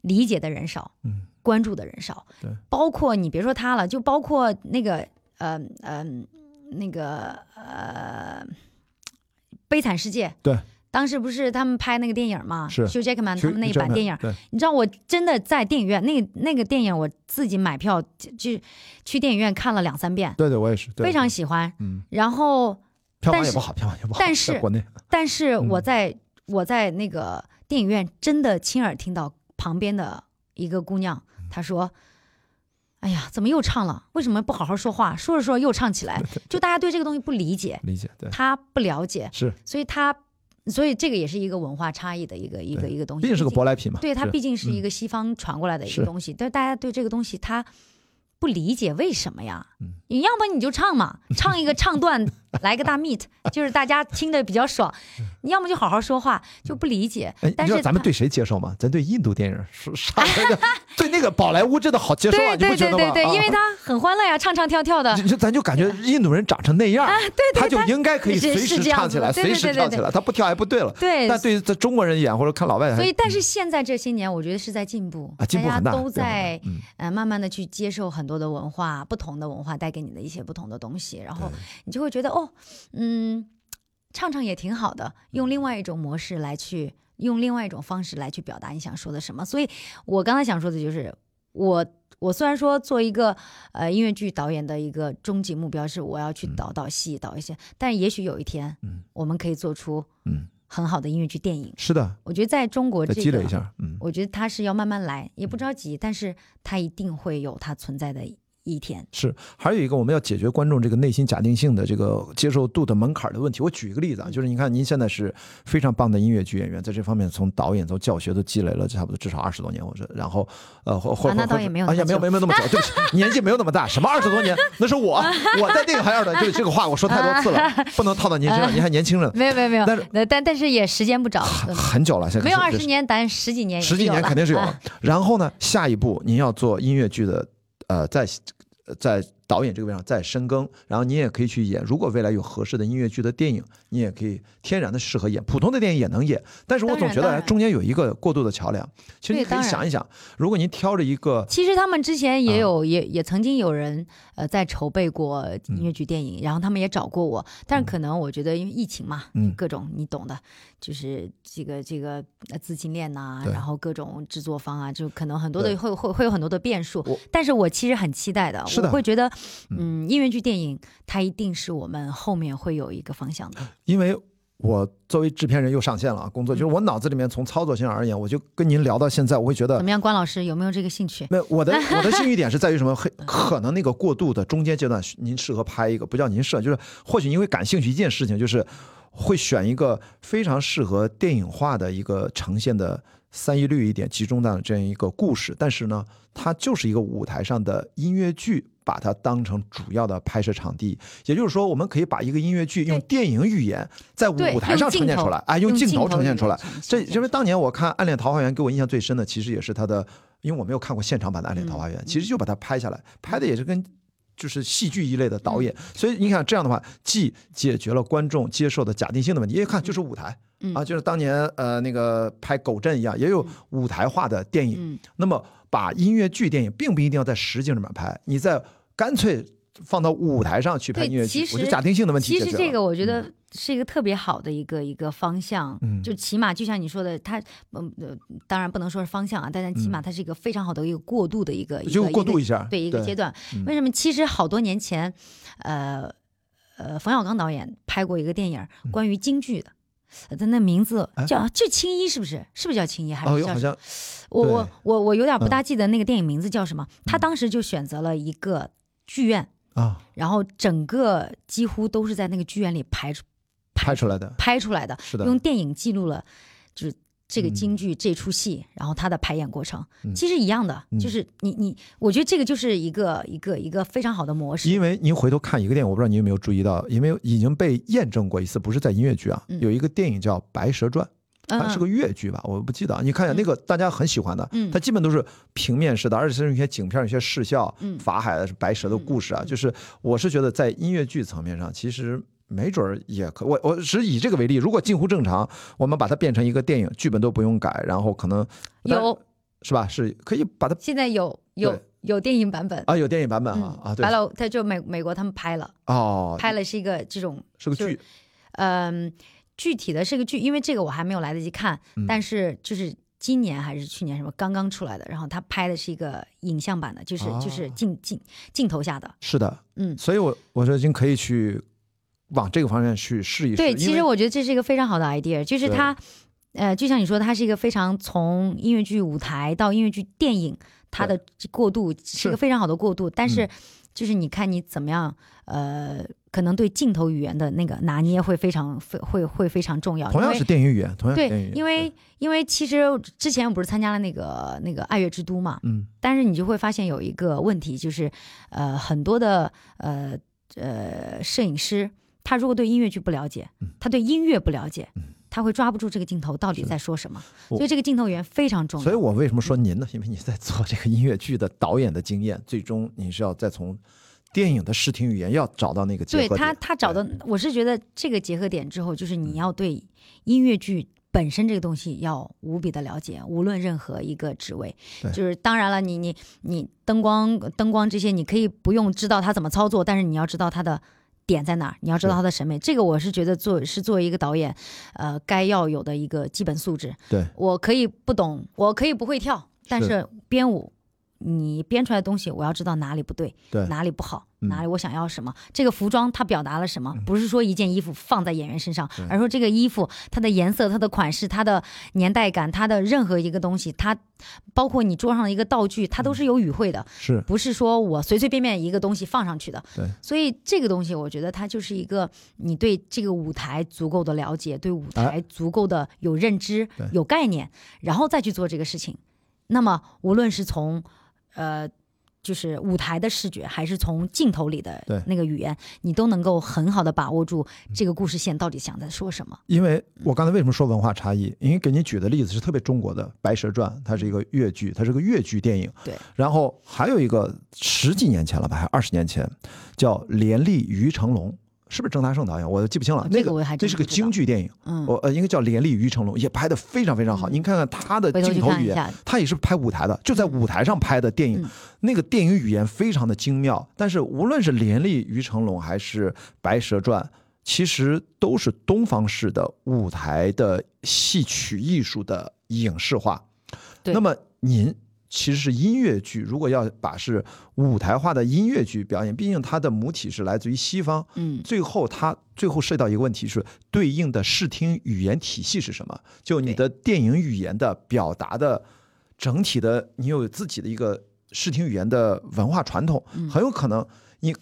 理解的人少，嗯关注的人少，对，包括你别说他了，就包括那个呃呃那个呃悲惨世界，对。当时不是他们拍那个电影嘛，是。休杰克曼去他们那一版电影，你知道我真的在电影院那个那个电影，我自己买票就就去电影院看了两三遍，对对，我也是，对非常喜欢。嗯，然后，但是票房也不好，票房也不好，但是国内。但是嗯。我在、我在那个电影院真的亲耳听到旁边的一个姑娘，嗯。她说：“哎呀，怎么又唱了？为什么不好好说话？说着说着又唱起来。”就大家对这个东西不理解，理解，对，她不了解，是，所以她，所以这个也是一个文化差异的一个一个一个东西。毕竟是个舶来品嘛，对，它毕竟是一嗯个西方传过来的一个东西，但大家对这个东西它不理解为什么呀？嗯你要么你就唱嘛，唱一个唱段，来个大 meet，就是大家听得比较爽。你要么就好好说话，就不理解哎，。但是他你知道咱们对谁接受吗？咱对印度电影是上那个对那个宝莱坞真的好接受啊，对对你不觉得吗？对对对，啊因为他很欢乐呀，唱唱跳跳的。就就咱就感觉印度人长成那样，对对他就应该可以是随时唱起来，对随时跳起来，他不跳还不对了。对，但对于在中国人演或者看老外还，所以但是现在这些年，我觉得是在进步，啊进步很大，大家都在嗯呃慢慢的去接受很多的文化，不同的文化带给你的一些不同的东西，然后你就会觉得哦，嗯，唱唱也挺好的，用另外一种模式来去，用另外一种方式来去表达你想说的什么。所以我刚才想说的就是，我我虽然说做一个呃音乐剧导演的一个终极目标是我要去导导戏导一些，但也许有一天，嗯。我们可以做出嗯，很好的音乐剧电影。是的，我觉得在中国这个，积累一下，嗯，我觉得它是要慢慢来，也不着急，但是它一定会有它存在的意一天。是，还有一个我们要解决观众这个内心假定性的这个接受度的门槛的问题。我举一个例子啊，就是你看您现在是非常棒的音乐剧演员，在这方面从导演从教学都积累了差不多至少二十多年，我说，然后呃或或啊那倒也没有那么哎呀没有没有没有那么久，对不 *laughs* 起，年纪没有那么大，什么二十多年，那是我我在电影行业的，对这个话我说太多次了，不能套到您身上，您还年轻着呢，没有没有没有，但是呃但但是也时间不长，很很久了，现在没有二十年，但十几年十几年肯定是有了啊。然后呢，下一步您要做音乐剧的，呃，在在导演这个位上再深耕，然后你也可以去演。如果未来有合适的音乐剧的电影，你也可以天然的适合演，普通的电影也能演。但是我总觉得中间有一个过渡的桥梁。其实你可以想一想，如果您挑着一个其实他们之前啊也有，也也曾经有人呃在筹备过音乐剧电影，然后他们也找过我，但是可能我觉得因为疫情嘛，嗯。各种你懂的，就是这个这个呃资金链呐、对。然后各种制作方啊，就可能很多的会会会有很多的变数。但是我其实很期待的，的。我会觉得，嗯，音乐剧电影它一定是我们后面会有一个方向的。因为我作为制片人又上线了啊，工作就是我脑子里面从操作性而言，我就跟您聊到现在，我会觉得怎么样，关老师有没有这个兴趣？没有，我的 *laughs* 我的兴趣点是在于什么？很可能那个过渡的中间阶段，您适合拍一个，不叫您适合，就是或许因为感兴趣一件事情，就是会选一个非常适合电影化的一个呈现的三一律一点集中的这样一个故事，但是呢，它就是一个舞台上的音乐剧。把它当成主要的拍摄场地，也就是说，我们可以把一个音乐剧用电影语言在舞台上呈现出来，哎，用镜头呈现出来。这因为为当年我看《暗恋桃花源》，给我印象最深的其实也是它的，因为我没有看过现场版的《暗恋桃花源》，其实就把它拍下来，拍的也是跟就是戏剧一类的导演，所以你看这样的话，既解决了观众接受的假定性的问题，一看就是舞台。嗯啊，就是当年呃那个拍《狗镇》一样，也有舞台化的电影。嗯那么把音乐剧电影并不一定要在实景里面拍，你在干脆放到舞台上去拍音乐剧其，实我觉得假定性的问题其实这个我觉得是一个特别好的一个一个方向，嗯就起码就像你说的，它嗯呃，当然不能说是方向啊，但是起码它是一个非常好的一个过渡的一个一就个一过渡一下，个对一个阶段。嗯为什么？其实好多年前，呃呃，冯小刚导演拍过一个电影关于京剧的。呃他那名字叫就青衣，是不是？是不是叫青衣？还哦，是叫什么？好像我我我我有点不嗯大记得那个电影名字叫什么。他当时就选择了一个剧院，啊。然后整个几乎都是在那个剧院里拍出拍出来的，拍出来的，是的，用电影记录了就是这个嗯京剧这出戏，然后它的排演过程，嗯。其实一样的，嗯。就是你你，我觉得这个就是一个一个一个非常好的模式。因为您回头看一个电影，我不知道你有没有注意到，因为已经被验证过一次，不是在音乐剧啊，嗯。有一个电影叫《白蛇传》，是个越剧吧，我不记得啊。你看一下那个大家很喜欢的，嗯它基本都是平面式的，而且是用一些景片、一些视效，嗯法海的白蛇的故事啊。就是我是觉得在音乐剧层面上，其实。没准儿也可，我我是以这个为例，如果近乎正常，我们把它变成一个电影，剧本都不用改，然后可能有是吧？是可以把它现在有有有电影版本，啊，有电影版本嗯啊啊，对白老他就美美国他们拍了，哦，拍了是一个这种是个剧，嗯，具体的是个剧，因为这个我还没有来得及看，嗯。但是就是今年还是去年什么刚刚出来的，然后他拍的是一个影像版的，就是、就是哦。镜镜镜头下的，是的，嗯，所以我我说已经可以去往这个方面去试一试。对，其实我觉得这是一个非常好的 idea，就是对它，呃，就像你说，它是一个非常从音乐剧舞台到音乐剧电影，它的过渡是一个非常好的过渡，但是嗯就是你看你怎么样，呃，可能对镜头语言的那个拿捏会非常非会会非常重要，同样是电影语言，同样是电影语对，言，因为因为其实之前我不是参加了那个那个爱乐之都嘛，嗯。但是你就会发现有一个问题，就是呃很多的呃呃摄影师，他如果对音乐剧不了解嗯，他对音乐不了解嗯，他会抓不住这个镜头到底在说什么，所以这个镜头语言非常重要。所以我为什么说您呢？因为你在做这个音乐剧的导演的经验，最终你是要再从电影的视听语言要找到那个结合点。对他，他找到，我是觉得这个结合点之后，就是你要对音乐剧本身这个东西要无比的了解，无论任何一个职位，就是当然了，你你你灯光灯光这些，你可以不用知道他怎么操作，但是你要知道他的。点在哪儿？你要知道他的审美，这个我是觉得做是作为一个导演，呃，该要有的一个基本素质。对我可以不懂，我可以不会跳，但是是编舞你编出来的东西，我要知道哪里不对，对哪里不好，嗯哪里我想要什么。这个服装它表达了什么？不是说一件衣服放在演员身上，而说这个衣服它的颜色、它的款式、它的年代感、它的任何一个东西，它包括你桌上的一个道具，它都是有语汇的，是不是说我随随便便一个东西放上去的。对，所以这个东西，我觉得它就是一个你对这个舞台足够的了解，对舞台足够的有认知、对有概念，然后再去做这个事情。那么，无论是从呃。就是舞台的视觉，还是从镜头里的对那个语言，你都能够很好的把握住这个故事线到底想在说什么。因为我刚才为什么说文化差异？因为给你举的例子是特别中国的《白蛇传》，它是一个越剧，它是个越剧电影。对。然后还有一个十几年前了吧，还二十年前，叫《连丽于成龙》，是不是郑大圣导演？我记不清了。那个我还那是个京剧电影，嗯，我呃应该叫《连丽于成龙》，也拍的非常非常好。您看看他的镜头语言他也是拍舞台的，就在舞台上拍的电影，嗯那个电影语言非常的精妙。但是无论是《连丽于成龙》还是《白蛇传》，其实都是东方式的舞台的戏曲艺术的影视化。对那么您其实是音乐剧，如果要把是舞台化的音乐剧表演，毕竟它的母体是来自于西方，嗯，最后它最后涉及到一个问题是对应的视听语言体系是什么？就你的电影语言的表达的整体的，你有自己的一个视听语言的文化传统，很有可能你。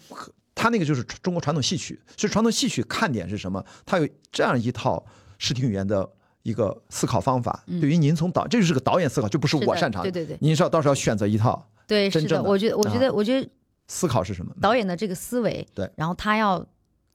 它那个就是中国传统戏曲，所以传统戏曲看点是什么？它有这样一套视听语言的一个思考方法。对于您从导，这就是个导演思考，就不是我擅长的。对对对您是要到时候要选择一套对，是的。真正的我觉得，我觉得，我觉得思考是什么？导演的这个思维，对然后他要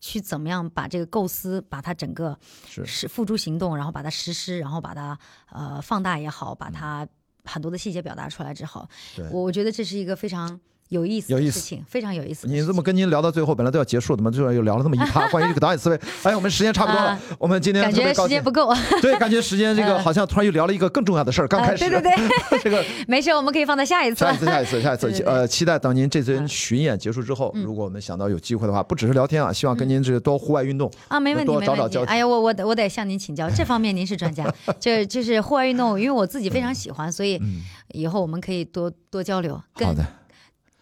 去怎么样把这个构思，把它整个是是付诸行动，然后把它实施，然后把它呃放大也好，把它很多的细节表达出来之后，对我我觉得这是一个非常有意思有意思的事情，非常有意思。你这么跟您聊到最后，本来都要结束的嘛，最后又聊了这么一趴 *laughs* 关于这个导演思维。哎，我们时间差不多了啊，我们今天感觉时间不。够，对，感觉时间这个 *laughs* 嗯好像突然又聊了一个更重要的事儿，刚啊开始。对对对，*laughs* 这个没事，我们可以放在下一次下一。次，下一次，下一次呃，期待等您这次嗯巡演结束之后，嗯如果我们想到有机会的话，不只是聊天啊，希望跟您这个多户外运动。啊，没问题，多没问题找找交。集哎呀，我我得我得向您请教，这方面您是专家。这就是户外运动，因为我自己非常喜欢，所以嗯，以后我们可以多多交流，跟好的。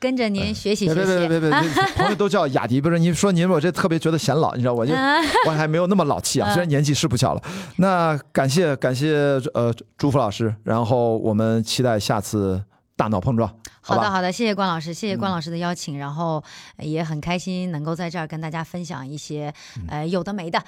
跟着您学习别学习。别别别别，别朋友都叫雅迪，不是您说您我这特别觉得显老，你知道，我就啊我还没有那么老气啊，嗯虽然年纪是不小了。那感谢感谢呃朱福老师，然后我们期待下次大脑碰撞，好的好的，谢谢关老师，谢谢关老师的邀请，然后呃也很开心能够在这儿跟大家分享一些呃有的没的，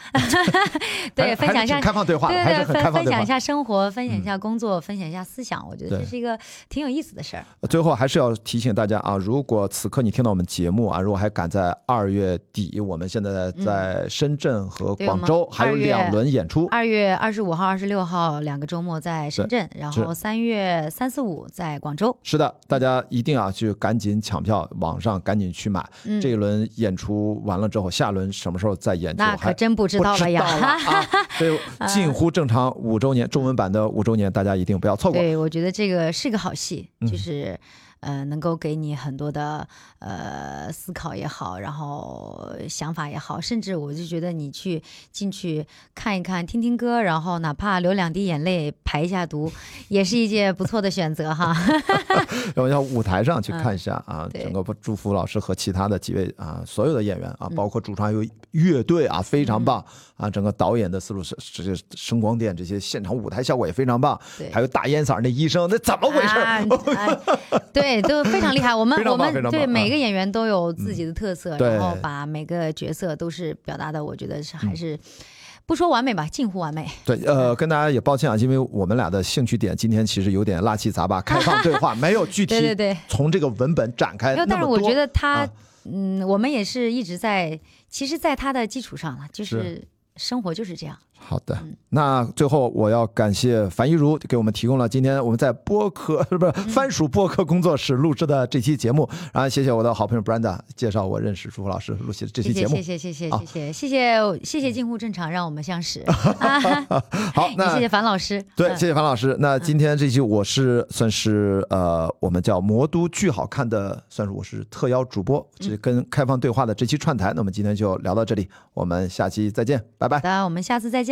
*laughs* 对，分享一下。开放对话，对对对，分分享一。下生活，分享一下工作，分享一下思想，我觉得这是一个挺有意思的事儿。最后还是要提醒大家啊，如果此刻你听到我们节目啊，如果还赶在二月底，我们现在在深圳和广州我们2月还有两轮演出，二月二十五号、二十六号两个周末在深圳，然后三月三四五在广州。是的，大家一定要去赶紧抢票，网上赶紧去买。嗯这一轮演出完了之后，下轮什么时候再演出？那可还真不知道了呀！*laughs* 所以近乎正常五周年，中文版的五周年，大家一定不要错过。对，我觉得这个是个好戏，嗯就是。呃，能够给你很多的呃思考也好，然后想法也好，甚至我就觉得你去进去看一看、听听歌，然后哪怕流两滴眼泪排一下毒，也是一件不错的选择哈。*laughs* 我要舞台上去看一下啊，嗯整个祝福老师和其他的几位啊，所有的演员啊，嗯包括主唱有乐队啊，非常棒啊，整个导演的思路是这些声光电这些现场舞台效果也非常棒，对还有大烟嗓儿那医生那怎么回事儿？啊啊 *laughs* 对，都非常厉害。我们我们对每个演员都有自己的特色，对然后把每个角色都是表达的，我觉得是还是。不说完美吧，近乎完美。对，呃，跟大家也抱歉啊，因为我们俩的兴趣点今天其实有点拉七杂八，开放对话，没有具体 *laughs* 对对对，从这个文本展开。但是我觉得他啊，嗯，我们也是一直在，其实，在他的基础上了，就是生活就是这样。好的嗯，那最后我要感谢樊一茹给我们提供了今天我们在播客是 *laughs* 不是嗯番薯播客工作室录制的这期节目，然后谢谢我的好朋友 Brenda 介绍我认识朱福老师录的这期节目谢。谢谢谢啊谢谢谢谢谢谢近乎正常让我们相识，*laughs* *laughs* 好，那谢谢樊老师。对，嗯谢谢樊老师。那今天这期我是算是呃，我们叫魔都巨好看的，算是我是特邀主播，嗯是跟开放对话的这期串台。那么今天就聊到这里，我们下期再见，拜拜好。的，我们下次再见。